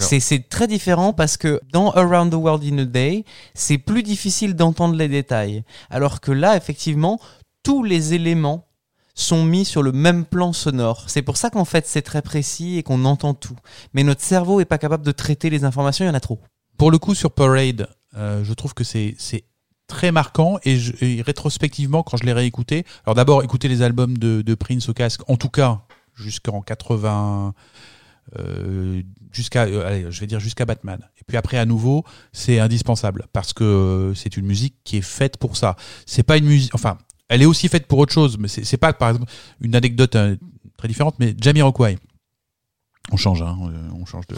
C'est très différent parce que dans Around the World in a Day, c'est plus difficile d'entendre les détails. Alors que là, effectivement, tous les éléments sont mis sur le même plan sonore. C'est pour ça qu'en fait, c'est très précis et qu'on entend tout. Mais notre cerveau est pas capable de traiter les informations, il y en a trop. pour le coup, sur Parade, euh, je trouve que c'est très marquant et, rétrospectivement, quand je l'ai réécouté, alors d'abord, écouter les albums de, Prince au casque, en tout cas jusqu'en 80. euh, jusqu'à, euh, je vais dire jusqu'à Batman. Et puis après, à nouveau, c'est indispensable parce que c'est une musique qui est faite pour ça. C'est pas une musique, enfin, elle est aussi faite pour autre chose, mais c'est pas, par exemple, une anecdote euh, très différente, mais Jamiroquai. On change, hein, euh, on change de.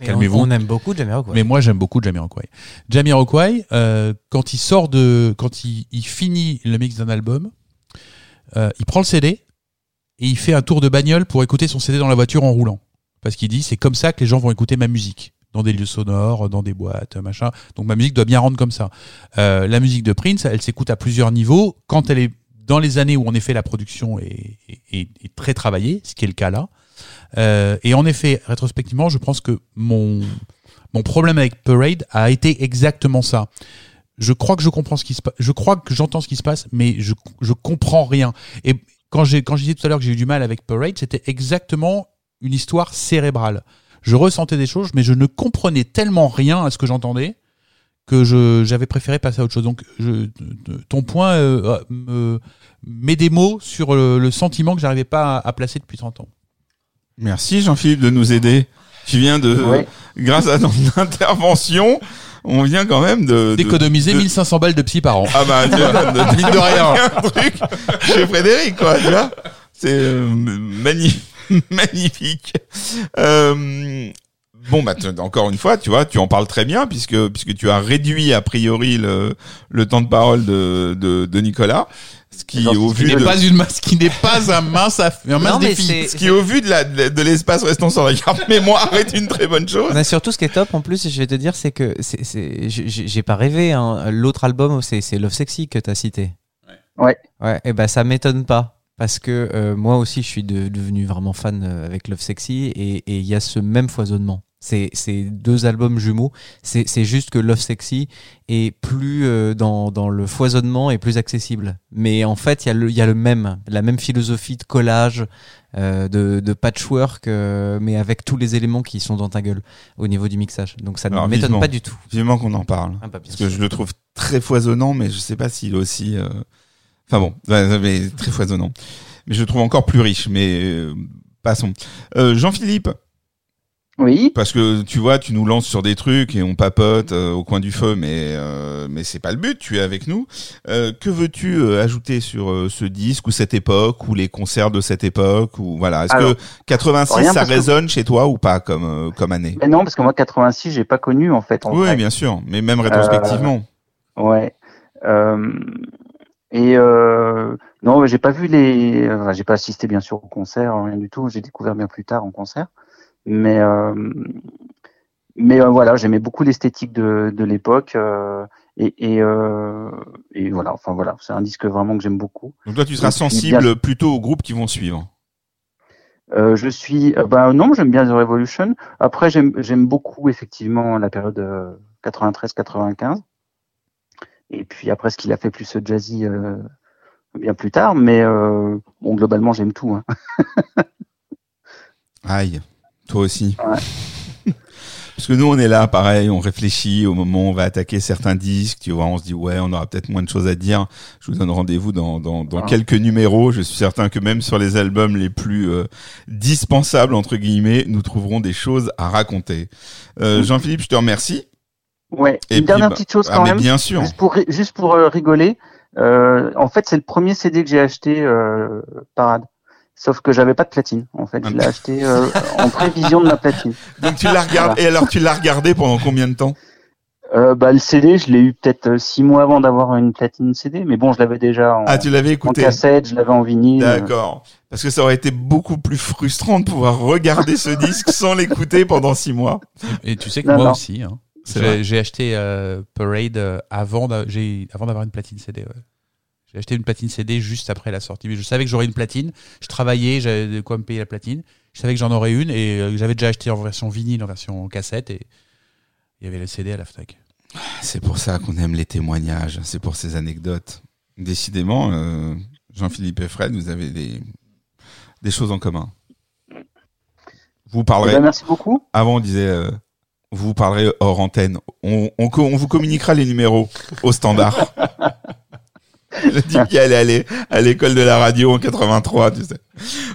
Mais Calmez-vous. On, on aime beaucoup Jamiroquai. Mais moi, j'aime beaucoup Jamiroquai. Jamiroquai, euh, quand il sort de, quand il, il finit le mix d'un album, euh, il prend le CD et il fait un tour de bagnole pour écouter son CD dans la voiture en roulant. Parce qu'il dit, c'est comme ça que les gens vont écouter ma musique. Dans des lieux sonores, dans des boîtes, machin. Donc ma musique doit bien rendre comme ça. Euh, la musique de Prince, elle s'écoute à plusieurs niveaux. Quand elle est dans les années où en effet la production est, très travaillée, ce qui est le cas là. Euh, et en effet, rétrospectivement, je pense que mon, mon problème avec Parade a été exactement ça. Je crois que je comprends ce qui se passe, je crois que j'entends ce qui se passe, mais je, je comprends rien. Et quand j'ai, quand je disais tout à l'heure que j'ai eu du mal avec Parade, c'était exactement une histoire cérébrale. Je ressentais des choses, mais je ne comprenais tellement rien à ce que j'entendais que je, j'avais préféré passer à autre chose. Donc, je, ton point euh, me met des mots sur le, le sentiment que j'arrivais pas à, à placer depuis 30 ans. Merci Jean-Philippe de nous aider. Tu viens de, Ouais. grâce à ton intervention, on vient quand même de D'économiser de- 1500 balles de psy par an. Ah bah, tu vois, de, mine de rien, un truc chez Frédéric, quoi, tu vois. C'est euh, magnifique. magnifique. Euh, bon, bah, encore une fois, tu vois, tu en parles très bien puisque, puisque tu as réduit a priori le, le temps de parole de, de, de Nicolas. Ce qui, Genre, au ce Qui vu n'est de, pas une masse, qui n'est pas un mince, aff- un mince Non, défi. ce qui, au vu de la, de, l'espace restant sur la carte mémoire est une très bonne chose. Mais surtout, ce qui est top en plus, je vais te dire, c'est que c'est, c'est, j'ai- pas rêvé. Hein. L'autre album, c'est, c'est Love Sexy que t'as cité. Ouais. Ouais. Et ben ça m'étonne pas parce que euh, moi aussi, je suis de- devenu vraiment fan euh, avec Love Sexy et il y a ce même foisonnement. C'est deux albums jumeaux. C'est juste que Love Sexy est plus euh, dans dans le foisonnement et plus accessible. Mais en fait, il y a le il y a le même la même philosophie de collage. euh, de, de patchwork, euh, mais avec tous les éléments qui sont dans ta gueule au niveau du mixage. Donc ça ne m'étonne pas du tout. Vivement qu'on en parle. Ah bah, Parce que je le trouve très foisonnant, mais je sais pas s'il est aussi. Enfin bon, mais très foisonnant. Mais je le trouve encore plus riche. Mais euh, passons. Euh, Jean-Philippe, Oui. parce que tu vois, tu nous lances sur des trucs et on papote euh, au coin du feu, mais euh, mais c'est pas le but. Tu es avec nous. Que veux-tu ajouter sur ce disque ou cette époque ou les concerts de cette époque ou voilà Est-ce que 86 rien ça que- résonne chez toi ou pas comme comme année? Mais non, parce que moi, 86, j'ai pas connu, en fait. En Oui, vrai. bien sûr, mais même rétrospectivement. Ouais. Euh, et euh, non, j'ai pas vu les. Enfin, j'ai pas assisté bien sûr au concert, rien du tout. J'ai découvert bien plus tard en concert. Mais euh, mais euh, voilà, j'aimais beaucoup l'esthétique de, de l'époque. euh, et et, euh, et voilà, enfin voilà, c'est un disque vraiment que j'aime beaucoup. Donc toi, tu seras sensible bien- plutôt aux groupes qui vont suivre. Euh, je suis, ben non, j'aime bien The Revolution. Après, j'aime j'aime beaucoup effectivement la période euh, 93-95. Et puis après, ce qu'il a fait plus jazzy euh, bien plus tard. Mais euh, bon, globalement, j'aime tout. Hein. Aïe, toi aussi. Ouais. Parce que nous, on est là, pareil, on réfléchit au moment où on va attaquer certains disques, tu vois, on se dit, ouais, on aura peut-être moins de choses à dire. Je vous donne rendez-vous dans, dans, dans Ah. quelques numéros. Je suis certain que même sur les albums les plus euh, dispensables, entre guillemets, nous trouverons des choses à raconter. Euh, Jean-Philippe, je te remercie. Ouais. Et Une puis, dernière bah, petite chose ah, quand même. bien sûr. Juste pour ri- juste pour euh, rigoler. Euh, en fait, c'est le premier CD que j'ai acheté euh, parade. Sauf que j'avais pas de platine. En fait, je l'ai acheté euh, en prévision de ma platine. Donc tu l'as regardé, et alors tu l'as regardé pendant combien de temps? Euh, bah, le CD, je l'ai eu peut-être six mois avant d'avoir une platine CD, mais bon, je l'avais déjà en, Ah, tu l'avais en écouté cassette, je l'avais en vinyle. D'accord. Parce que ça aurait été beaucoup plus frustrant de pouvoir regarder ce disque sans l'écouter pendant six mois. Et tu sais que Non, moi non. aussi, hein. J'ai acheté euh, Parade euh, avant d'avoir une platine CD. ouais. J'ai acheté une platine CD juste après la sortie. Mais je savais que j'aurais une platine. Je travaillais, j'avais de quoi me payer la platine. Je savais que j'en aurais une et euh, j'avais déjà acheté en version vinyle, en version cassette et il y avait le CD à la Fnac. C'est pour ça qu'on aime les témoignages, c'est pour ces anecdotes. Décidément, euh, Jean-Philippe et Fred, vous avez des, des choses en commun. Vous Eh parlerez, ben, merci beaucoup. avant on disait, euh, vous parlerez hors antenne. On, on, co- on vous communiquera les numéros au standard. Le type qui allait aller à l'école de la radio en 83, tu sais.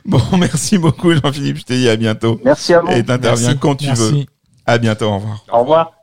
Bon, merci beaucoup Jean-Philippe, je te dis à bientôt. Merci à vous. Et t'interviens quand tu veux. Merci. À bientôt, au revoir. Au revoir.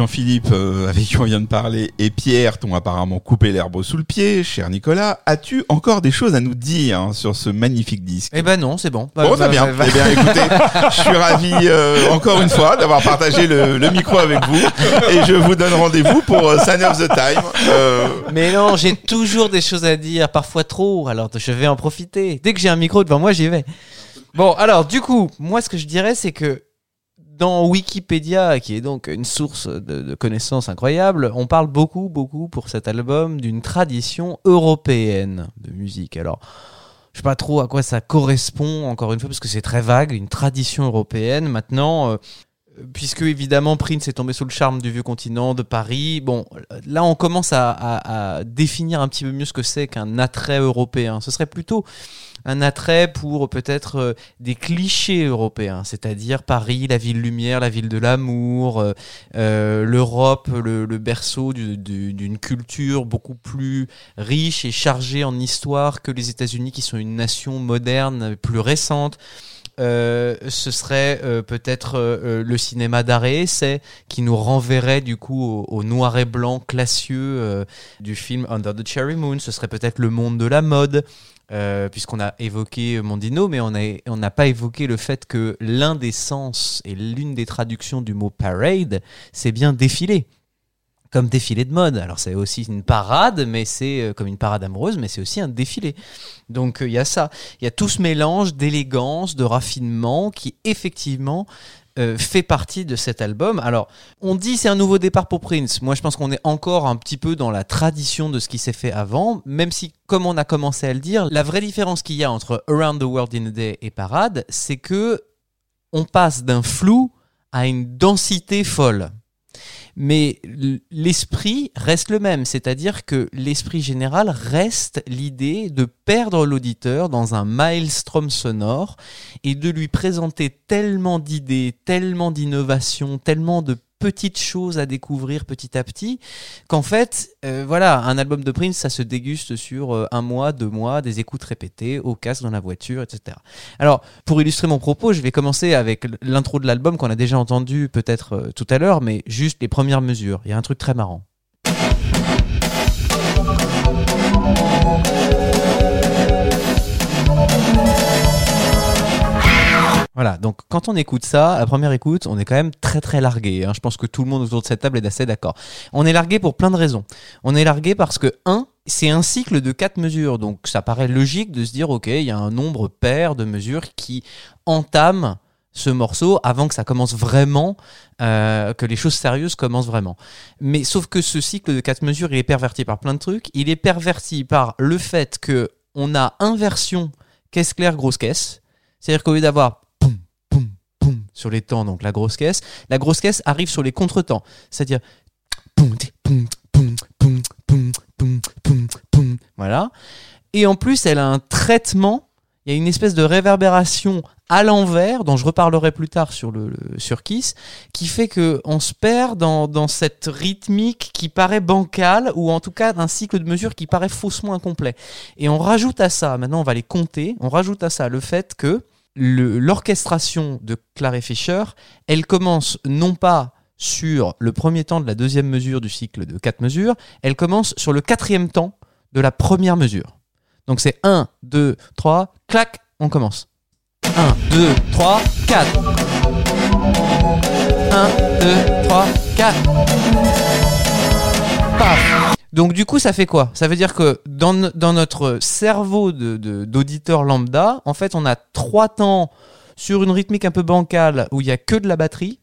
Jean-Philippe, euh, avec qui on vient de parler, et Pierre t'ont apparemment coupé l'herbe sous le pied, cher Nicolas, as-tu encore des choses à nous dire hein, sur ce magnifique disque? Eh ben non, c'est bon. Bon, très bien. Eh bien, écoutez, je suis ravi euh, encore une fois d'avoir partagé le, le micro avec vous et je vous donne rendez-vous pour euh, Sign of the Time. Mais non, j'ai toujours des choses à dire, parfois trop, alors je vais en profiter. Dès que j'ai un micro devant moi, j'y vais. Bon, alors du coup, moi ce que je dirais, c'est que dans Wikipédia, qui est donc une source de, connaissances incroyable, on parle beaucoup, beaucoup pour cet album d'une tradition européenne de musique. Alors, je sais pas trop à quoi ça correspond, encore une fois, parce que c'est très vague, une tradition européenne. Maintenant, euh, puisque évidemment Prince est tombé sous le charme du vieux continent, de Paris, bon, là on commence à définir un petit peu mieux ce que c'est qu'un attrait européen. Ce serait plutôt un attrait pour peut-être euh, des clichés européens, c'est-à-dire Paris, la ville lumière, la ville de l'amour, euh, euh, l'Europe, le, berceau du- du- d'une culture beaucoup plus riche et chargée en histoire que les États-Unis, qui sont une nation moderne, plus récente. Ce serait peut-être le cinéma d'arrêt essai qui nous renverrait du coup au, au noir et blanc classieux du film Under the Cherry Moon. Ce serait peut-être le monde de la mode. Euh, puisqu'on a évoqué Mondino, mais on n'a pas évoqué le fait que l'un des sens et l'une des traductions du mot parade, c'est bien défilé comme défilé de mode. Alors c'est aussi une parade, mais c'est euh, comme une parade amoureuse, mais c'est aussi un défilé. Donc euh, il y a ça, il y a tout ce mélange d'élégance, de raffinement qui effectivement euh, fait partie de cet album. Alors on dit c'est un nouveau départ pour Prince. Moi je pense qu'on est encore un petit peu dans la tradition de ce qui s'est fait avant, même si comme on a commencé à le dire, la vraie différence qu'il y a entre Around the World in a Day et Parade, c'est que on passe d'un flou à une densité folle mais l'esprit reste le même, c'est-à-dire que l'esprit général reste l'idée de perdre l'auditeur dans un maelstrom sonore et de lui présenter tellement d'idées, tellement d'innovations, tellement de petites choses à découvrir petit à petit qu'en fait euh, voilà un album de Prince ça se déguste sur euh, un mois deux mois des écoutes répétées au casque dans la voiture etc alors pour illustrer mon propos je vais commencer avec l'intro de l'album qu'on a déjà entendu peut-être euh, tout à l'heure mais juste les premières mesures. Il y a un truc très marrant Voilà, donc quand on écoute ça, à première écoute, on est quand même très très largué. hein. Je pense que tout le monde autour de cette table est assez d'accord. On est largué pour plein de raisons. On est largué parce que, un, c'est un cycle de quatre mesures. Donc ça paraît logique de se dire, ok, il y a un nombre pair de mesures qui entament ce morceau avant que ça commence vraiment, euh, que les choses sérieuses commencent vraiment. Mais sauf que ce cycle de quatre mesures, il est perverti par plein de trucs. Il est perverti par le fait que on a inversion caisse claire grosse caisse, c'est-à-dire qu'au lieu d'avoir sur les temps, donc la grosse caisse, la grosse caisse arrive sur les contretemps, c'est-à-dire voilà. Et en plus, elle a un traitement. Il y a une espèce de réverbération à l'envers, dont je reparlerai plus tard sur le, sur Kiss, qui fait que on se perd dans, dans cette rythmique qui paraît bancale, ou en tout cas d'un cycle de mesure qui paraît faussement incomplet. Et on rajoute à ça, maintenant on va les compter, on rajoute à ça le fait que l'orchestration de Clary Fisher, elle commence non pas sur le premier temps de la deuxième mesure du cycle de quatre mesures, elle commence sur le quatrième temps de la première mesure. Donc c'est 1, 2, 3, clac, on commence. 1, 2, 3, 4. 1, 2, 3, 4. Paf. Donc du coup, ça fait quoi? Ça veut dire que dans, no- dans notre cerveau d'auditeur lambda, en fait, on a trois temps sur une rythmique un peu bancale où il y a que de la batterie.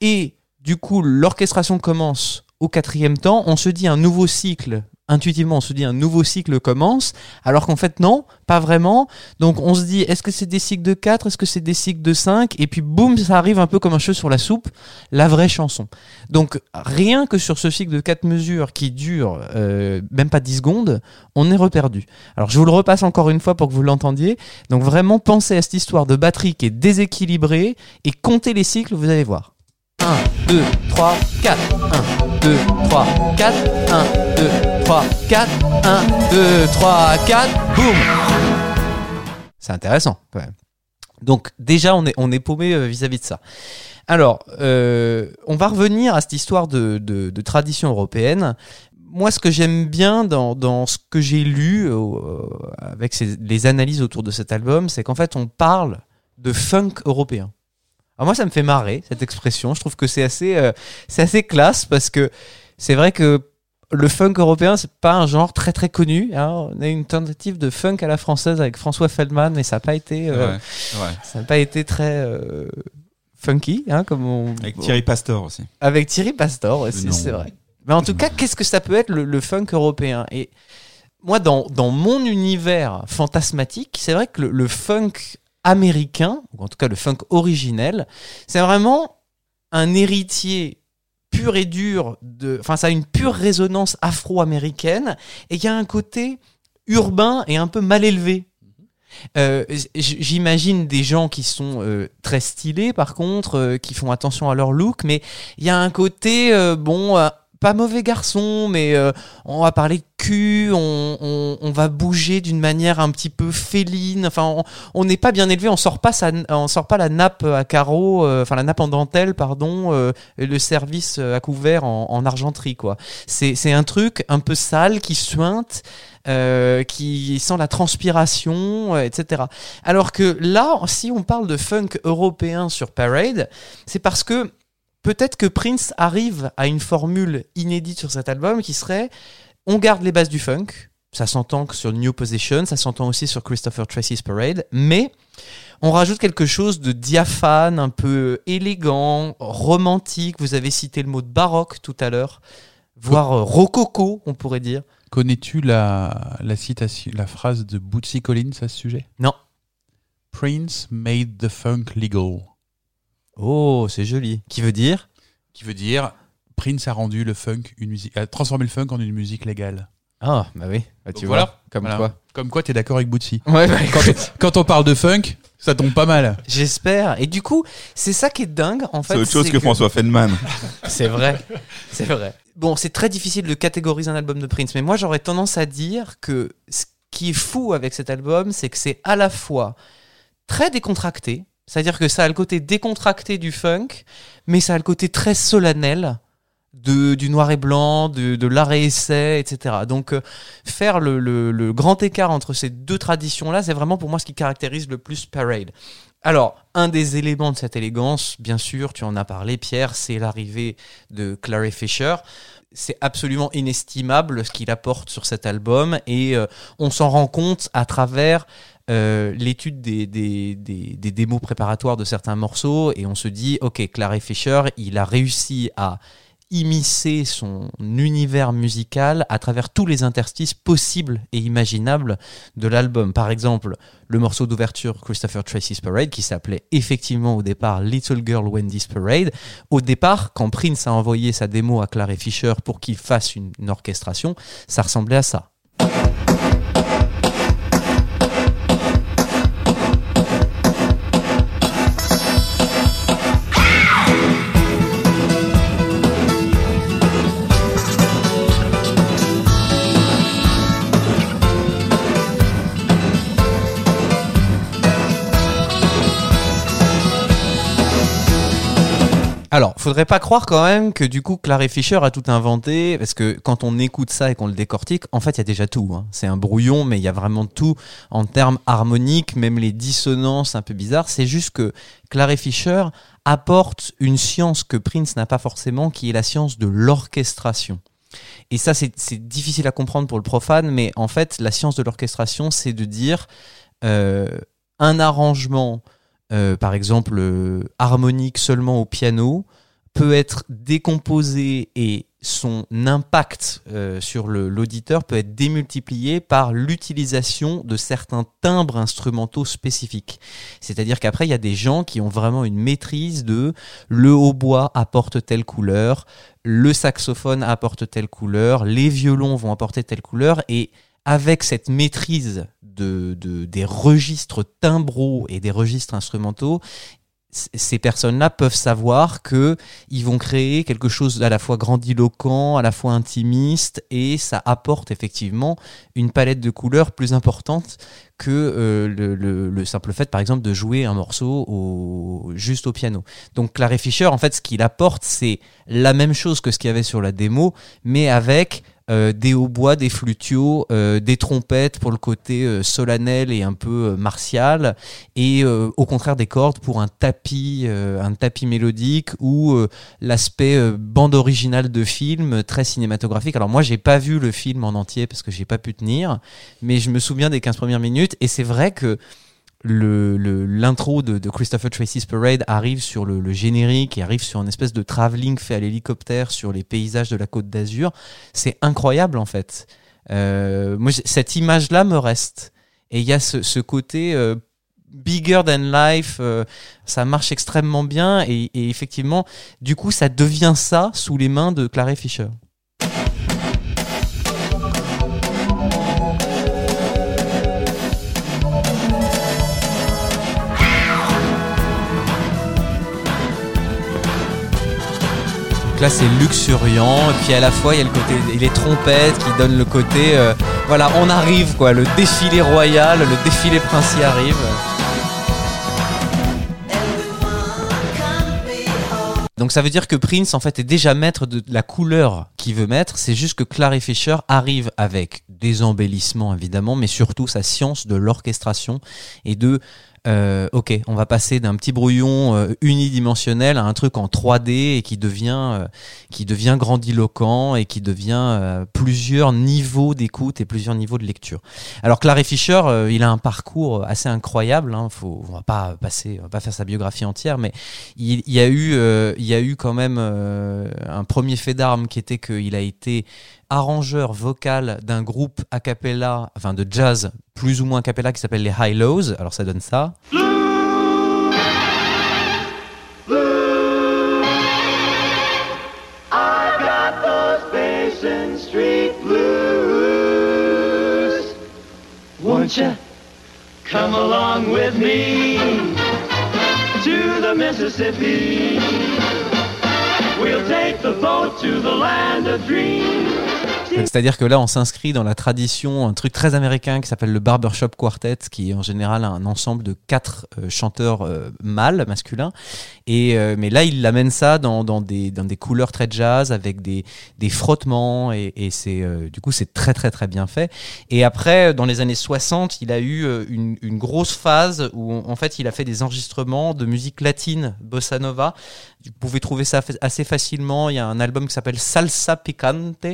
Et du coup, l'orchestration commence au quatrième temps. On se dit un nouveau cycle. Intuitivement, on se dit un nouveau cycle commence, alors qu'en fait non, pas vraiment. Donc on se dit est-ce que c'est des cycles de 4, est-ce que c'est des cycles de 5 et puis boum, ça arrive un peu comme un cheveu sur la soupe, la vraie chanson. Donc rien que sur ce cycle de 4 mesures qui dure euh, même pas 10 secondes, on est reperdu. Alors je vous le repasse encore une fois pour que vous l'entendiez. Donc vraiment pensez à cette histoire de batterie qui est déséquilibrée et comptez les cycles, vous allez voir. 1, 2, 3, 4. 1, 2, 3, 4. 1, 2, 3, 4. 1, 2, 3, 4. Boum C'est intéressant quand même. Donc déjà, on est, on est paumé euh, vis-à-vis de ça. Alors, euh, on va revenir à cette histoire de, de, tradition européenne. Moi, ce que j'aime bien dans, dans ce que j'ai lu euh, avec les analyses autour de cet album, c'est qu'en fait, on parle de funk européen. Alors moi, ça me fait marrer cette expression. Je trouve que c'est assez, c'est assez classe parce que c'est vrai que le funk européen, c'est pas un genre très très connu. hein. On a eu une tentative de funk à la française avec François Feldman, mais ça n'a pas été, euh, Ouais, ouais. ça n'a pas été très euh, funky, hein, comme on. Avec Thierry Pastor aussi. Avec Thierry Pastor, ouais, c'est vrai. Mais en tout cas, qu'est-ce que ça peut être le, le funk européen? Et moi, dans, dans mon univers fantasmatique, c'est vrai que le, le funk américain, ou en tout cas le funk originel, c'est vraiment un héritier pur et dur de. Enfin, ça a une pure résonance afro-américaine et il y a un côté urbain et un peu mal élevé. Euh, J'imagine des gens qui sont euh, très stylés, par contre, euh, qui font attention à leur look, mais il y a un côté, bon, pas mauvais garçon, mais euh, on va parler cul, on, on, on va bouger d'une manière un petit peu féline. Enfin, on- n'est pas bien élevé, on sort pas sa, on sort pas la nappe à carreaux, euh, enfin la nappe en dentelle, pardon, euh, le service euh, à couvert en, en argenterie, quoi. C'est c'est un truc un peu sale qui suinte. euh, qui sent la transpiration, euh, etc. Alors que là, si on parle de funk européen sur Parade, c'est parce que peut-être que Prince arrive à une formule inédite sur cet album qui serait on garde les bases du funk, ça s'entend que sur New Position, ça s'entend aussi sur Christopher Tracy's Parade, mais on rajoute quelque chose de diaphane, un peu élégant, romantique. Vous avez cité le mot de baroque tout à l'heure, voire euh, rococo, on pourrait dire. Connais-tu la, la citation, la phrase de Bootsy Collins à ce sujet? Non. Prince made the funk legal. Oh, c'est joli. Qui veut dire Qui veut dire Prince a rendu le funk une musique, a transformé le funk en une musique légale. Ah, bah oui. Bah, tu Donc vois, voilà. comme Voilà. quoi. Comme quoi, t'es d'accord avec Bootsy. Ouais, bah, Quand, quand on parle de funk, ça tombe pas mal. J'espère. Et du coup, c'est ça qui est dingue, en fait. C'est autre chose que, François Feldman. C'est vrai. C'est vrai. Bon, c'est très difficile de catégoriser un album de Prince, mais moi j'aurais tendance à dire que ce qui est fou avec cet album, c'est que c'est à la fois très décontracté, c'est-à-dire que ça a le côté décontracté du funk, mais ça a le côté très solennel de, du noir et blanc, de, de l'arrêt essai, etc. Donc euh, faire le, le- le grand écart entre ces deux traditions-là, c'est vraiment pour moi ce qui caractérise le plus Parade. Alors, un des éléments de cette élégance, bien sûr, tu en as parlé, Pierre, c'est l'arrivée de Clary Fisher. C'est absolument inestimable ce qu'il apporte sur cet album et euh, on s'en rend compte à travers euh, l'étude des, des, des, des démos préparatoires de certains morceaux et on se dit, ok, Clary Fisher, il a réussi à immiscer son univers musical à travers tous les interstices possibles et imaginables de l'album. Par exemple, le morceau d'ouverture Christopher Tracy's Parade qui s'appelait effectivement au départ Little Girl Wendy's Parade. Au départ, quand Prince a envoyé sa démo à Clary Fisher pour qu'il fasse une, une orchestration, ça ressemblait à ça. Alors, faudrait pas croire quand même que du coup Clary Fisher a tout inventé, parce que quand on écoute ça et qu'on le décortique, en fait il y a déjà tout. hein. C'est un brouillon, mais il y a vraiment tout en termes harmoniques, même les dissonances un peu bizarres. C'est juste que Clary Fisher apporte une science que Prince n'a pas forcément, qui est la science de l'orchestration. Et ça, c'est difficile à comprendre pour le profane, mais en fait, la science de l'orchestration, c'est de dire euh, un arrangement, euh, par exemple, euh, harmonique seulement au piano, peut être décomposé et son impact euh, sur l'auditeur peut être démultiplié par l'utilisation de certains timbres instrumentaux spécifiques. C'est-à-dire qu'après, il y a des gens qui ont vraiment une maîtrise de le hautbois apporte telle couleur, le saxophone apporte telle couleur, les violons vont apporter telle couleur, et avec cette maîtrise de, de- des registres timbraux et des registres instrumentaux, ces personnes-là peuvent savoir que ils vont créer quelque chose à la fois grandiloquent, à la fois intimiste, et ça apporte effectivement une palette de couleurs plus importante que euh, le simple fait, par exemple, de jouer un morceau au, juste au piano. Donc Clary Fisher, en fait, ce qu'il apporte, c'est la même chose que ce qu'il y avait sur la démo, mais avec euh, des hautbois, des flutios, euh, des trompettes pour le côté euh, solennel et un peu euh, martial, et euh, au contraire des cordes pour un tapis, un tapis mélodique ou l'aspect bande originale de film très cinématographique. Alors moi, j'ai pas vu le film en entier parce que j'ai pas pu tenir, mais je me souviens des 15 premières minutes, et c'est vrai que l'intro de, Christopher Tracy's Parade arrive sur le, générique et arrive sur une espèce de travelling fait à l'hélicoptère sur les paysages de la côte d'Azur. C'est incroyable en fait. Euh, moi, cette image-là me reste. Et il y a ce, côté euh, bigger than life, euh, ça marche extrêmement bien et, et effectivement, du coup, ça devient ça sous les mains de Clary Fisher. Donc là, c'est luxuriant, et puis à la fois, il y a le côté, les trompettes qui donnent le côté, euh, voilà, on arrive, quoi, le défilé royal, le défilé princier arrive. Donc ça veut dire que Prince en fait est déjà maître de la couleur qu'il veut mettre, c'est juste que Clary Fisher arrive avec des embellissements évidemment, mais surtout sa science de l'orchestration et de euh, ok, on va passer d'un petit brouillon euh, unidimensionnel à un truc en 3D et qui devient euh, qui devient grandiloquent et qui devient euh, plusieurs niveaux d'écoute et plusieurs niveaux de lecture. Alors Clary Fisher, il a un parcours assez incroyable. Hein, faut, on va pas passer, on va pas faire sa biographie entière, mais il, il y a eu, il y a eu quand même un premier fait d'armes qui était qu'il a été arrangeur vocal d'un groupe a cappella, enfin de jazz plus ou moins a cappella qui s'appelle les High Lows. Alors ça donne ça. Won't you come along with me to the Mississippi? We'll take the boat to the land of dreams. C'est-à-dire que là, on s'inscrit dans la tradition, un truc très américain qui s'appelle le Barbershop Quartet, qui est en général un ensemble de quatre euh, chanteurs euh, mâles, masculins. Et euh, mais là, il amène ça dans, des couleurs très jazz, avec des frottements, et, c'est du coup c'est très très très bien fait. Et après, dans les années 60, il a eu une, grosse phase où en fait, il a fait des enregistrements de musique latine, bossa nova. Vous pouvez trouver ça assez facilement. Il y a un album qui s'appelle Salsa Picante.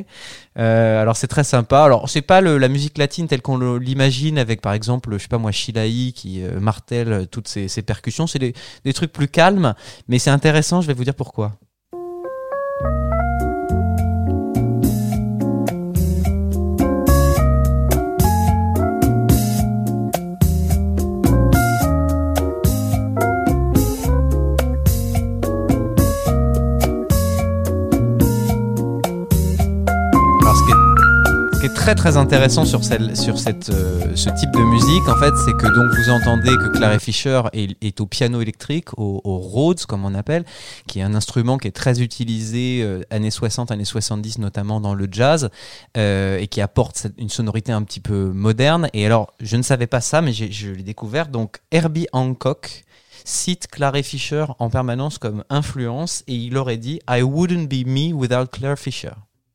Euh, alors c'est très sympa. Alors c'est pas la musique latine telle qu'on l'imagine avec par exemple, je sais pas moi, Shilaï qui euh, martèle euh, toutes ces, percussions. C'est des trucs plus calmes, mais c'est intéressant. Je vais vous dire pourquoi. Qui est très très intéressant sur, cette, euh, ce type de musique, en fait, c'est que donc vous entendez que Clary Fisher est, au piano électrique, au, Rhodes comme on appelle, qui est un instrument qui est très utilisé euh, années 60, années 70, notamment dans le jazz, euh, et qui apporte une sonorité un petit peu moderne. Et alors, je ne savais pas ça, mais je l'ai découvert. Donc, Herbie Hancock cite Clary Fisher en permanence comme influence, et il aurait dit I wouldn't be me without Claire Fisher.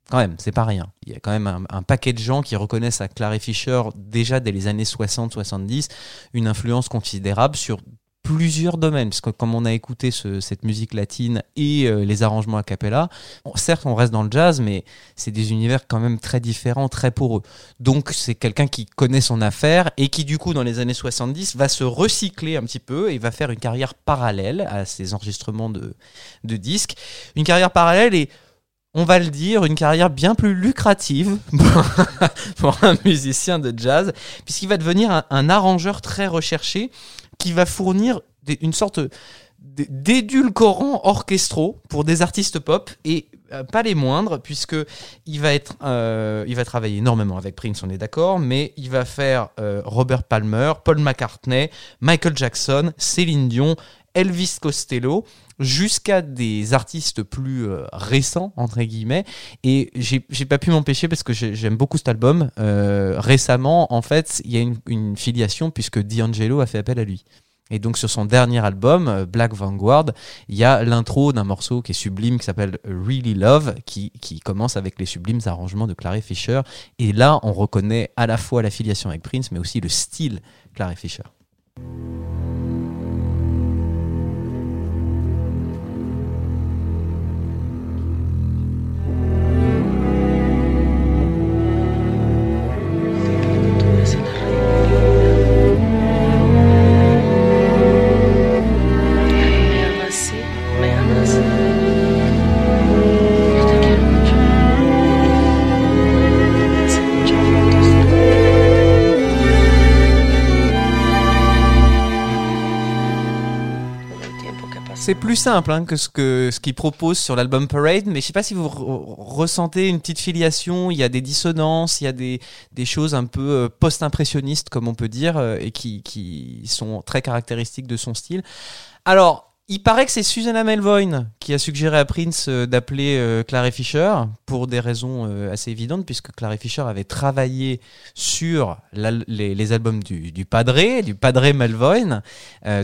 Quand même, c'est pas rien. Il y a quand même un, paquet de gens qui reconnaissent à Clary Fisher, déjà dès les années 60-70, une influence considérable sur plusieurs domaines, puisque comme on a écouté ce- cette musique latine et euh, les arrangements a cappella, certes on reste dans le jazz, mais c'est des univers quand même très différents, très poreux. Donc c'est quelqu'un qui connaît son affaire et qui du coup dans les années 70 va se recycler un petit peu et va faire une carrière parallèle à ses enregistrements de disques. Une carrière parallèle et on va le dire, une carrière bien plus lucrative pour un musicien de jazz, puisqu'il va devenir un, arrangeur très recherché qui va fournir une sorte d'édulcorants orchestraux pour des artistes pop et euh, pas les moindres puisque il va être euh, il va travailler énormément avec Prince on est d'accord mais il va faire euh, Robert Palmer, Paul McCartney, Michael Jackson, Céline Dion, Elvis Costello jusqu'à des artistes plus euh, récents entre guillemets et j'ai pas pu m'empêcher parce que j'ai- j'aime beaucoup cet album Euh, récemment en fait il y a une, une filiation puisque D'Angelo a fait appel à lui et donc sur son dernier album, euh, Black Vanguard, il y a l'intro d'un morceau qui est sublime qui s'appelle Really Love, qui, qui commence avec les sublimes arrangements de Clary Fisher. Et là, on reconnaît à la fois la filiation avec Prince, mais aussi le style Clary Fisher. C'est plus simple hein, que ce que ce qu'il propose sur l'album Parade, mais je sais pas si vous re- ressentez une petite filiation. Il y a des dissonances, il y a des, des choses un peu euh, post-impressionnistes, comme on peut dire, euh, et qui, qui sont très caractéristiques de son style. Alors, il paraît que c'est Susanna Melvoin qui a suggéré à Prince euh, d'appeler euh, Clary Fisher pour des raisons euh, assez évidentes, puisque Clary Fisher avait travaillé sur les, albums du, du Padre, du Padre Melvoin.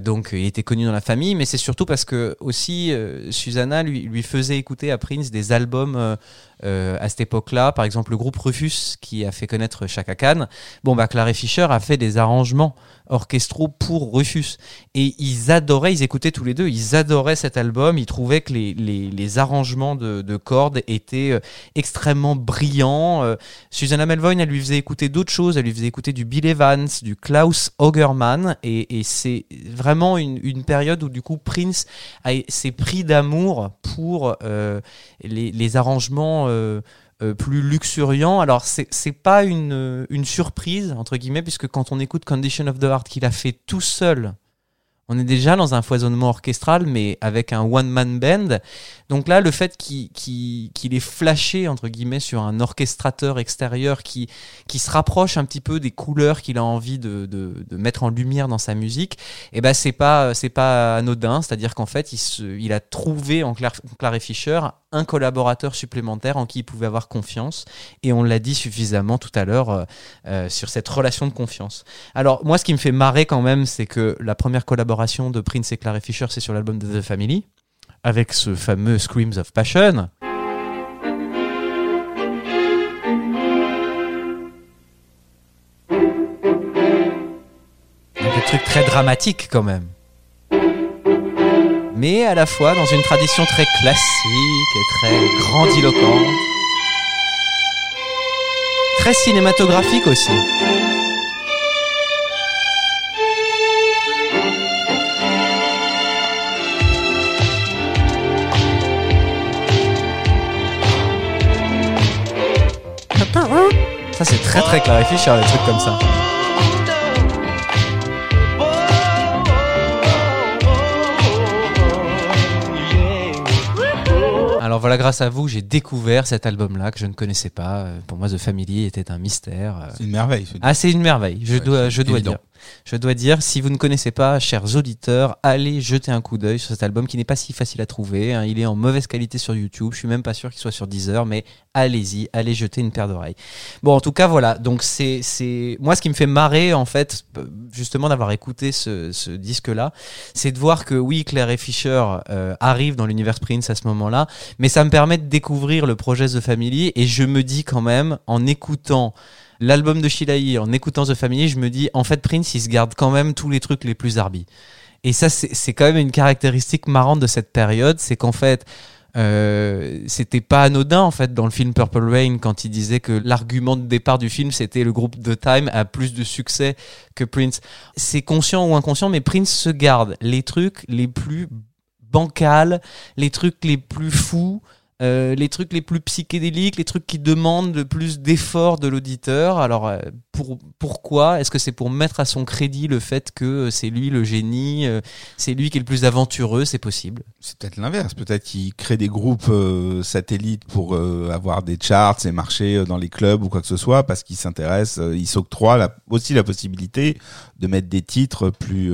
Donc, il était connu dans la famille, mais c'est surtout parce que aussi Susanna lui, faisait écouter à Prince des albums euh, à cette époque-là. Par exemple, le groupe Rufus qui a fait connaître Chaka Khan. Bon, bah, Fisher a fait des arrangements orchestraux pour Rufus. Et ils adoraient, ils écoutaient tous les deux, ils adoraient cet album, ils trouvaient que les, les, arrangements de, de cordes étaient euh, extrêmement brillants. Euh, Susanna Melvoin, elle lui faisait écouter d'autres choses, elle lui faisait écouter du Bill Evans, du Klaus Augerman, et, c'est vraiment une, une période où du coup Prince s'est pris d'amour pour euh, les, les arrangements euh, euh, plus luxuriants. Alors c'est pas une, une surprise entre guillemets puisque quand on écoute Condition of the Heart qu'il a fait tout seul, on est déjà dans un foisonnement orchestral mais avec un one man band. Donc là le fait qu'il ait flashé entre guillemets sur un orchestrateur extérieur qui se rapproche un petit peu des couleurs qu'il a envie de, mettre en lumière dans sa musique, et ben c'est pas pas anodin, c'est-à-dire qu'en fait il, a trouvé en Claire, Clary Fisher un collaborateur supplémentaire en qui il pouvait avoir confiance, et on l'a dit suffisamment tout à l'heure euh, euh, sur cette relation de confiance. Alors moi ce qui me fait marrer quand même, c'est que la première collaboration de Prince et Clary Fisher, c'est sur l'album The Family, avec ce fameux Screams of Passion. Donc des trucs très dramatiques quand même. Mais à la fois dans une tradition très classique et très grandiloquente. très cinématographique aussi. Ça c'est très très clarifié sur les trucs comme ça. Alors voilà, grâce à vous, j'ai découvert cet album-là que je ne connaissais pas. Euh, Pour moi, The Family était un mystère. Euh, C'est une merveille. ce Ah, c'est une merveille. Je Ouais, dois, je dois évident. dire. Je dois dire, si vous ne connaissez pas, chers auditeurs, allez jeter un coup d'œil sur cet album qui n'est pas si facile à trouver. hein. Il est en mauvaise qualité sur YouTube. Je suis même pas sûr qu'il soit sur Deezer, mais allez-y, allez jeter une paire d'oreilles. Bon, en tout cas, voilà. Donc c'est, c'est, moi, ce qui me fait marrer, en fait, p- justement d'avoir écouté ce, ce disque-là, c'est de voir que oui, Claire et Fisher euh, arrivent dans l'univers Prince à ce moment-là, mais ça me permet de découvrir le projet The Family et je me dis quand même, en écoutant l'album de Shilahi, en écoutant The Family, je me dis, en fait, Prince, il se garde quand même tous les trucs les plus arbis. Et ça, c'est quand même une caractéristique marrante de cette période, c'est qu'en fait, euh, c'était pas anodin en fait dans le film Purple Rain quand il disait que l'argument de départ du film c'était le groupe The Time a plus de succès que Prince. C'est conscient ou inconscient, mais Prince se garde les trucs les plus bancals, les trucs les plus fous, euh, les trucs les plus psychédéliques, les trucs qui demandent le plus d'efforts de l'auditeur. Alors euh, pour, pourquoi? Est-ce que c'est pour mettre à son crédit le fait que euh, c'est lui le génie, c'est lui qui est le plus aventureux? C'est possible. C'est peut-être l'inverse. Peut-être qu'ils créent des groupes satellites pour avoir des charts et marcher dans les clubs ou quoi que ce soit parce euh, ils s'octroient la- aussi la possibilité de mettre des titres plus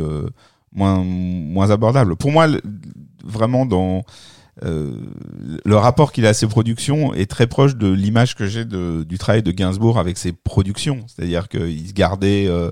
moins abordables. Pour moi, vraiment dans euh, le rapport qu'il a à ses productions est très proche de l'image que j'ai du travail de Gainsbourg avec ses productions. C'est-à-dire qu'il se gardait euh,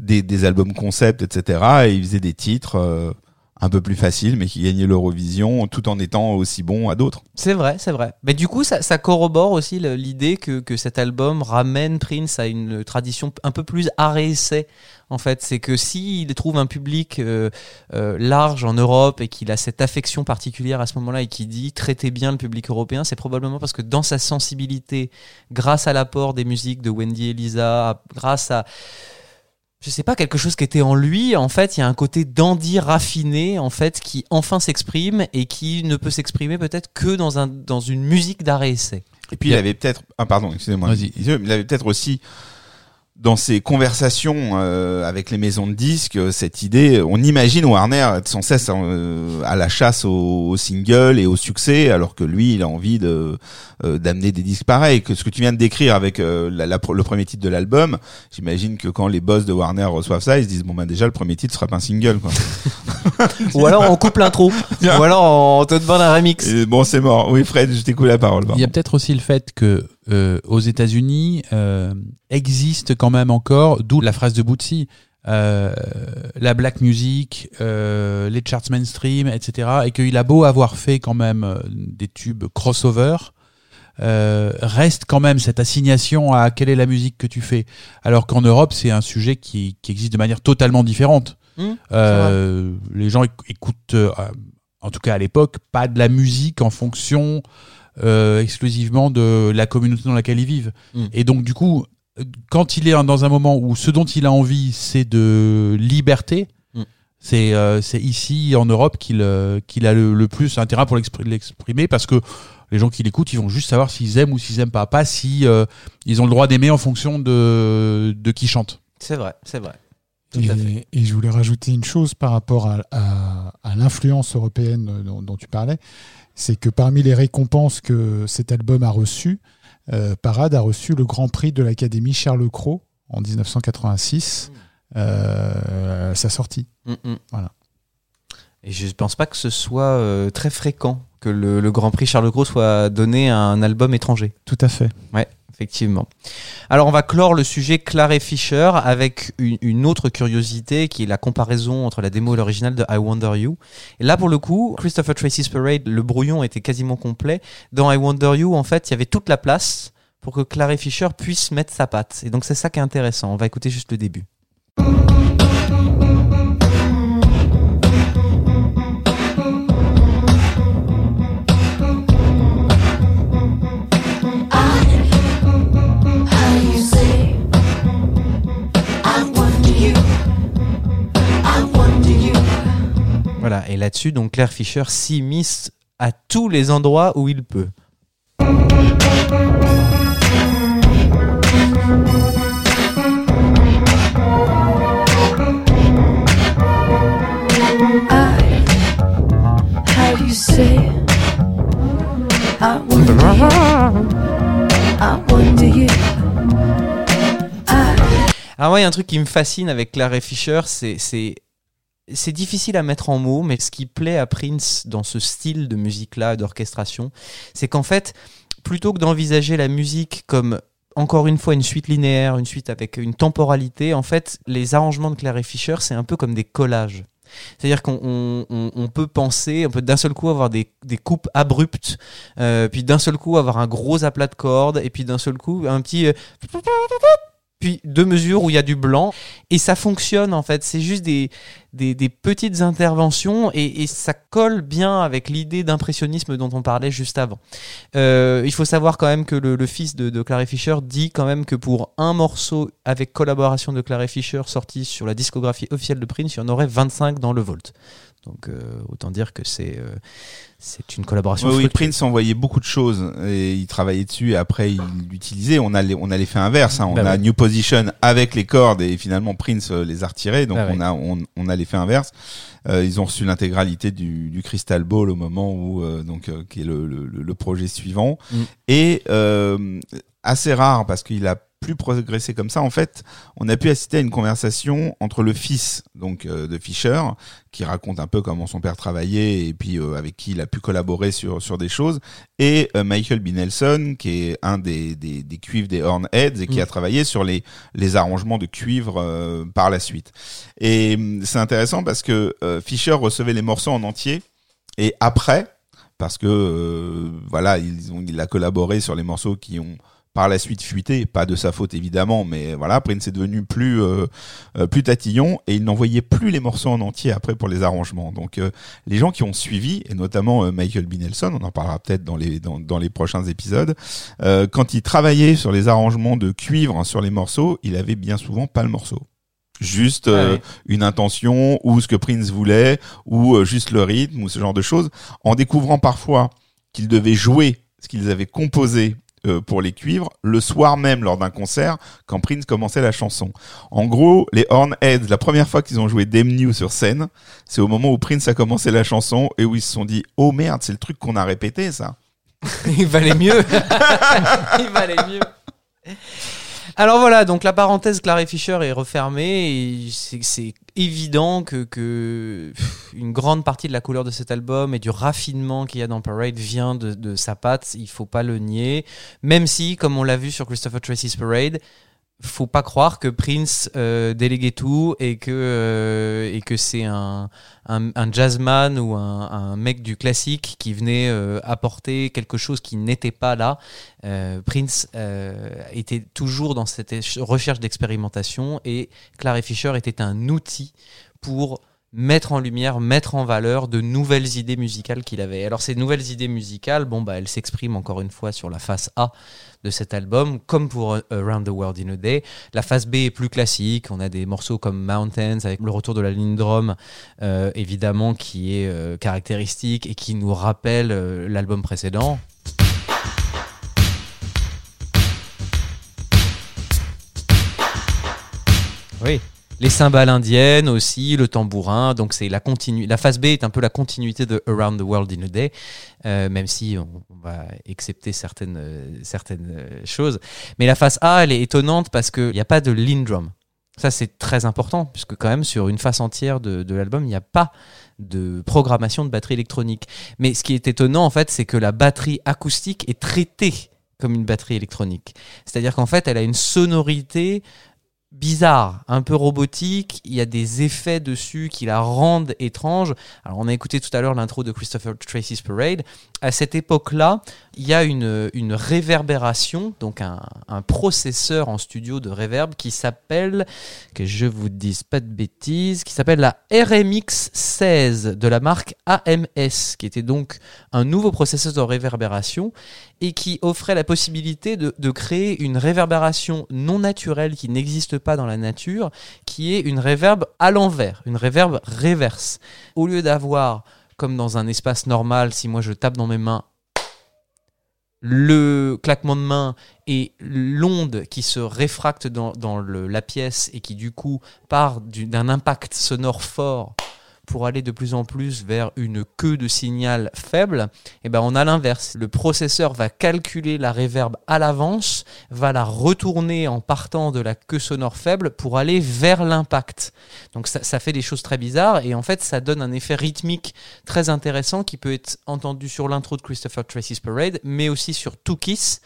des, des albums concept, etc. Et il faisait des titres euh, un peu plus faciles, mais qui gagnaient l'Eurovision tout en étant aussi bons à d'autres. C'est vrai, c'est vrai. Mais du coup, ça, corrobore aussi l'idée que, que cet album ramène Prince à une tradition un peu plus art et essai. En fait, c'est que s'il trouve un public euh, euh, large en Europe et qu'il a cette affection particulière à ce moment-là et qu'il dit traitez bien le public européen, c'est probablement parce que dans sa sensibilité, grâce à l'apport des musiques de Wendy et Lisa, grâce à je sais pas, quelque chose qui était en lui, en fait, il y a un côté dandy raffiné, en fait, qui enfin s'exprime et qui ne peut s'exprimer peut-être que dans, un, dans une musique d'art et essai. Et puis il avait peut-être, ah pardon, excusez-moi, Vas-y. il avait peut-être aussi dans ses conversations euh, avec les maisons de disques euh, cette idée. On imagine Warner être sans cesse euh, à la chasse aux, aux singles et au succès, alors que lui, il a envie de euh, d'amener des disques pareils. Que ce que tu viens de décrire avec euh, la- la- le premier titre de l'album, j'imagine que quand les boss de Warner reçoivent ça, ils se disent bon ben déjà le premier titre sera pas un single. Quoi. Ou alors on coupe l'intro. Ou alors on te demande un remix. Et bon c'est mort. Oui Fred, je t'écoute la parole. Il y a peut-être aussi le fait que euh, aux États-Unis euh, existe quand même encore, d'où la phrase de Bootsy, euh, la black music, euh, les charts mainstream, etc. Et qu'il a beau avoir fait quand même euh, des tubes crossover, euh, reste quand même cette assignation à quelle est la musique que tu fais. Alors qu'en Europe, c'est un sujet qui, qui existe de manière totalement différente. Mmh, Euh, les gens éc- écoutent, euh, en tout cas à l'époque, pas de la musique en fonction euh, exclusivement de la communauté dans laquelle ils vivent. Mm. Et donc du coup, quand il est dans un moment où ce dont il a envie, c'est de liberté, Mm. c'est euh, c'est ici en Europe qu'il euh, qu'il a le, le plus intérêt pour l'expr- l'exprimer parce que les gens qui l'écoutent, ils vont juste savoir s'ils aiment ou s'ils aiment pas, pas si euh, ils ont le droit d'aimer en fonction de, de qui chante. C'est vrai, c'est vrai. Tout à fait. Et, et je voulais rajouter une chose par rapport à, à- à l'influence européenne dont, dont tu parlais, c'est que parmi les récompenses que cet album a reçues, euh, Parade a reçu le Grand Prix de l'Académie Charles Cros en 1986, euh, à sa sortie. Mm, mm. Voilà. Et je pense pas que ce soit euh, très fréquent que le, le Grand Prix Charles Gros soit donné à un album étranger. Tout à fait. Ouais, effectivement. Alors on va clore le sujet Clare et Fisher avec une, une autre curiosité qui est la comparaison entre la démo et l'original de I Wonder You. Et là pour le coup, Christopher Tracy's Parade, le brouillon était quasiment complet. Dans I Wonder You, en fait, il y avait toute la place pour que Clare et Fisher puisse mettre sa patte. Et donc c'est ça qui est intéressant. On va écouter juste le début. Et là-dessus, donc Claire Fischer s'immisce à tous les endroits où il peut. How you say I wonder I wonder you Alors moi, il y a un truc qui me fascine avec Claire Fischer, c'est c'est difficile à mettre en mots, mais ce qui plaît à Prince dans ce style de musique-là, d'orchestration, c'est qu'en fait, plutôt que d'envisager la musique comme encore une fois une suite linéaire, une suite avec une temporalité, en fait, les arrangements de Claire Fischer, c'est un peu comme des collages. C'est-à-dire qu'on on- on- on peut penser, on peut d'un seul coup avoir des, des coupes abruptes, euh, puis d'un seul coup avoir un gros aplat de cordes, et puis d'un seul coup un petit... euh, deux mesures où il y a du blanc et ça fonctionne en fait. C'est juste des, des, petites interventions et, ça colle bien avec l'idée d'impressionnisme dont on parlait juste avant. Euh, il faut savoir quand même que le, le fils de, de Clary Fisher dit quand même que pour un morceau avec collaboration de Clary Fisher sorti sur la discographie officielle de Prince il y en aurait 25 dans le Vault donc euh, autant dire que c'est euh, c'est une collaboration Oui, oui. Prince envoyait beaucoup de choses et il travaillait dessus et après il l'utilisait. On a les- on a l'effet inverse. Hein. On Bah a ouais. New Position avec les cordes et finalement Prince euh, les a retirés. Donc Ah on a on, on a l'effet inverse. Euh, ils ont reçu l'intégralité du, du Crystal Ball au moment où euh, donc euh, qui est le, le, le projet suivant Mm. et euh, assez rare parce qu'il a plus progressé comme ça. En fait, on a pu assister à une conversation entre le fils donc euh, de Fisher qui raconte un peu comment son père travaillait et puis euh, avec qui il a pu collaborer sur sur des choses et euh, Michael B. Nelson qui est un des des, des cuivres des Hornheads et qui Mm. a travaillé sur les les arrangements de cuivre par la suite. Et hum, c'est intéressant parce que Fisher recevait les morceaux en entier et après parce que euh, voilà ils ont il a collaboré sur les morceaux qui ont par la suite fuité, pas de sa faute évidemment, mais voilà, Prince est devenu plus euh, euh, plus tatillon et il n'envoyait plus les morceaux en entier après pour les arrangements. Donc euh, les gens qui ont suivi et notamment euh, Michael B. Nelson, on en parlera peut-être dans les dans, dans les prochains épisodes, euh, quand il travaillait sur les arrangements de cuivre sur les morceaux, il avait bien souvent pas le morceau. Juste euh, ouais. une intention ou ce que Prince voulait ou euh, juste le rythme ou ce genre de choses en découvrant parfois qu'ils devaient jouer ce qu'ils avaient composé euh, pour les cuivres le soir même lors d'un concert quand Prince commençait la chanson. En gros, les Hornheads, la première fois qu'ils ont joué Damn New sur scène, c'est au moment où Prince a commencé la chanson et où ils se sont dit "Oh merde, c'est le truc qu'on a répété ça." Il valait mieux. Il valait mieux. Alors voilà, donc la parenthèse Clary Fisher est refermée et c'est évident que, que une grande partie de la couleur de cet album et du raffinement qu'il y a dans Parade vient de, de sa patte, il faut pas le nier. Même si, comme on l'a vu sur Christopher Tracy's Parade, faut pas croire que Prince euh, déléguait tout et que euh, et que c'est un, un jazzman ou un, mec du classique qui venait euh, apporter quelque chose qui n'était pas là. Euh, Prince était toujours dans cette recherche d'expérimentation et Clary Fisher était un outil pour mettre en lumière, mettre en valeur de nouvelles idées musicales qu'il avait. Alors ces nouvelles idées musicales, bon bah elles s'expriment encore une fois sur la face A de cet album, comme pour euh, Around the World in a Day. La face B est plus classique, on a des morceaux comme Mountains avec le retour de la ligne drum, euh, évidemment qui est euh, caractéristique et qui nous rappelle euh, l'album précédent. Oui. Les cymbales indiennes aussi, le tambourin, donc c'est la continu. La phase B est un peu la continuité de Around the World in a Day, euh, même si on, va accepter certaines euh, certaines euh, choses. Mais la phase A, elle est étonnante parce qu'il n'y a pas de lean drum. Ça c'est très important puisque quand même sur une face entière de l'album, il n'y a pas de programmation de batterie électronique. Mais ce qui est étonnant en fait, c'est que la batterie acoustique est traitée comme une batterie électronique. C'est-à-dire qu'en fait, elle a une sonorité bizarre, un peu robotique. Il y a des effets dessus qui la rendent étrange. Alors, on a écouté tout à l'heure l'intro de Christopher Tracy's Parade. À cette époque-là, il y a une, réverbération, donc un, un processeur en studio de reverb qui s'appelle, que je vous dise pas de bêtises, qui s'appelle la RMX 16 de la marque AMS, qui était donc un nouveau processeur de réverbération et qui offrait la possibilité de, créer une réverbération non naturelle qui n'existe pas dans la nature, qui est une reverb à l'envers, une reverb reverse. Au lieu d'avoir, comme dans un espace normal, si moi je tape dans mes mains, le claquement de main et l'onde qui se réfracte dans, la pièce et qui du coup part du- d'un impact sonore fort pour aller de plus en plus vers une queue de signal faible, et ben on a l'inverse. Le processeur va calculer la réverb à l'avance, va la retourner en partant de la queue sonore faible pour aller vers l'impact. Donc ça, ça fait des choses très bizarres et en fait ça donne un effet rythmique très intéressant qui peut être entendu sur l'intro de Christopher Tracy's Parade, mais aussi sur Two Kiss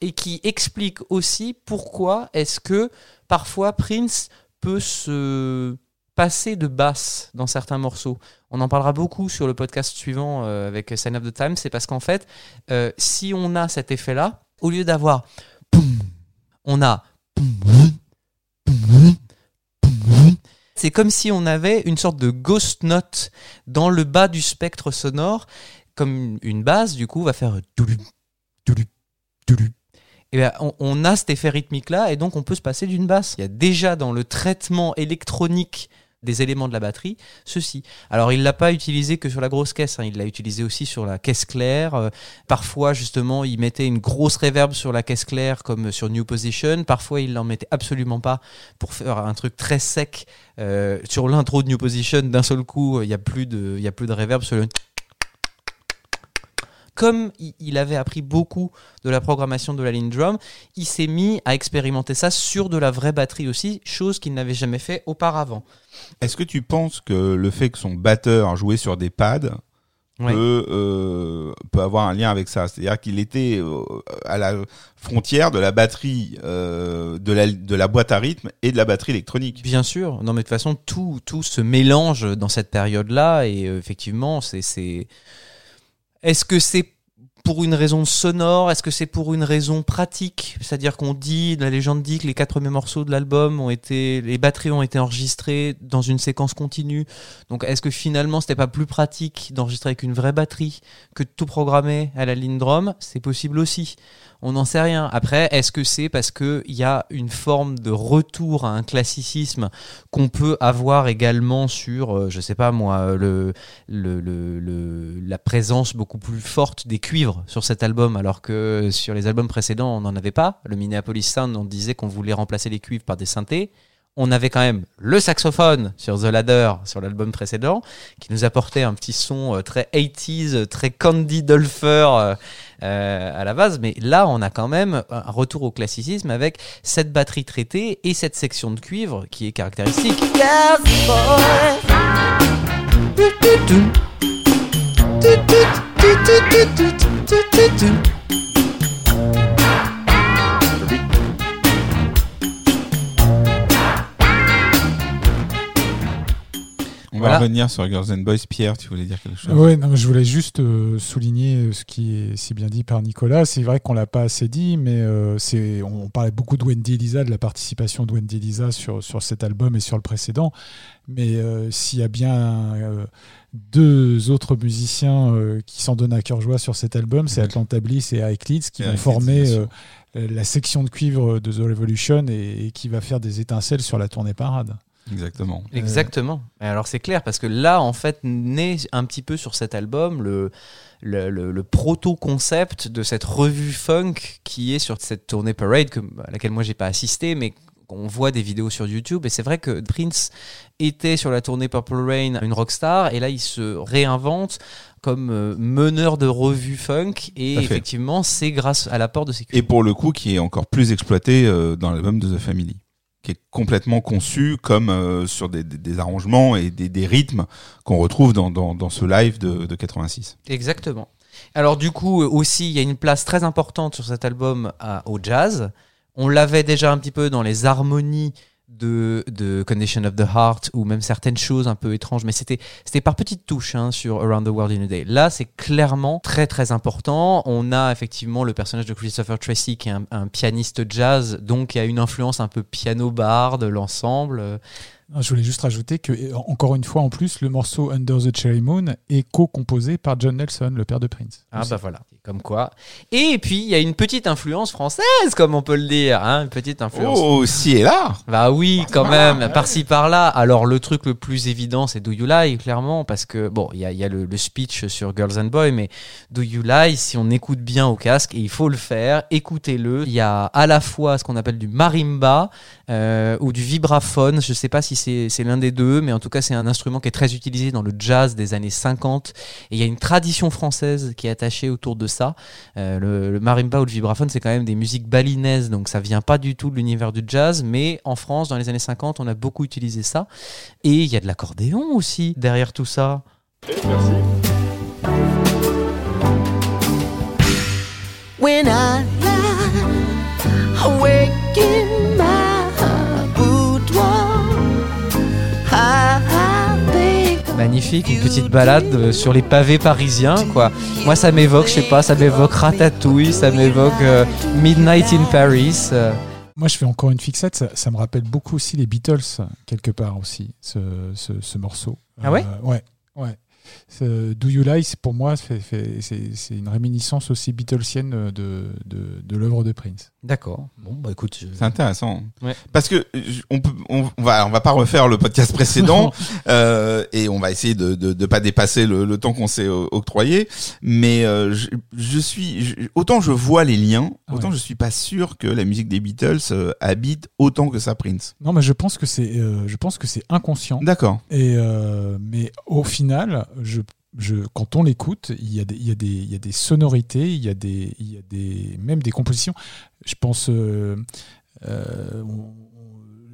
et qui explique aussi pourquoi est-ce que parfois Prince peut se passer de basse dans certains morceaux. On en parlera beaucoup sur le podcast suivant euh, avec Sign of the Time, c'est parce qu'en fait, euh, si on a cet effet-là, au lieu d'avoir on a c'est comme si on avait une sorte de ghost note dans le bas du spectre sonore, comme une base, du coup, va faire. Et ben, on, on a cet effet rythmique-là, et donc on peut se passer d'une basse. Il y a déjà dans le traitement électronique des éléments de la batterie, ceci. Alors il l'a pas utilisé que sur la grosse caisse, hein, il l'a utilisé aussi sur la caisse claire. Euh, parfois justement il mettait une grosse reverb sur la caisse claire comme sur New Position. Parfois il n'en mettait absolument pas pour faire un truc très sec. Euh, sur l'intro de New Position, d'un seul coup il y a plus de, a plus de reverb sur le comme il- avait appris beaucoup de la programmation de la ligne drum, il s'est mis à expérimenter ça sur de la vraie batterie aussi, chose qu'il n'avait jamais fait auparavant. Est-ce que tu penses que le fait que son batteur jouait sur des pads peut, euh, peut avoir un lien avec ça? C'est-à-dire qu'il était euh, à la frontière de la batterie, euh, de, la, de la boîte à rythme et de la batterie électronique. Bien sûr, non mais de toute façon tout tout se mélange dans cette période-là et effectivement c'est c'est est-ce que c'est pour une raison sonore? Est-ce que c'est pour une raison pratique? C'est-à-dire qu'on dit, la légende dit que les quatre premiers morceaux de l'album ont été, les batteries ont été enregistrées dans une séquence continue. Donc est-ce que finalement c'était pas plus pratique d'enregistrer avec une vraie batterie que de tout programmer à la ligne drum? C'est possible aussi. On n'en sait rien. Après, est-ce que c'est parce que il y a une forme de retour à un classicisme qu'on peut avoir également sur, euh, je sais pas moi, la présence beaucoup plus forte des cuivres sur cet album, alors que sur les albums précédents, on n'en avait pas. Le Minneapolis Sound, on disait qu'on voulait remplacer les cuivres par des synthés. On avait quand même le saxophone sur The Ladder, sur l'album précédent, qui nous apportait un petit son euh, très 80s, euh, très Candy Dulfer euh, euh, à la base. Mais là, on a quand même un retour au classicisme avec cette batterie traitée et cette section de cuivre qui est caractéristique. Yes, boy. Voilà. va revenir sur Girls and Boys. Pierre, tu voulais dire quelque chose? Ouais, non, mais je voulais juste euh, souligner ce qui est si bien dit par Nicolas. C'est vrai qu'on l'a pas assez dit, mais euh, c'est on, on parlait beaucoup de Wendy Lisa, de la participation de Wendy Lisa sur, sur cet album et sur le précédent. Mais euh, s'il y a bien euh, deux autres musiciens euh, qui s'en donnent à cœur joie sur cet album, c'est Atlanta Bliss et Eric Leeds qui vont former euh, la section de cuivre de The Revolution et, et qui va faire des étincelles sur la tournée parade. Exactement. Exactement. Alors c'est clair parce que là en fait naît un petit peu sur cet album le le, le- le proto-concept de cette revue funk qui est sur cette tournée parade que, à laquelle moi j'ai pas assisté mais on voit des vidéos sur YouTube. Et c'est vrai que Prince était sur la tournée Purple Rain une rockstar et là il se réinvente comme euh, meneur de revue funk. Et effectivement c'est grâce à l'apport de ces Et pour le coup, qui est encore plus exploité euh, dans l'album de The Family, qui est complètement conçu comme euh, sur des, des- des arrangements et des, des rythmes qu'on retrouve dans, dans, dans ce live de, de 86. Exactement. Alors du coup euh, aussi, il y a une place très importante sur cet album au jazz. On l'avait déjà un petit peu dans les harmonies de, de Condition of the Heart ou même certaines choses un peu étranges, mais c'était c'était par petites touches hein, sur Around the World in a Day. Là, c'est clairement très très important. On a effectivement le personnage de Christopher Tracy qui est un, un pianiste jazz, donc qui a une influence un peu piano bar de l'ensemble. Je voulais juste rajouter que, encore une fois, en plus, le morceau Under the Cherry Moon est co-composé par John Nelson, le père de Prince. Ah Aussi. bah voilà, comme quoi. Et puis il y a une petite influence française, comme on peut le dire, hein, une petite influence. Oh, si et là Bah oui, quand même, par-ci par-là. Alors le truc le plus évident, c'est Do You Lie, clairement, parce que bon, il y a, il y a le, le speech sur Girls and Boys, mais Do You Lie, si on écoute bien au casque, et il faut le faire, écoutez-le. Il y a à la fois ce qu'on appelle du marimba euh, ou du vibraphone. Je sais pas si c'est l'un des deux, mais en tout cas, c'est un instrument qui est très utilisé dans le jazz des années 50. Et il y a une tradition française qui est attachée autour de ça. Euh, le, marimba ou le vibraphone, c'est quand même des musiques balinaises, donc ça vient pas du tout de l'univers du jazz, mais en France, dans les années 50, on a beaucoup utilisé ça. Et il y a de l'accordéon aussi derrière tout ça. When I lie Magnifique, une petite balade euh, sur les pavés parisiens, quoi. Moi, ça m'évoque, je sais pas, ça m'évoque Ratatouille, ça m'évoque euh, Midnight in Paris. euh. Moi, je fais encore une fixette. Ça, ça me rappelle beaucoup aussi les Beatles, quelque part aussi, ce, ce, ce morceau. Ah ouais Euh, Ouais, ouais. Do You Lie, pour moi, c'est une réminiscence aussi Beatlesienne de, de, de l'œuvre de Prince. D'accord. Bon, bah écoute. je- C'est intéressant. Ouais. Parce que on peut, on, va, on va pas refaire le podcast précédent euh, et on va essayer de de, de pas dépasser le, le temps qu'on s'est euh, octroyé. Mais euh, je, je suis je- autant je vois les liens, Ah autant ouais. je suis pas sûr que la musique des Beatles euh, habite autant que ça Prince. Non, mais je pense que c'est, euh, je pense que c'est inconscient. D'accord. Et euh, mais au final, je, je, quand on l'écoute, il y, a des, il, y a des, il y a des sonorités, il y a des, il y a des, même des compositions. Je pense euh, euh,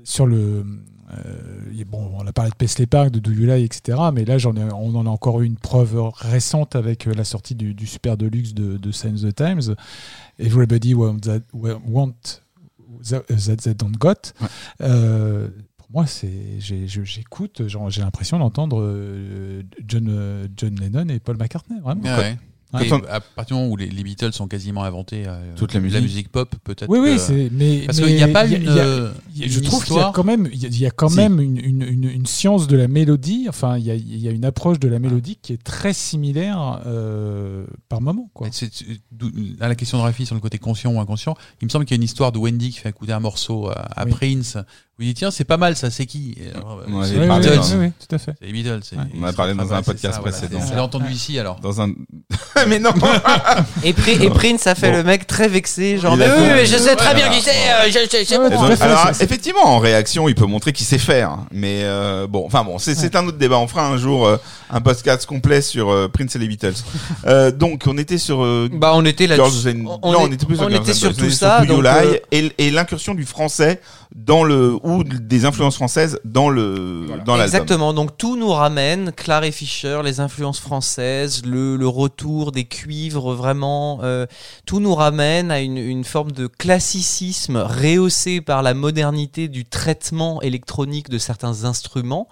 sur le. euh, bon, on a parlé de Paisley Park, de Do You Lie, etc. Mais là, j'en ai, on en a encore eu une preuve récente avec la sortie du, du Super Deluxe de, de of the Times. Everybody want that, want that, that they don't got. Ouais. Moi, c'est, j'écoute, genre, j'ai l'impression d'entendre euh, John, euh, John Lennon et Paul McCartney, vraiment. Ah ouais. Ouais. Et à partir du moment où les, les Beatles ont quasiment inventé euh, Toute la musique. pop, peut-être. Oui, oui, mais Parce qu'il n'y a pas une. il y a- il y a- une je trouve qu'il y a quand même, il y a, il y a quand Si. même une, une, une, une science de la mélodie. Enfin, il y a, il y a une approche de la mélodie qui est très similaire euh, par moment, quoi. À la question de Rafi sur le côté conscient ou inconscient, il me semble qu'il y a une histoire de Wendy qui fait écouter un morceau à, à Oui. Prince. Où il dit tiens c'est pas mal ça c'est qui Ouais, C'est les Beatles. dans- oui, oui, tout à fait. C'est les Beatles. On a parlé dans un vrai, c'est podcast ça, voilà. précédent. Je l'ai entendu ici alors. Dans un. mais non. Et, Pri- et Prince a fait Bon. le mec très vexé, genre mais oui, mais je sais très bien qui c'est. euh, alors, effectivement, en réaction, il peut montrer qu'il sait faire. Mais euh, bon, enfin bon, c'est un autre débat. On fera un jour euh, un podcast complet sur euh, Prince et les Beatles. Euh, donc, on était sur euh, Bah on était là. On, non, est- on était plus sur tout ça. Euh, et l'incursion du français dans le ou des influences françaises dans le dans l'album. Exactement, donc tout nous ramène, Clare et Fischer, les influences françaises, le, le retour des cuivres, vraiment, euh, tout nous ramène à une, une forme de classicisme rehaussé par la modernité du traitement électronique de certains instruments,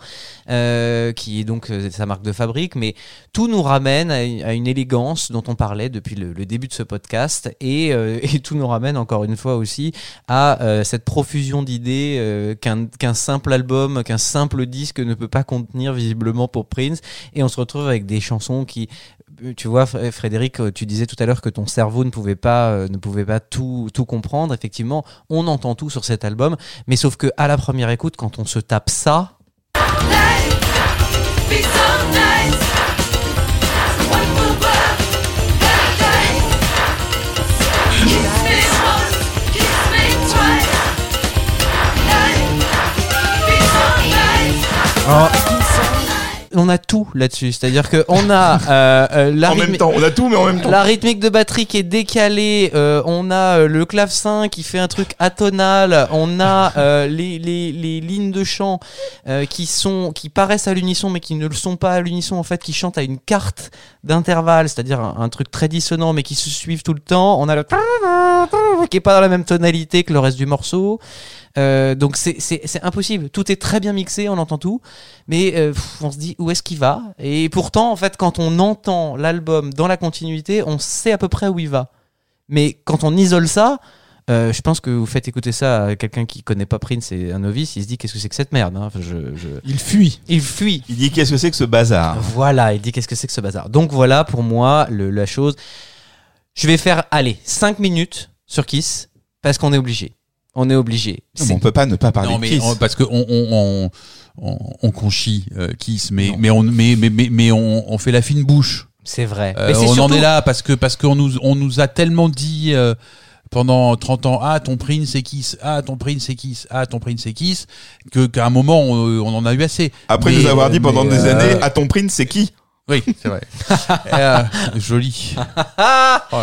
euh, qui est donc euh, sa marque de fabrique, mais tout nous ramène à une, à une élégance dont on parlait depuis le, le début de ce podcast, et, euh, et tout nous ramène encore une fois aussi à euh, cette profusion d'idées qu'un simple album, qu'un simple disque ne peut pas contenir visiblement pour Prince. Et on se retrouve avec des chansons qui, tu vois, Fr- Frédéric, euh, tu disais tout à l'heure que ton cerveau ne pouvait pas, euh, ne pouvait pas tout, tout comprendre. Effectivement, on entend tout sur cet album, mais sauf que à la première écoute, quand on se tape ça, on a tout là-dessus. C'est-à-dire que on a euh, euh, la En même temps, on a tout, mais en même temps. la rythmique de batterie qui est décalée, euh, on a le clavecin qui fait un truc atonal, on a les, les, les lignes de chant qui sont qui paraissent à l'unisson mais qui ne le sont pas à l'unisson en fait, qui chantent à une carte d'intervalle, c'est-à-dire un, un truc très dissonant mais qui se suivent tout le temps. On a le qui est pas dans la même tonalité que le reste du morceau. Euh, donc c'est c'est c'est impossible. Tout est très bien mixé, on entend tout, mais euh, pff, on se dit où est-ce qu'il va? Et pourtant, en fait, quand on entend l'album dans la continuité, on sait à peu près où il va. Mais quand on isole ça, Euh, je pense que vous faites écouter ça à quelqu'un qui connaît pas Prince et un novice, il se dit qu'est-ce que c'est que cette merde. hein? Enfin, je, je- Il fuit. Il fuit. Il dit qu'est-ce que c'est que ce bazar? Voilà, il dit qu'est-ce que c'est que ce bazar? Donc voilà pour moi le- la chose. Je vais faire, allez, 5 minutes sur Kiss parce qu'on est obligé. On est obligé. Non, mais On peut pas ne pas parler non, de mais on- parce que on, on, on, on, on conchit euh, Kiss, mais Non. mais on mais mais mais, mais on, on fait la fine bouche. C'est vrai. Euh, Mais c'est on en surtout- est là parce que parce qu'on nous on nous a tellement dit euh, pendant 30 ans ah ton Prince c'est Kiss ah ton Prince c'est Kiss ah ton Prince c'est Kiss que qu'à un moment on, on en a eu assez. Après Mais, nous avoir dit euh, pendant mais, des euh, années, à ton prince, c'est qui? Oui, c'est vrai. Euh, joli. Ah Oh.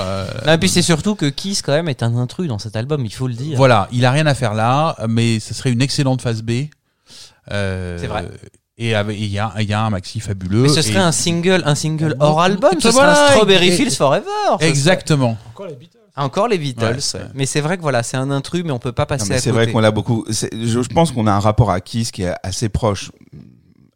Non, et puis c'est surtout que Kiss quand même est un intrus dans cet album, il faut le dire. Voilà, il a rien à faire là, mais ce serait une excellente phase B. Euh, C'est vrai. Et il y a, il y a un maxi fabuleux. Mais ce serait et- un single, un single hors album, ce Voilà, serait un Strawberry et- Fields Forever. serait- Exactement. Encore les Beatles. Encore les Beatles. Ouais. ouais. Mais c'est vrai que voilà, c'est un intrus, mais on peut pas passer Non, mais à C'est côté. vrai qu'on l'a beaucoup. c'est- Je, je pense qu'on a un rapport à Kiss qui est assez proche,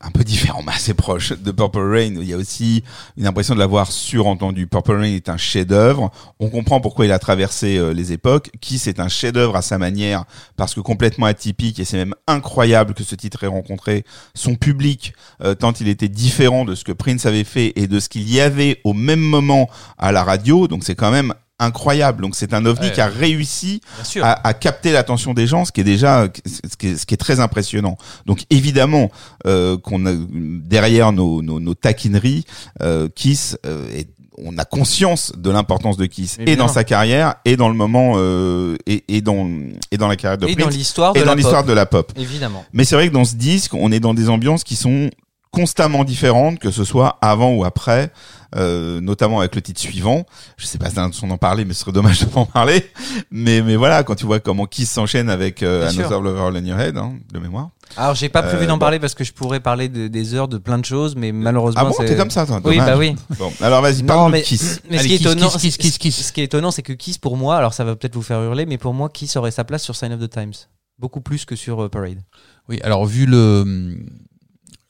un peu différent, mais assez proche de Purple Rain. Il y a aussi une impression de l'avoir surentendu. Purple Rain est un chef-d'œuvre. On comprend pourquoi il a traversé euh, les époques. Kiss est un chef-d'œuvre à sa manière parce que complètement atypique et c'est même incroyable que ce titre ait rencontré son public euh, tant il était différent de ce que Prince avait fait et de ce qu'il y avait au même moment à la radio. Donc c'est quand même incroyable. Donc c'est un ovni Ouais. qui a réussi à, à capter l'attention des gens, ce qui est déjà ce qui est, ce qui est très impressionnant. Donc évidemment euh, qu'on a derrière nos, nos, nos taquineries, euh, Kiss euh, est- on a conscience de l'importance de Kiss et dans sa carrière et dans le moment euh, et, et dans et dans la carrière de Et dans Prince l'histoire de et dans la l'histoire pop. de la pop. Évidemment. Mais c'est vrai que dans ce disque, on est dans des ambiances qui sont constamment différentes, que ce soit avant ou après, euh, notamment avec le titre suivant. Je sais pas si on en parlait, mais ce serait dommage de pas en parler. Mais, mais voilà, quand tu vois comment Kiss s'enchaîne avec euh. Another Lover All in Your Head, hein, de mémoire. Alors j'ai pas prévu Euh, d'en bon. parler parce que je pourrais parler de- des heures de plein de choses, mais malheureusement Ah bon, c'est- t'es comme ça, toi, Oui, bah oui. Bon, alors vas-y, Non, parle mais- de Kiss. Mais ce Allez, qui est Kiss, étonnant, Kiss, Kiss, Kiss, Kiss. ce qui est étonnant, c'est que Kiss pour moi, alors ça va peut-être vous faire hurler, mais pour moi, Kiss aurait sa place sur Sign of the Times, beaucoup plus que sur euh, Parade. Oui, alors vu le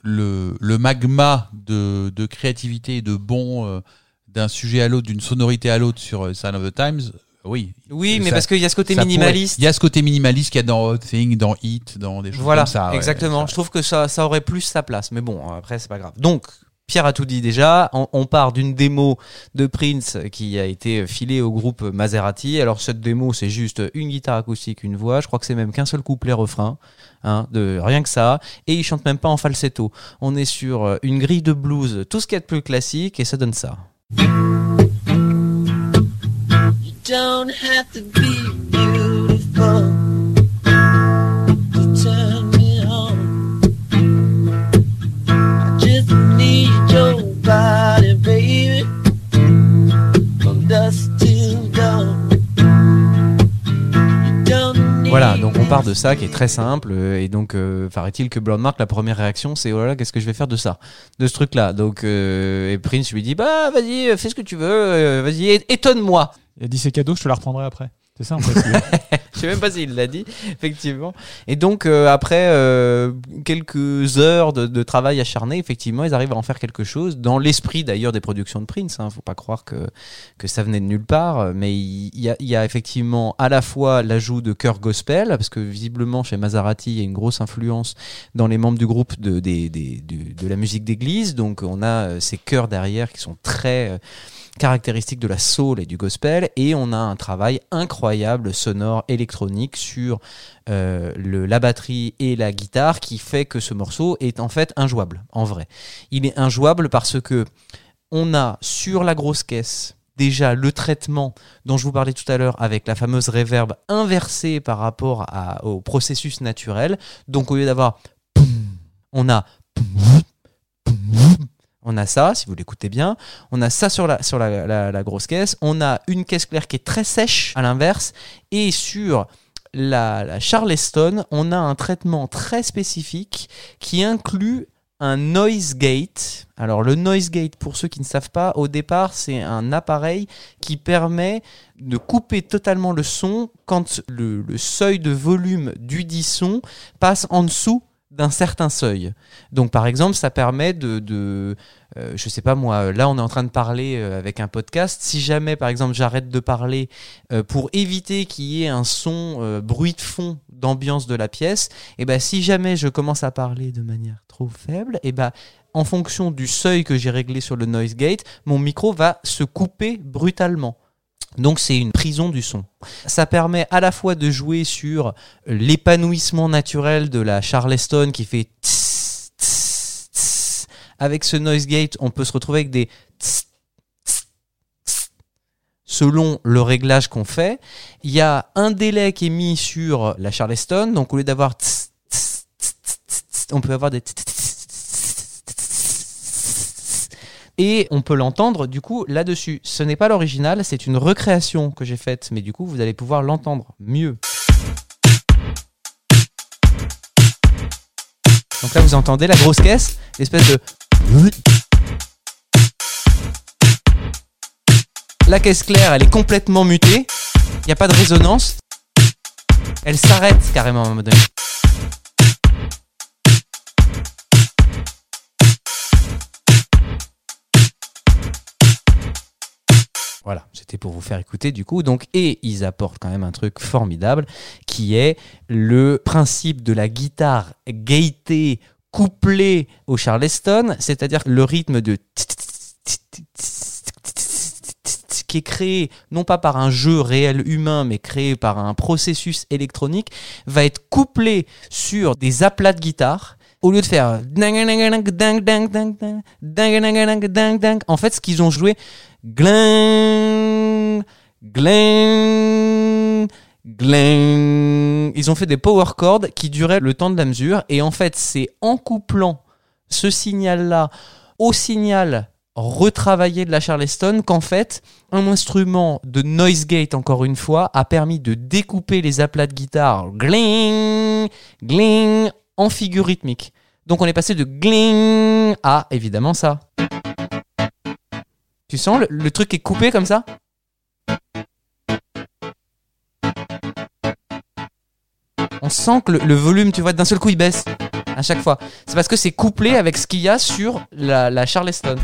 le, le magma de, de créativité et de bon euh, d'un sujet à l'autre, d'une sonorité à l'autre sur euh, Sign of the Times, oui. Oui, mais Ça- parce qu'il y a ce côté minimaliste. Il y a ce côté minimaliste qu'il y a dans Hot Thing, dans Hit, dans des choses Voilà, comme ça. ouais, exactement. ça- Je trouve que ça, ça aurait plus sa place, mais bon, après c'est pas grave. Donc. Pierre a tout dit déjà. On, part d'une démo de Prince qui a été filée au groupe Maserati. Alors cette démo, c'est juste une guitare acoustique, une voix. Je crois que c'est même qu'un seul couplet refrain, hein, de rien que ça. Et il chante même pas en falsetto. On est sur une grille de blues, tout ce qu'il y a de plus classique, et ça donne ça. Donc on part de ça qui est très simple. euh, Et donc, euh, paraît-il que Brown Mark, la première réaction, c'est oh là là, qu'est-ce que je vais faire de ça, de ce truc-là. Donc, euh, et Prince lui dit bah vas-y, fais ce que tu veux, euh, vas-y, étonne-moi. Il a dit c'est cadeau, je te la reprendrai après. C'est ça en fait. Je sais même pas s'il l'a dit, effectivement. Et donc, euh, après euh, quelques heures de, travail acharné, effectivement, ils arrivent à en faire quelque chose, dans l'esprit d'ailleurs des productions de Prince. Hein, faut pas croire que, que ça venait de nulle part, mais il il y, a, il effectivement à la fois l'ajout de chœur gospel, parce que visiblement chez Maserati, il y a une grosse influence dans les membres du groupe de, de la musique d'église. Donc, on a euh, ces chœurs derrière qui sont très... caractéristiques de la soul et du gospel et on a un travail incroyable sonore électronique sur euh, le, la batterie et la guitare qui fait que ce morceau est en fait injouable en vrai. Il est injouable parce que on a sur la grosse caisse déjà le traitement dont je vous parlais tout à l'heure avec la fameuse reverb inversée par rapport au processus naturel. Donc au lieu d'avoir on a on a ça, si vous l'écoutez bien. On a ça sur, la, grosse caisse. On a une caisse claire qui est très sèche à l'inverse. Et sur la, Charleston, on a un traitement très spécifique qui inclut un noise gate. Alors le noise gate, pour ceux qui ne savent pas, au départ, c'est un appareil qui permet de couper totalement le son quand le, le seuil de volume du dit son passe en dessous d'un certain seuil. Donc par exemple, ça permet de, de euh, je sais pas moi, là on est en train de parler euh, avec un podcast. Si jamais par exemple j'arrête de parler euh, pour éviter qu'il y ait un son euh, bruit de fond d'ambiance de la pièce, et ben si jamais je commence à parler de manière trop faible, et ben en fonction du seuil que j'ai réglé sur le noise gate, mon micro va se couper brutalement. Donc c'est une prison du son. Ça permet à la fois de jouer sur l'épanouissement naturel de la Charleston qui fait tss, tss, tss. avec ce noise gate, on peut se retrouver avec des selon le réglage qu'on fait. Il y a un délai qui est mis sur la Charleston, donc au lieu d'avoir on peut avoir des tss, tss, tss, tss, tss, tss, et on peut l'entendre du coup là-dessus. Ce n'est pas l'original, c'est une recréation que j'ai faite, mais du coup vous allez pouvoir l'entendre mieux. Donc là vous entendez la grosse caisse, l'espèce de... La caisse claire, elle est complètement mutée, il n'y a pas de résonance, elle s'arrête carrément à un moment donné. Voilà, c'était pour vous faire écouter du coup. Donc, et ils apportent quand même un truc formidable qui est le principe de la guitare gaitée couplée au charleston, c'est-à-dire le rythme de qui est créé non pas par un jeu réel humain, mais créé par un processus électronique, va être couplé sur des aplats de guitare. Au lieu de faire en fait, ce qu'ils ont joué, gling gling gling ils ont fait des power chords qui duraient le temps de la mesure et en fait c'est en couplant ce signal là au signal retravaillé de la Charleston qu'en fait un instrument de noise gate encore une fois a permis de découper les aplats de guitare gling gling en figure rythmique. Donc on est passé de gling à évidemment ça. Tu sens le, le truc est coupé comme ça? On sent que le, volume, tu vois, d'un seul coup il baisse à chaque fois. C'est parce que c'est couplé avec ce qu'il y a sur la Charleston.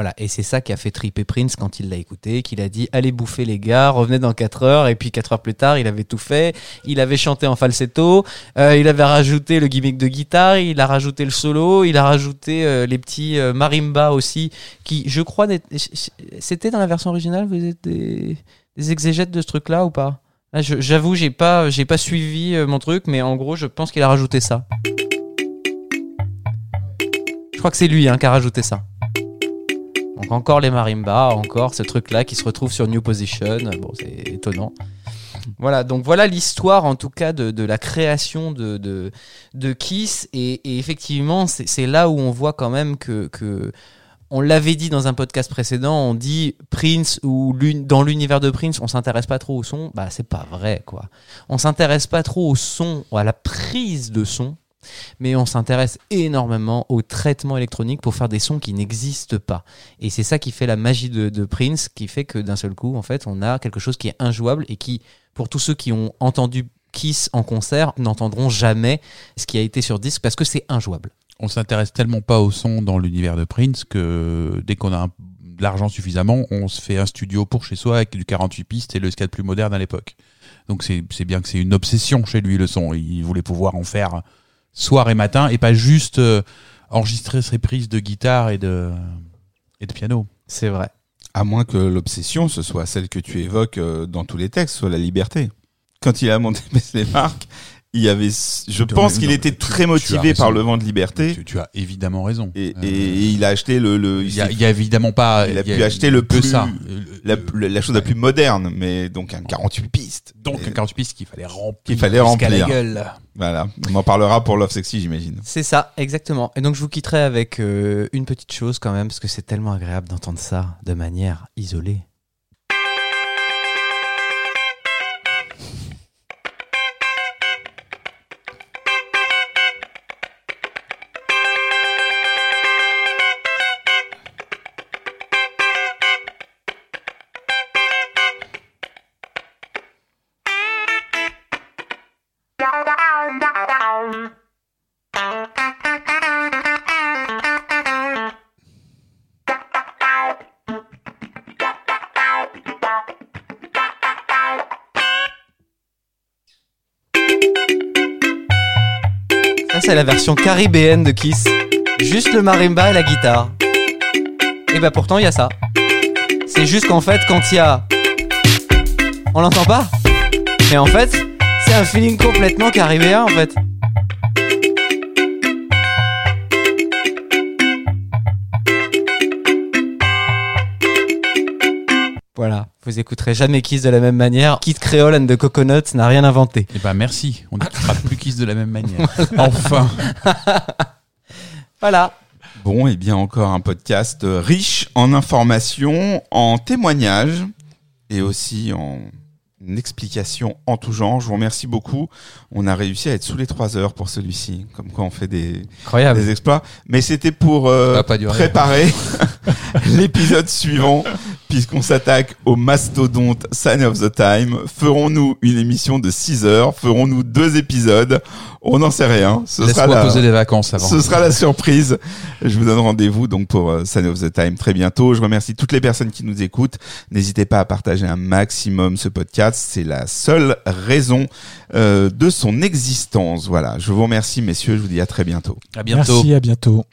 Voilà, et c'est ça qui a fait triper Prince quand il l'a écouté, qu'il a dit allez bouffer les gars, revenez dans 4 heures, et puis 4 heures plus tard, il avait tout fait, il avait chanté en falsetto, euh, il avait rajouté le gimmick de guitare, il a rajouté le solo, il a rajouté euh, les petits euh, marimba aussi, qui je crois, c'était dans la version originale, vous êtes des, exégètes de ce truc-là ou pas? J'avoue, j'ai pas, pas suivi euh, mon truc, mais en gros, je pense qu'il a rajouté ça. Je crois que c'est lui hein, qui a rajouté ça. Donc encore les marimbas, encore ce truc-là qui se retrouve sur New Position. Bon, c'est étonnant. Voilà, donc voilà l'histoire en tout cas de, la création de, de, Kiss. Et, effectivement, c'est là où on voit quand même que, que on l'avait dit dans un podcast précédent, on dit Prince ou dans l'univers de Prince, on s'intéresse pas trop au son. Bah, c'est pas vrai, quoi. On s'intéresse pas trop au son, à la prise de son, mais on s'intéresse énormément au traitement électronique pour faire des sons qui n'existent pas. Et c'est ça qui fait la magie de, Prince, qui fait que d'un seul coup, en fait, on a quelque chose qui est injouable et qui, pour tous ceux qui ont entendu Kiss en concert, n'entendront jamais ce qui a été sur disque parce que c'est injouable. On s'intéresse tellement pas au son dans l'univers de Prince que dès qu'on a un- l'argent suffisamment, on se fait un studio pour chez soi avec du 48 pistes et le skate plus moderne à l'époque. Donc c'est bien que c'est une obsession chez lui le son. Il voulait pouvoir en faire soir et matin et pas juste euh, enregistrer ses prises de guitare et de et de piano. C'est vrai. À moins que l'obsession, ce soit celle que tu évoques euh, dans tous les textes, soit la liberté. Quand il a monté les marques, il y avait, je pense qu'il était très tu motivé par le vent de liberté. Tu, tu as évidemment raison. Et, Euh, et il a acheté le, le il y, a, il y a évidemment pas. il a pu acheter le plus- ça. la, Le- la- la chose la plus moderne, mais donc un 48 pistes. donc Et un 48 pistes qu'il fallait remplir. Qu'il fallait jusqu'à la remplir. gueule. Voilà, on en parlera pour Love Sexy, j'imagine. C'est ça, exactement. Et donc je vous quitterai avec euh, une petite chose quand même, parce que c'est tellement agréable d'entendre ça de manière isolée. C'est la version caribéenne de Kiss. Juste le marimba et la guitare. Et bah pourtant, il y a ça. C'est juste qu'en fait, quand il y a. On l'entend pas Mais en fait, c'est un feeling complètement caribéen en fait. Voilà, vous écouterez jamais Kiss de la même manière. Kid Creole and the Coconuts n'a rien inventé. Eh ben merci, on n'écoutera plus Kiss de la même manière. enfin. Voilà. Bon, et bien encore un podcast euh, riche en informations, en témoignages et aussi en explications en tout genre. Je vous remercie beaucoup. On a réussi à être sous les trois heures pour celui-ci, comme quoi on fait des, des exploits. Mais c'était pour euh, durer. préparer l'épisode suivant, puisqu'on s'attaque au mastodonte Sign of the Time. Ferons-nous une émission de 6 heures? Ferons-nous deux épisodes? On n'en sait rien. Ce sera Laisse-moi la... poser des vacances avant. Ce sera la surprise. Je vous donne rendez-vous donc pour euh, Sign of the Time très bientôt. Je remercie toutes les personnes qui nous écoutent. N'hésitez pas à partager un maximum ce podcast. C'est la seule raison euh, de son existence. Voilà. Je vous remercie, messieurs. Je vous dis à très bientôt. À bientôt. Merci, à bientôt.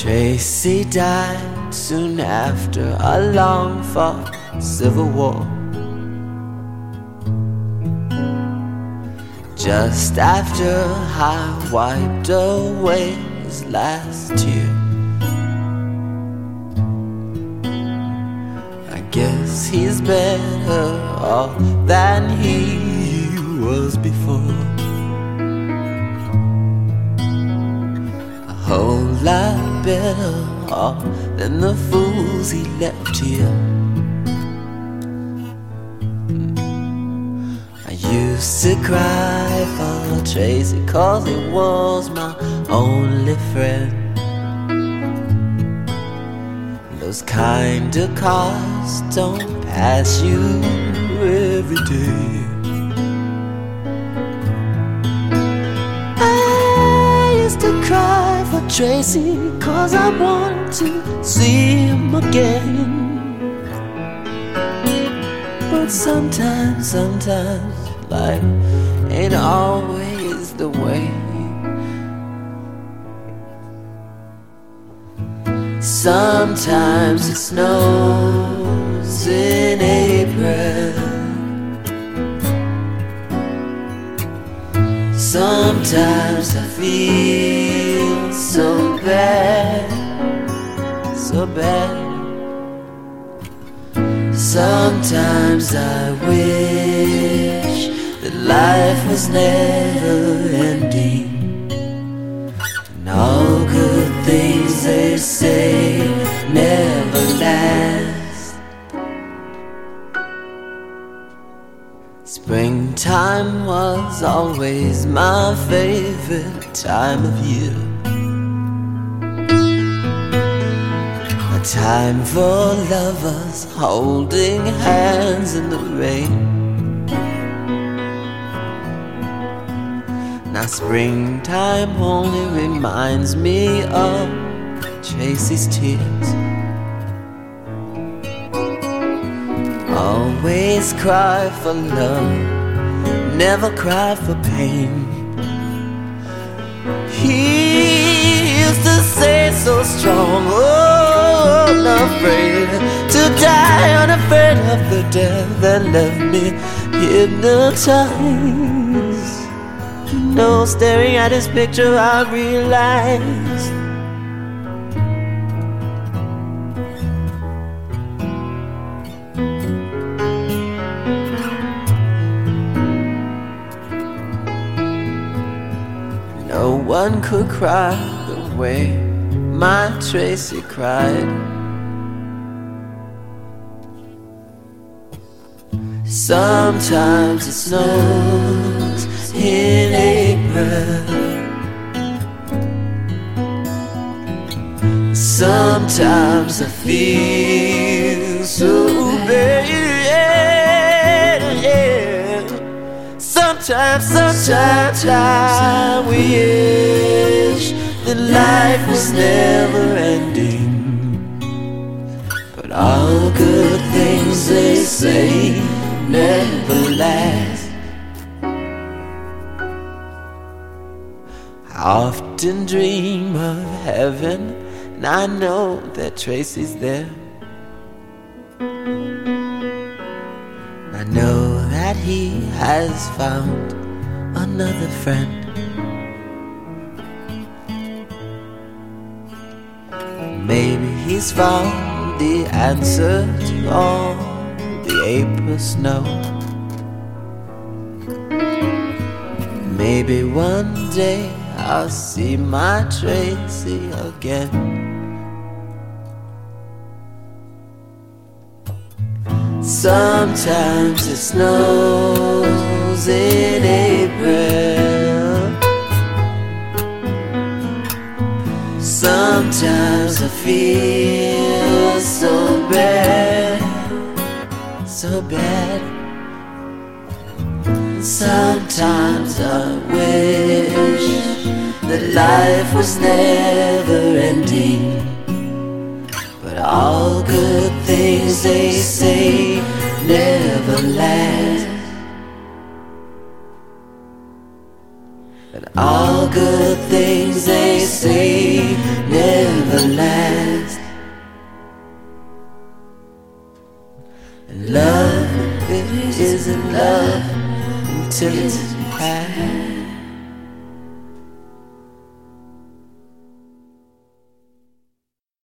Tracy died soon after a long fought civil war. Just after I wiped away his last tear. I guess he's better off than he was before. A whole lot better off than the fools he left here. Hmm. I used to cry for Tracy cause he was my only friend. Those kind of cars don't pass you every day. I used to cry for Tracy cause I want to see him again. But sometimes, sometimes life ain't always the way. Sometimes it snows in April. Sometimes I feel so bad, so bad. Sometimes I wish that life was never ending. And all good things they say never last. Springtime was always my favorite time of year. A time for lovers holding hands in the rain. Now, springtime only reminds me of Tracy's tears. Always cry for love, never cry for pain. He say so strong, oh, unafraid to die, unafraid of the death that left me hypnotized. Know, staring at this picture, I realized. No one could cry the way my Tracy cried. Sometimes it snows in April. Sometimes I feel so bad. Sometimes, sometimes I wish that life was never ending. But all good things they say never last. I often dream of heaven, and I know that Tracy's there. I know that he has found another friend. Maybe he's found the answer to all the April snow. Maybe one day I'll see my Tracy again. Sometimes it snows in April. Sometimes I feel so bad, so bad. Sometimes I wish that life was never ending. But all good things they say never last. All good things they say never last. And love, isn't love until it's past.